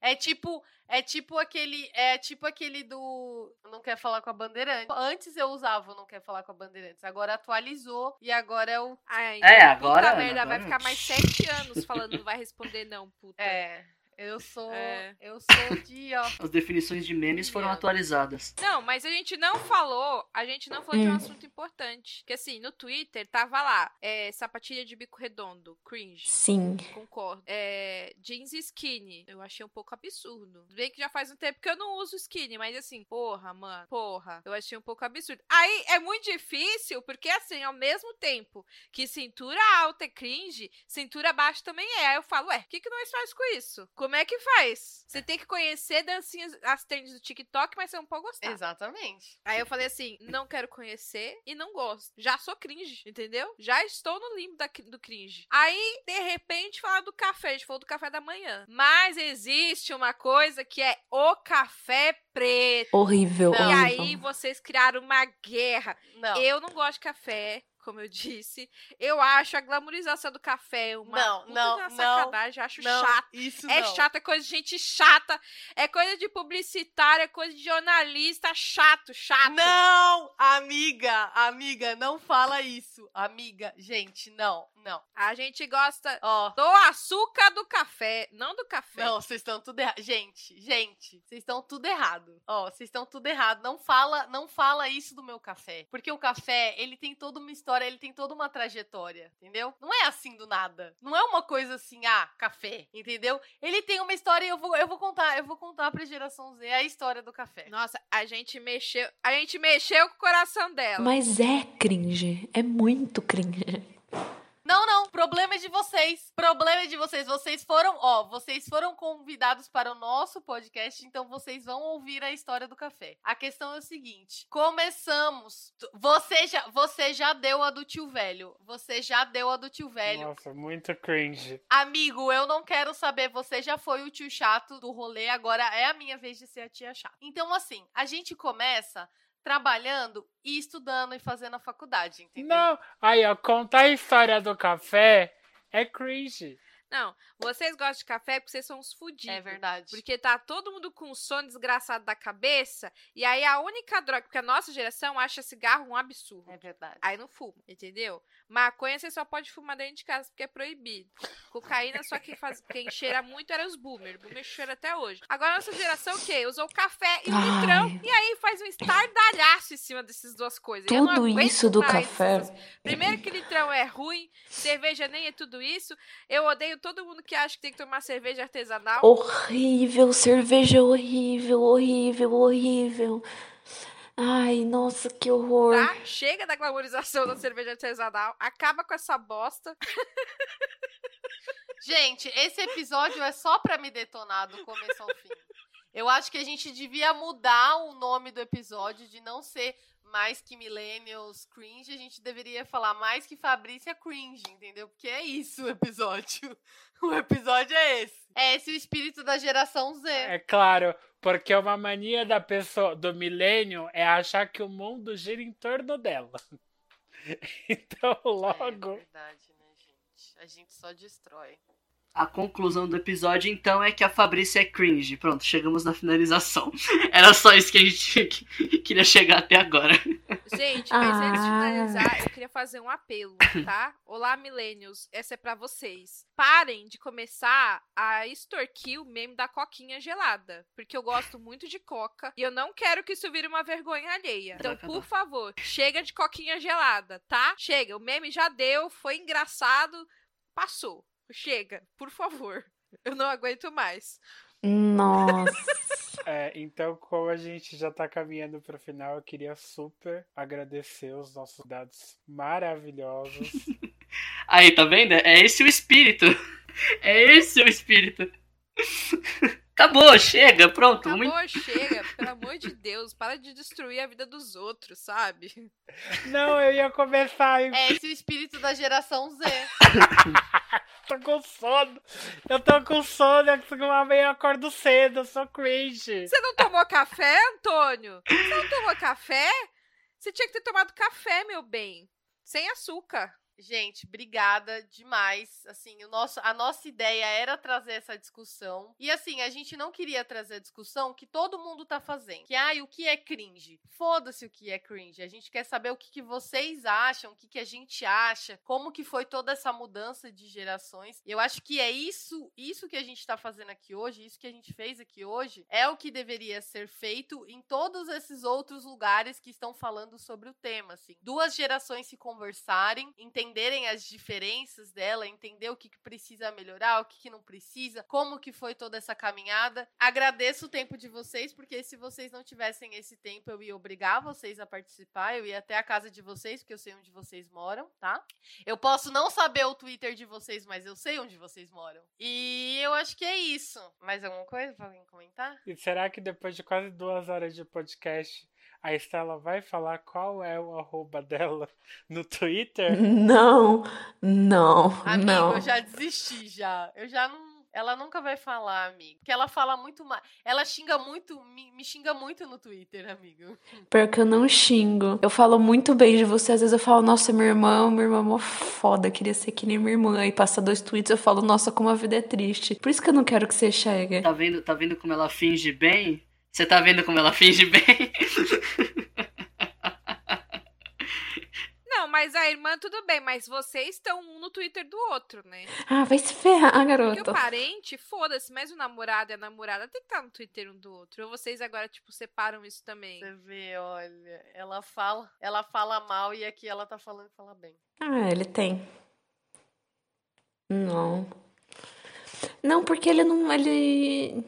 É tipo, é tipo aquele, é tipo aquele do não quer falar com a Bandeirantes. Antes eu usava o não quer falar com a Bandeirantes, agora atualizou e agora é o Ai, É, então, agora- Puta merda, vai agora- ficar mais sete anos falando não vai responder não, puta. é, eu sou, É. eu sou de, ó, As definições de memes foram atualizadas. Não, mas a gente não falou, a gente não falou de um Hum. assunto importante. Que assim, no Twitter tava lá, é, sapatilha de bico redondo, cringe. Sim. Concordo. É, jeans skinny. Eu achei um pouco absurdo. Bem que já faz um tempo que eu não uso skinny, mas assim, porra, mano, porra. Eu achei um pouco absurdo. Aí é muito difícil, porque assim, ao mesmo tempo que cintura alta é cringe, cintura baixa também é. Aí eu falo, ué, o que, que nós faz com isso? Como é que faz? Você tem que conhecer dancinhas, as trends do TikTok, mas você não pode gostar. exatamente. Aí eu falei assim, não quero conhecer e não gosto. Já sou cringe, entendeu? Já estou no limbo da, do cringe. Aí, de repente, fala do café. A gente falou do café da manhã. Mas existe uma coisa que é o café preto. Horrível, Não. E aí vocês criaram uma guerra. Não. Eu não gosto de café. Como eu disse. Eu acho a glamorização do café uma Não, não, uma não, sacanagem. Acho Não, chato. isso É não. chato, é coisa de gente chata. É coisa de publicitário, é coisa de jornalista. Chato, chato. Não, amiga, amiga, não fala isso. Amiga, gente, não, não. A gente gosta Ó, do açúcar do café, não do café. não, vocês estão tudo errado. Gente, gente, vocês estão tudo errado. Ó, vocês estão tudo errado. Não fala, não fala isso do meu café, porque o café, ele tem toda uma história, ele tem toda uma trajetória, entendeu? Não é assim do nada. Não é uma coisa assim, ah, café, entendeu? Ele tem uma história e eu vou, eu vou contar, eu vou contar pra geração Z a história do café. Nossa, a gente mexeu, a gente mexeu com o coração dela. Mas é cringe. É muito cringe. Não, não, problema é de vocês. Problema é de vocês. Vocês foram, ó, vocês foram convidados para o nosso podcast, então vocês vão ouvir a história do café. A questão é o seguinte: começamos. Você já, você já deu a do tio velho. Você já deu a do tio velho. Nossa, muito cringe. Amigo, eu não quero saber, você já foi o tio chato do rolê, agora é a minha vez de ser a tia chata. Então, assim, a gente começa trabalhando e estudando e fazendo a faculdade, entendeu? Não, aí, ó, contar a história do café é cringe. Não, vocês gostam de café porque vocês são uns fudidos. É verdade. Porque tá todo mundo com um sono desgraçado da cabeça. E aí a única droga, porque a nossa geração acha cigarro um absurdo. É verdade. Aí não fuma, entendeu? Maconha você só pode fumar dentro de casa porque é proibido. Cocaína só quem, faz, quem cheira muito era os boomer. Boomer cheira até hoje. Agora a nossa geração o quê? Usou café e o Ai. litrão. E aí faz um estardalhaço em cima dessas duas coisas. Tudo isso do café. essas- Primeiro que litrão é ruim, cerveja nem é tudo isso. Eu odeio todo mundo que acha que tem que tomar cerveja artesanal. Horrível, cerveja horrível, horrível, horrível. Ai, nossa, que horror. Tá? Chega da glamorização da cerveja artesanal. Acaba com essa bosta. Gente, esse episódio é só pra me detonar do começo ao fim. Eu acho que a gente devia mudar o nome do episódio de não ser mais que Millennials Cringe, a gente deveria falar mais que Fabrícia Cringe, entendeu? Porque é isso o episódio. O episódio é esse. É esse o espírito da geração Z. É claro, porque uma mania da pessoa, do milênio, é achar que o mundo gira em torno dela. Então, É logo. verdade, né, gente? A gente só destrói. A conclusão do episódio, então, é que a Fabrícia é cringe. Pronto, chegamos na finalização. Era só isso que a gente queria chegar até agora. Gente, mas antes de Ah. finalizar, eu queria fazer um apelo, tá? Olá, millennials, essa é pra vocês. Parem de começar a extorquir o meme da coquinha gelada, porque eu gosto muito de coca e eu não quero que isso vire uma vergonha alheia. Então, por favor, chega de coquinha gelada, tá? Chega, o meme já deu, foi engraçado, passou. Chega, por favor. Eu não aguento mais. Nossa. É, então, como a gente já tá caminhando pro final, eu queria super agradecer os nossos dados maravilhosos. Aí, tá vendo? É esse o espírito. É esse o espírito. Acabou, chega, pronto. Acabou, chega, pelo amor de Deus, para de destruir a vida dos outros, sabe? Não, eu ia começar e É esse o espírito da geração Z. tô com sono. Eu tô com sono, eu amanhã eu acordo cedo, eu sou cringe. Você não tomou café, Antônio? Você não tomou café? Você tinha que ter tomado café, meu bem. Sem açúcar. Gente, obrigada demais. Assim, o nosso, a nossa ideia era trazer essa discussão. E assim, a gente não queria trazer a discussão que todo mundo tá fazendo. Que, ai, o que é cringe? Foda-se o que é cringe. A gente quer saber o que, que vocês acham, o que, que a gente acha, como que foi toda essa mudança de gerações. Eu acho que é isso, isso que a gente tá fazendo aqui hoje, isso que a gente fez aqui hoje, é o que deveria ser feito em todos esses outros lugares que estão falando sobre o tema, assim. Duas gerações se conversarem, entenderem as diferenças dela, entender o que, que precisa melhorar, o que, que não precisa, como que foi toda essa caminhada. Agradeço o tempo de vocês, porque se vocês não tivessem esse tempo, eu ia obrigar vocês a participar, eu ia até a casa de vocês, porque eu sei onde vocês moram, tá? Eu posso não saber o Twitter de vocês, mas eu sei onde vocês moram. E eu acho que é isso. Mais alguma coisa pra alguém comentar? E será que depois de quase duas horas de podcast, a Estela vai falar qual é o arroba dela no Twitter? Não, não, Amigo, não. eu já desisti já. Eu já não. Ela nunca vai falar, amigo. Porque ela fala muito mais. Ela xinga muito, me, me xinga muito no Twitter, amigo. Porque eu não xingo. Eu falo muito bem de você. Às vezes eu falo, nossa, minha irmã, minha irmã é mó foda, queria ser que nem minha irmã. Aí passa dois tweets eu falo, nossa, como a vida é triste. Por isso que eu não quero que você chegue. Tá vendo, tá vendo como ela finge bem? Você tá vendo como ela finge bem? Não, mas a irmã tudo bem, mas vocês estão um no Twitter do outro, né? Ah, vai se ferrar, Porque garoto. o parente, foda-se, mas o namorado e a namorada tem que estar no Twitter um do outro. Ou vocês agora, tipo, separam isso também? Você vê, olha. Ela fala, ela fala mal e aqui ela tá falando fala bem. Ah, ele tem. Não. Não, porque ele não. Ele.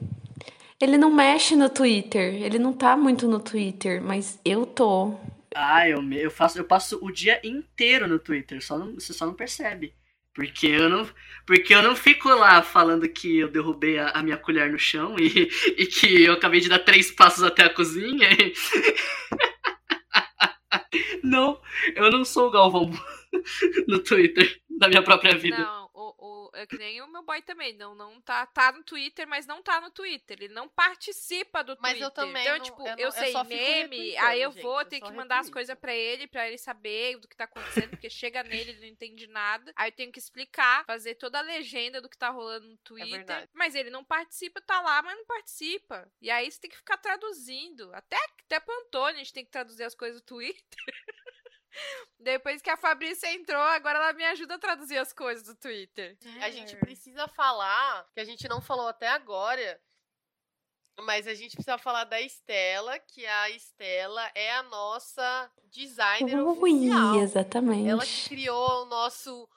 Ele não mexe no Twitter. Ele não tá muito no Twitter, mas eu tô. Ah, eu, me- eu, faço, eu passo o dia inteiro no Twitter, só não, você só não percebe. Porque eu não, porque eu não fico lá falando que eu derrubei a, a minha colher no chão e, e que eu acabei de dar três passos até a cozinha. e- não, eu não sou o Galvão no Twitter da minha própria vida. Não, é que nem o meu boy também. Não, não tá, tá no Twitter, mas não tá no Twitter. Ele não participa do Mas Twitter. eu também Então, não- tipo, eu eu, não- eu sei fico meme, aí eu gente, vou eu ter que mandar as coisas pra ele, pra ele saber do que tá acontecendo, porque chega nele, ele não entende nada. Aí eu tenho que explicar, fazer toda a legenda do que tá rolando no Twitter. verdade. mas ele não participa, tá lá, mas não participa. E aí você tem que ficar traduzindo. Até, até pro Antônio a gente tem que traduzir as coisas do Twitter. Depois que a Fabrícia entrou, agora ela me ajuda a traduzir as coisas do Twitter. A gente precisa falar, que a gente não falou até agora, mas a gente precisa falar da Estela, que a Estela é a nossa designer Ui, oficial. exatamente. Ela que criou o nosso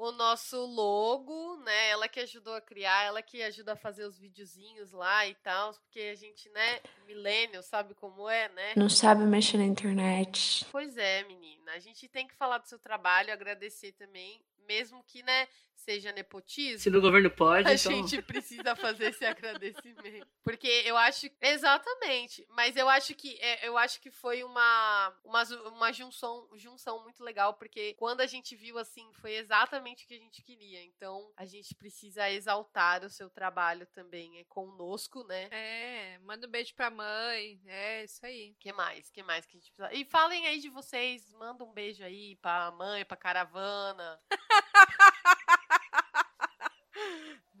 o nosso logo, né? Ela que ajudou a criar, ela que ajuda a fazer os videozinhos lá e tal, porque a gente, né, milênio, sabe como é, né? Não sabe mexer na internet. Pois é, menina. A gente tem que falar do seu trabalho, agradecer também, mesmo que, né, seja nepotismo. Se no governo pode, A então. gente precisa fazer esse agradecimento. Porque eu acho. Exatamente. Mas eu acho que é, eu acho que foi uma, uma, uma junção, junção muito legal. Porque quando a gente viu assim, foi exatamente o que a gente queria. Então, a gente precisa exaltar o seu trabalho também. É conosco, né? É, manda um beijo pra mãe. É, isso aí. que mais? que mais que a gente precisa? E falem aí de vocês. Manda um beijo aí pra mãe, pra caravana.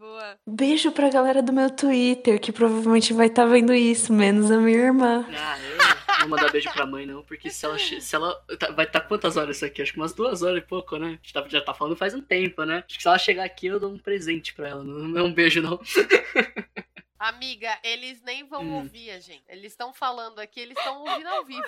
Boa. Beijo pra galera do meu Twitter, que provavelmente vai estar vendo isso, menos a minha irmã. Ah, eu não vou mandar beijo pra mãe, não, porque se ela, se ela tá- vai estar quantas horas isso aqui? Acho que umas duas horas e pouco, né? A gente tá- já tá falando faz um tempo, né? Acho que se ela chegar aqui, eu dou um presente pra ela. Não é um beijo, não. Amiga, eles nem vão Hum. ouvir a gente. Eles estão falando aqui, eles estão ouvindo ao vivo.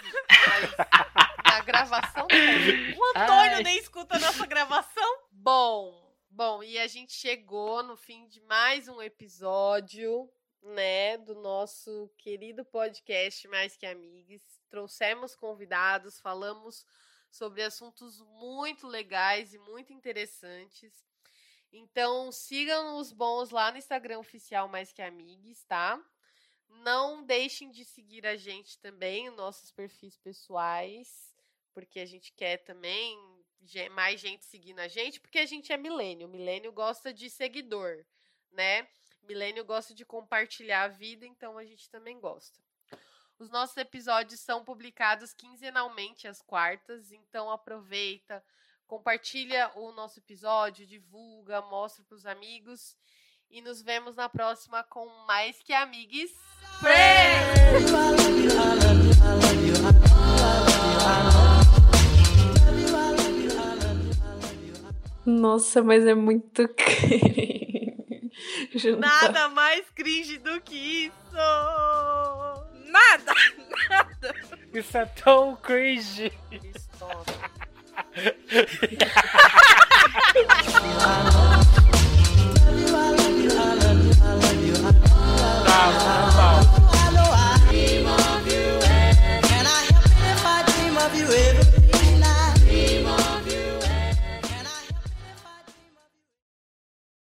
Mas na gravação não. O Antônio Ai. nem escuta a nossa gravação. Bom, bom, e a gente chegou no fim de mais um episódio, né, do nosso querido podcast Mais Que Amigos. Trouxemos convidados, falamos sobre assuntos muito legais e muito interessantes. Então, sigam os bons lá no Instagram oficial Mais Que Amigos, tá? Não deixem de seguir a gente também, os nossos perfis pessoais, porque a gente quer também mais gente seguindo a gente, porque a gente é milênio. Milênio gosta de seguidor, né? Milênio gosta de compartilhar a vida, então a gente também gosta. Os nossos episódios são publicados quinzenalmente às quartas, então aproveita, compartilha o nosso episódio, divulga, mostra para os amigos e nos vemos na próxima com mais que amigos. Nossa, mas é muito cringe. Nada mais cringe do que isso! Nada! Nada! Isso é tão cringe! Stop.